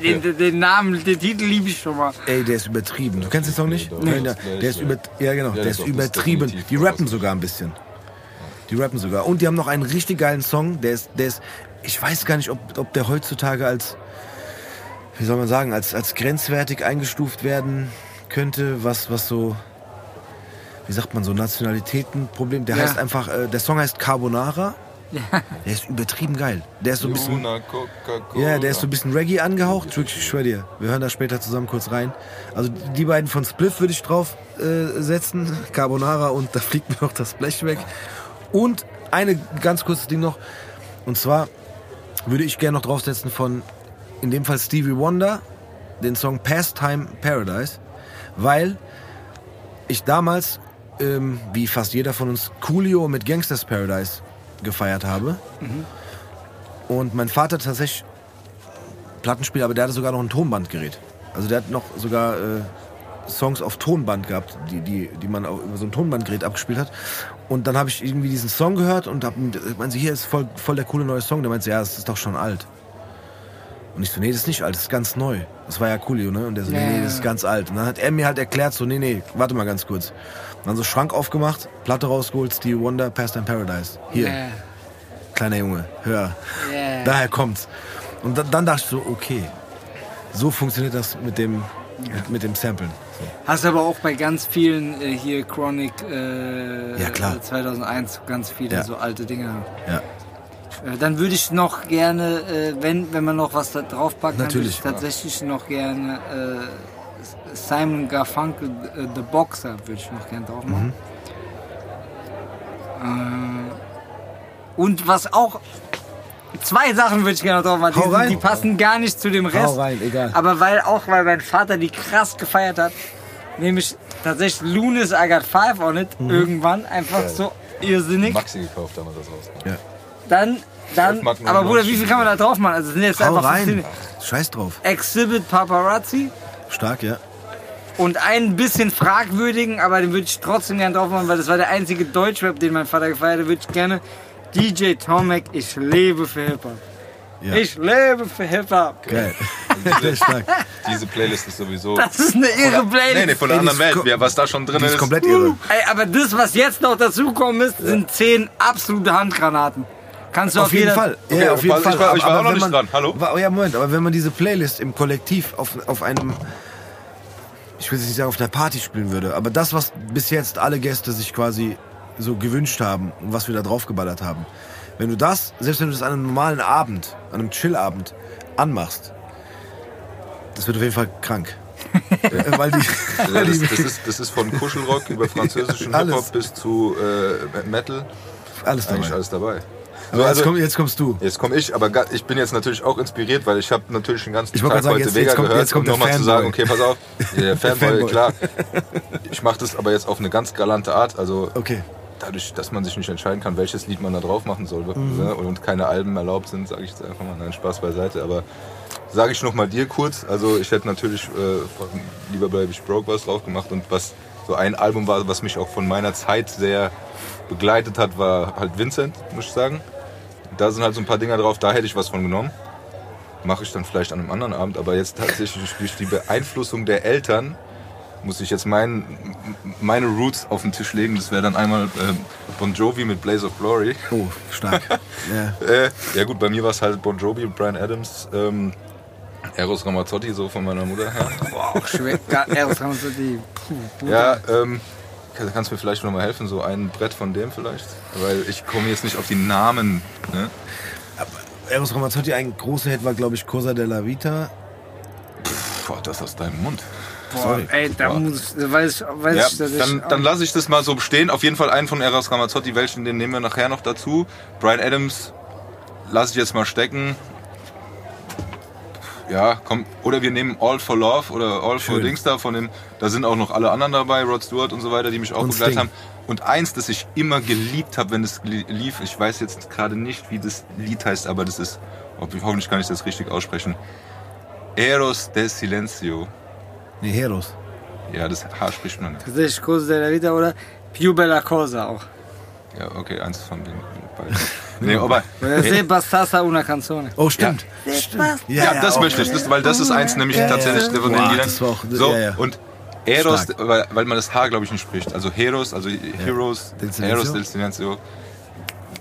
Den, den, den Namen, den Titel liebe ich schon mal. Ey, der ist übertrieben. Du kennst den Song nicht? Nee, Ja, der, der ist über, ja genau, Ja, der ist übertrieben. Die rappen sogar ein bisschen. Die rappen sogar. Und die haben noch einen richtig geilen Song, der ist, der ist, ich weiß gar nicht, ob, ob der heutzutage als, wie soll man sagen, als, als grenzwertig eingestuft werden könnte, was, was so, wie sagt man, so Nationalitätenproblem. Der Ja. heißt einfach, äh, der Song heißt Carbonara. Der ist übertrieben geil. Der ist so ein bisschen, ja, der ist so ein bisschen Reggae angehaucht. Ich schwör dir. Wir hören da später zusammen kurz rein. Also die beiden von Spliff würde ich drauf äh, setzen. Carbonara und da fliegt mir noch das Blech weg. Und eine ganz kurzes Ding noch. Und zwar würde ich gerne noch draufsetzen von, in dem Fall Stevie Wonder, den Song Pastime Paradise. Weil ich damals, ähm, wie fast jeder von uns, Coolio mit Gangsters Paradise gefeiert habe. Und mein Vater tatsächlich Plattenspieler, aber der hatte sogar noch ein Tonbandgerät. Also der hat noch sogar äh, Songs auf Tonband gehabt, die, die, die man auch über so ein Tonbandgerät abgespielt hat. Und dann habe ich irgendwie diesen Song gehört und hab, meinte, hier ist voll, voll der coole neue Song. Der meinte, ja, das ist doch schon alt. Und ich so, nee, das ist nicht alt, das ist ganz neu. Das war ja Coolio, ne? Und der so, nee, nee, das ist ganz alt. Und dann hat er mir halt erklärt, so, nee, nee, warte mal ganz kurz. Dann so Schrank aufgemacht, Platte rausgeholt, Stevie Wonder, Past in Paradise. Hier, Ja. kleiner Junge, hör. Ja. Daher kommt's. Und dann, dann dachte ich so, okay, so funktioniert das mit dem, mit, mit dem Samplen. So. Hast aber auch bei ganz vielen äh, hier Chronic äh, Ja, klar. 2001 ganz viele Ja. so alte Dinge. Ja. Äh, dann würde ich noch gerne, äh, wenn, wenn man noch was da draufpackt, dann würde ich tatsächlich noch gerne äh, Simon Garfunkel, äh, The Boxer, würde ich noch gerne drauf machen. Äh, und was auch, zwei Sachen würde ich gerne drauf machen, die, Hau sind- rein. die passen gar nicht zu dem Rest. Hau rein, egal. Aber weil auch, weil mein Vater die krass gefeiert hat, nämlich tatsächlich Lunis I Got Five on it, Mhm. irgendwann, einfach so irrsinnig. Maxi gekauft, damals das raus. Ja. Dann, dann, 12 Mark aber Bruder, 99. wie viel kann man da drauf machen? Also sind jetzt Hau einfach rein. 15 Scheiß drauf. Exhibit Paparazzi Stark, ja. und einen bisschen fragwürdigen, aber den würde ich trotzdem gerne drauf machen, weil das war der einzige Deutschrap, den mein Vater gefeiert hat, würde ich gerne DJ Tomek, ich lebe für Hip-Hop. Ja. Ich lebe für Hip-Hop. Geil. Sehr stark. Diese Playlist ist sowieso. Das ist eine irre Playlist. Nee, nee, von der anderen Welt. Ja, was da schon drin Die ist ist. komplett irre. Ey, aber das, was jetzt noch dazukommen ist, sind zehn absolute Handgranaten. Kannst du auf, Auf jeden Fall. Okay, ja, auf jeden ich Fall. war- ich war Aber auch noch nicht man, dran. Hallo? Ja, Moment, aber wenn man diese Playlist im Kollektiv auf, auf einem, ich will jetzt nicht sagen auf einer Party spielen würde, aber das, was bis jetzt alle Gäste sich quasi so gewünscht haben und was wir da draufgeballert haben, wenn du das, selbst wenn du das an einem normalen Abend, an einem Chillabend anmachst, das wird auf jeden Fall krank. Äh, weil die, Ja, das, das, ist, das ist von Kuschelrock über französischen. Hip-Hop bis zu äh, Metal. alles Eigentlich dabei. alles dabei. So, jetzt, also, komm, jetzt kommst du. jetzt komme ich, aber ich bin jetzt natürlich auch inspiriert, weil ich habe natürlich den ganzen Ich Tag sagen, heute jetzt- Vega jetzt kommt- gehört, jetzt kommt um nochmal zu sagen, okay, pass auf, der Fanboy, Fanboy. klar. Ich mache das aber jetzt auf eine ganz galante Art, also Okay. dadurch, dass man sich nicht entscheiden kann, welches Lied man da drauf machen soll Mhm. ne, und keine Alben erlaubt sind, sage ich jetzt einfach mal, nein, Spaß beiseite, aber sage ich noch mal dir kurz, also ich hätte natürlich äh, von Lieber bleibe ich broke was drauf gemacht und was so ein Album war, was mich auch von meiner Zeit sehr begleitet hat, war halt Vincent, muss ich sagen. Da sind halt so ein paar Dinger drauf, da hätte ich was von genommen. Mache ich dann vielleicht an einem anderen Abend, aber jetzt tatsächlich durch die Beeinflussung der Eltern muss ich jetzt mein, meine Roots auf den Tisch legen. Das wäre dann einmal äh, Bon Jovi mit Blaze of Glory. Oh, stark. ja. Äh, ja gut, bei mir war es halt Bon Jovi und Brian Adams. Ähm, Eros Ramazzotti, so von meiner Mutter her. Boah, schwer. Eros Ramazzotti. Puh. Ja, ähm, kannst du mir vielleicht noch mal helfen, so ein Brett von dem vielleicht? Weil ich komme jetzt nicht auf die Namen. Ne? Eros Ramazzotti, ein großer Hit war, glaube ich, Cosa della Vita. Boah, das aus deinem Mund. Boah, sorry. ey, da muss, weiß, ich- weiß Ja, ich, dass dann, ich. dann lasse ich das mal so stehen. Auf jeden Fall einen von Eros Ramazzotti, welchen den nehmen wir nachher noch dazu. Brian Adams lasse ich jetzt mal stecken. Ja, komm. Oder wir nehmen All for Love oder All for Schön. Dings da von dem. Da sind auch noch alle anderen dabei, Rod Stewart und so weiter, die mich auch Und begleitet Sting. haben. Und eins, das ich immer geliebt habe, wenn es li- lief, ich weiß jetzt gerade nicht, wie das Lied heißt, aber das ist, hoffentlich kann ich das richtig aussprechen. Eros del Silencio. Nee, Heros. Ja, das H spricht man nicht. Tatsächlich Cosa della Vita oder Più Bella Cosa auch. Ja, okay, eins von den beiden. nee, aber. Oder Se bastassa una canzone. Oh, stimmt. Ja. stimmt. Ja, das möchte ich, das, weil das ist eins nämlich Ja, tatsächlich ja. von den Liedern. so, ja, ja. und Eros, weil, weil man das H, glaube ich, nicht spricht. Also Heroes, also Heroes. Eros del Silencio.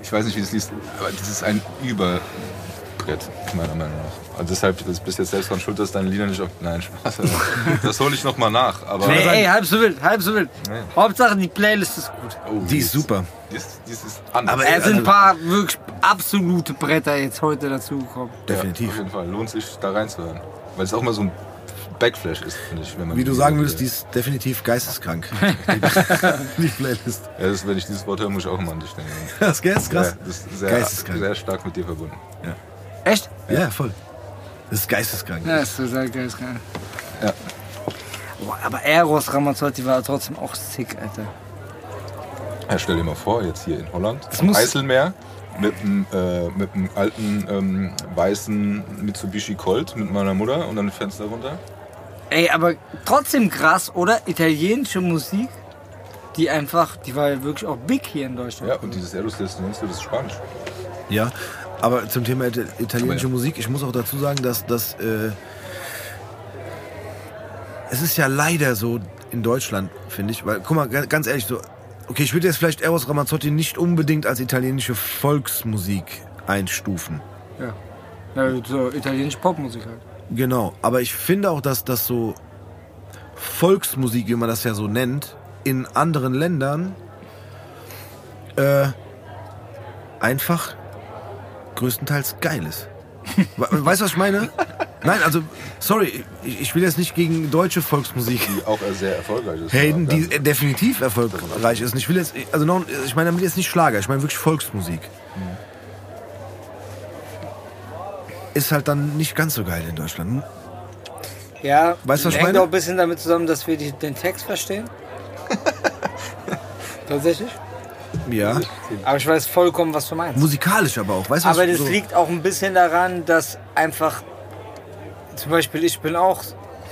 Ich weiß nicht, wie das liest, aber das ist ein Überbrett, meiner Meinung nach. Also deshalb, das bist jetzt selbst dran schuld, dass deine Lieder nicht auf... Nein, Spaß. Also, das hole ich noch mal nach. Aber Nee, ey, halb so wild, halb so wild. Nee. Hauptsache die Playlist ist gut. Oh, Die ist super. Die ist, die ist anders. Aber Es Also- sind ein paar wirklich absolute Bretter jetzt heute dazugekommen. Definitiv. Ja, auf jeden Fall. Lohnt sich, da reinzuhören. Weil es auch mal so ein Backflash ist, finde ich. Wenn man Wie du sagen würdest, die ist definitiv geisteskrank. die, Playlist. Ja, das, wenn ich dieses Wort höre, muss ich auch immer an dich denken. Das ist krass. Ja, das ist sehr, Geisteskrank. sehr stark mit dir verbunden. Echt? Ja, voll. Das ist geisteskrank. Ja, ist total geil. Ja. Boah, aber Eros Ramazzotti war trotzdem auch sick, Alter. Ja, stell dir mal vor, jetzt hier in Holland, Das am muss- Eiselmeer, mit einem äh, mit einem alten ähm, weißen Mitsubishi Colt mit meiner Mutter und dann Fenster runter. Ey, aber trotzdem krass, oder? Italienische Musik, die einfach, die war ja wirklich auch big hier in Deutschland. Ja, und dieses Eros del Silencio, das ist Spanisch. Ja, aber zum Thema Ita- italienische. Musik, ich muss auch dazu sagen, dass, dass äh, es ist ja leider so in Deutschland, finde ich, weil, guck mal, ga- ganz ehrlich, so, okay, ich würde jetzt vielleicht Eros Ramazzotti nicht unbedingt als italienische Volksmusik einstufen. Ja. ja so italienische Popmusik halt. Genau, aber ich finde auch, dass das so Volksmusik, wie man das ja so nennt, in anderen Ländern äh, einfach größtenteils geil ist. We- Weißt du, was ich meine? Nein, also, sorry, ich, ich will jetzt nicht gegen deutsche Volksmusik Die auch sehr erfolgreich ist. haten, die Ja. äh, definitiv erfolgreich ist. Und Ich will jetzt, also noch, ich meine damit jetzt nicht Schlager, ich meine wirklich Volksmusik. Ist halt dann nicht ganz so geil in Deutschland. Ja, Weißt du, was ich hängt meine? auch ein bisschen damit zusammen, dass wir die, den Text verstehen. Tatsächlich. Ja. Aber ich weiß vollkommen, was du meinst. Musikalisch aber auch, weißt du? was Aber das so, liegt auch ein bisschen daran, dass einfach, zum Beispiel ich bin auch,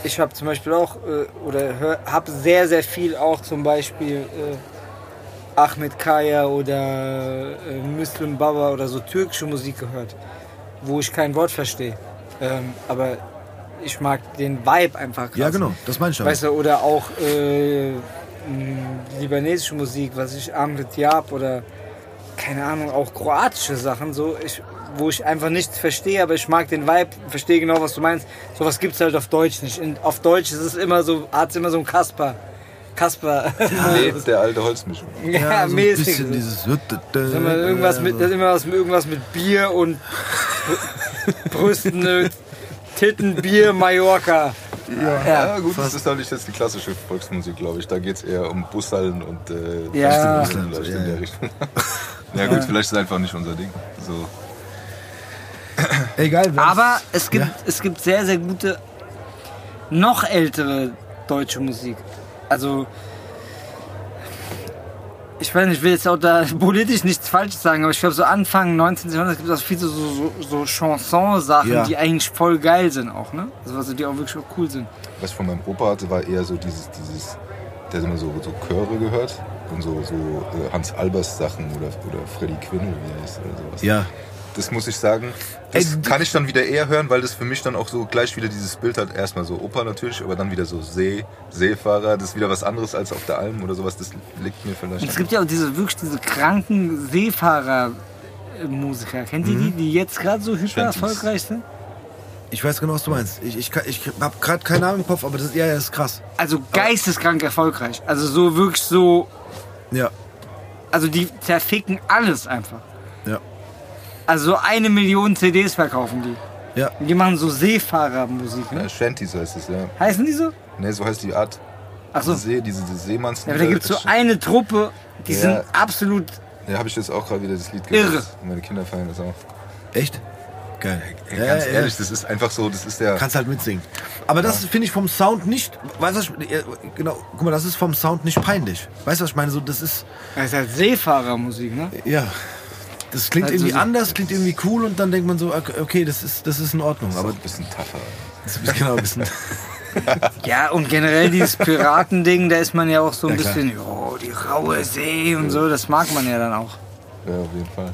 ich habe zum Beispiel auch, äh, oder habe sehr, sehr viel auch zum Beispiel äh, Ahmed Kaya oder äh, Müslüm Baba oder so türkische Musik gehört, wo ich kein Wort verstehe. Ähm, aber ich mag den Vibe einfach krass. Ja, genau, das meine ich aber. Weißt du, oder auch äh, libanesische Musik, was ich Amrit Diab oder keine Ahnung, auch kroatische Sachen, so ich, wo ich einfach nichts verstehe, aber ich mag den Vibe, verstehe genau, was du meinst. Sowas gibt's halt auf Deutsch nicht. In, auf Deutsch ist es immer so, hat's immer so ein Kasper. Kasper. Nee, der alte Holzmischung. ja, so ein mäßig. bisschen so. dieses Immer irgendwas mit, das ist immer was, irgendwas mit Bier und Brü- Brüsten, Titten, Bier, Mallorca. Ja. Ja, gut, das ist doch nicht jetzt die klassische Volksmusik, glaube ich. Da geht es eher um Bussallen und äh, Ja. Festivals vielleicht Ja, in der. Richtung. ja gut, vielleicht ist es einfach nicht unser Ding. So. Egal. Aber es gibt, Ja. es gibt sehr, sehr gute, noch ältere deutsche Musik. Also, ich weiß nicht, ich will jetzt auch da politisch nichts Falsches sagen, aber ich glaube, so Anfang 19. Jahrhundert gibt es auch viele so, so, so Chanson-Sachen, Ja. die eigentlich voll geil sind auch, ne? Also, also die auch wirklich auch cool sind. Was ich von meinem Opa hatte, war eher so dieses, dieses der hat immer so, so Chöre gehört und so, so äh, Hans Albers Sachen oder, oder Freddy Quinn oder wie er heißt oder sowas. Ja. Das muss ich sagen, das Ey, kann ich dann wieder eher hören, weil das für mich dann auch so gleich wieder dieses Bild hat. Erstmal so Opa natürlich, aber dann wieder so See, Seefahrer. Das ist wieder was anderes als auf der Alm oder sowas. Das liegt mir vielleicht. Und es gibt ja auch diese wirklich diese kranken Seefahrer-Musiker. Kennt ihr die, die jetzt gerade so hyper erfolgreich sind? Ich weiß genau, was du meinst. Ich, ich, kann- ich habe gerade keinen Namen im Kopf, aber das, ist- ja, ja, das ist krass. Also geisteskrank erfolgreich. Also so wirklich so Ja, Also die zerficken alles einfach. Ja, Also so eine Million CDs verkaufen die. ja. Und die machen so Seefahrermusik, Ja, ne? Shanties heißt es, ja. Heißen die so? Ne, so heißt die Art. Achso. Diese, See, diese, diese Seemanns. Ja, aber da gibt es so eine Truppe, die Ja. sind absolut. Ja, habe ich jetzt auch gerade wieder das Lied Irre. gehört. Meine Kinder feiern das auch. Echt? Geil. Ja, ganz ja, ehrlich, das ist einfach so, das ist der. Kannst halt mitsingen. Aber das finde ich vom Sound nicht. Weißt du, was ich- ja, genau, guck mal, das ist vom Sound nicht peinlich. Weißt du, was ich meine? So, das ist. Das ist halt Seefahrermusik, ne? Ja. Das klingt Also irgendwie so- anders, klingt irgendwie cool und dann denkt man so, okay, das ist, das ist in Ordnung. ist Aber ein bisschen tougher. das ist genau ein bisschen. Ja, und generell dieses Piratending, da ist man ja auch so ein Ja, bisschen, oh, die raue See und so, das mag man ja dann auch. Ja, auf jeden Fall.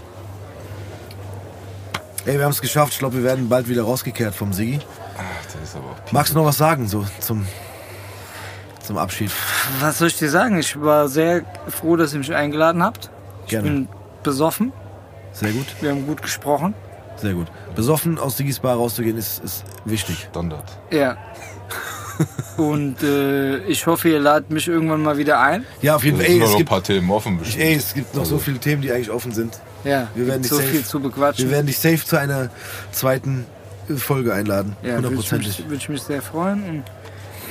Ey, wir haben es geschafft. Ich glaube, wir werden bald wieder rausgekehrt vom Sigi. Ach, das ist aber auch. Magst du noch was sagen, so zum, zum Abschied? Was soll ich dir sagen? Ich war sehr froh, dass ihr mich eingeladen habt. Ich Gerne. bin besoffen, Sehr gut, wir haben gut gesprochen. sehr gut. Besoffen aus Sigis Bar rauszugehen ist, ist wichtig. Standard. Ja. Und äh, ich hoffe, ihr ladet mich irgendwann mal wieder ein. Ja, auf jeden Fall. Ey, noch es ein gibt, paar Themen offen bestimmt. ey, es gibt noch so Also- viele Themen, die eigentlich offen sind. Ja, Wir werden dich so safe- viel zu bequatschen. Wir werden dich safe zu einer zweiten Folge einladen. ja, würde ich, Hundertprozentig. mich- würd ich mich sehr freuen. Und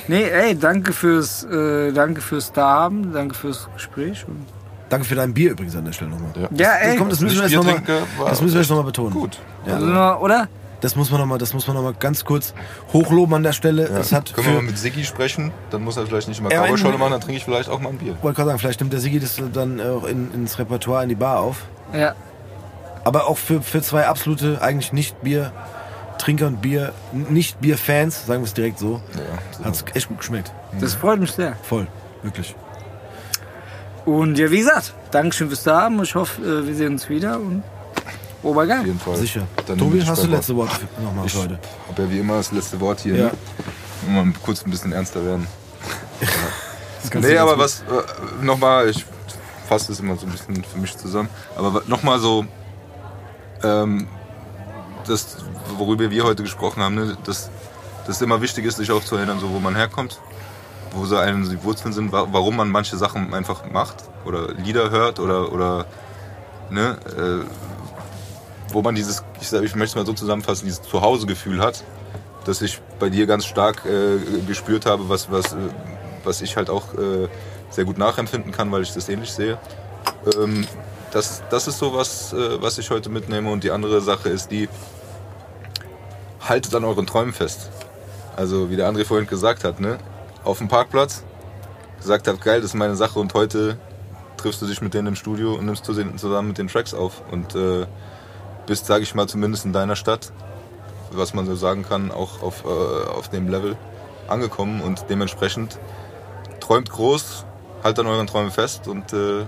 nee, ey, danke fürs, äh, danke fürs Dahaben, danke fürs Gespräch. Und Danke für dein Bier übrigens an der Stelle nochmal. Ja. ja, ey, Das, kommt, das müssen wir jetzt nochmal das müssen wir jetzt noch mal betonen. Gut. Ja, also oder? das muss man nochmal, das muss man noch mal ganz kurz hochloben an der Stelle. Es hat Können wir mal mit Siggi sprechen? Dann muss er vielleicht nicht immer Ja, in- machen, dann trinke ich vielleicht auch mal ein Bier. wollte gerade sagen, vielleicht nimmt der Sigi das dann auch in, ins Repertoire in die Bar auf. Ja. Aber auch für, für zwei absolute, eigentlich nicht Bier-Trinker und Bier, nicht Bier-Fans, sagen wir es direkt so, Ja, so. hat es echt gut geschmeckt. Das freut mich sehr. Voll, wirklich. Und ja, wie gesagt, Dankeschön fürs Dahaben. Ich hoffe, äh, wir sehen uns wieder. Und Obergeil. Auf jeden Fall. Sicher. Dann Tobi, ich hast du Bock. letzte Worte für- nochmal Ich für heute? habe ja wie immer das letzte Wort hier. Ja. Ne? Mal kurz ein bisschen ernster werden. Das kannst du Nee, aber gut. was, äh, nochmal, ich fasse das immer so ein bisschen für mich zusammen, aber nochmal so, ähm, das, worüber wir heute gesprochen haben, ne, dass das immer wichtig ist, sich auch zu erinnern, so wo man herkommt, wo so einen die Wurzeln sind, wa- warum man manche Sachen einfach macht oder Lieder hört oder, oder ne, äh, wo man dieses, ich, sag, ich möchte es mal so zusammenfassen, dieses Zuhausegefühl hat, das ich bei dir ganz stark äh, gespürt habe, was, was, äh, was ich halt auch äh, sehr gut nachempfinden kann, weil ich das ähnlich sehe. Ähm, das, das ist so was, äh, was ich heute mitnehme. Und die andere Sache ist die, haltet an euren Träumen fest. Also wie der André vorhin gesagt hat, ne? Auf dem Parkplatz, gesagt hat, geil, das ist meine Sache und heute triffst du dich mit denen im Studio und nimmst zusammen zusammen mit den Tracks auf und äh, bist, sage ich mal, zumindest in deiner Stadt, was man so sagen kann, auch auf, äh, auf dem Level angekommen und dementsprechend träumt groß, haltet an euren Träumen fest und äh,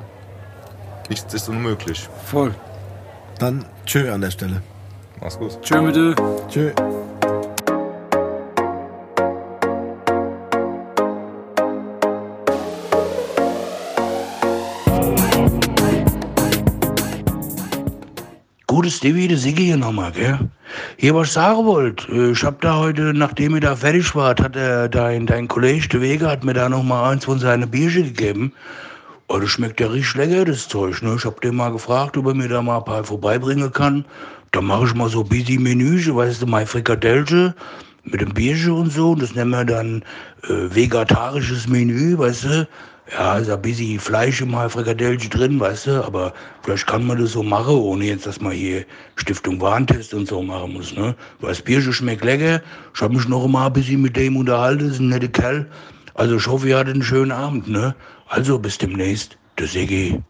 nichts ist unmöglich. Voll. Dann tschö an der Stelle. Mach's gut. Tschö mit. Tschö. Gutes Stevie, der Siggi hier nochmal, gell? Hier, was ich sagen wollte, äh, ich hab da heute, nachdem ihr da fertig wart, hat der, dein, dein Kollege, der Wege, hat mir da nochmal eins von seinen Bierchen gegeben. Oh, das schmeckt ja richtig lecker, das Zeug, ne? Ich hab den mal gefragt, ob er mir da mal ein paar vorbeibringen kann. Da mache ich mal so bisschen Menüche, weißt du, mein Frikadellchen mit dem Bierchen und so. Das nennen wir dann äh, vegetarisches Menü, weißt du. Ja, ist ein bisschen Fleisch im Frikadellchen drin, weißt du, aber vielleicht kann man das so machen, ohne jetzt, dass man hier Stiftung Warentest und so machen muss, ne? Weil das Bierchen schmeckt lecker. Ich hab mich noch mal ein bisschen mit dem unterhalten, das ist ein netter Kerl. Also ich hoffe, ihr hattet einen schönen Abend, ne? Also bis demnächst, der Segi.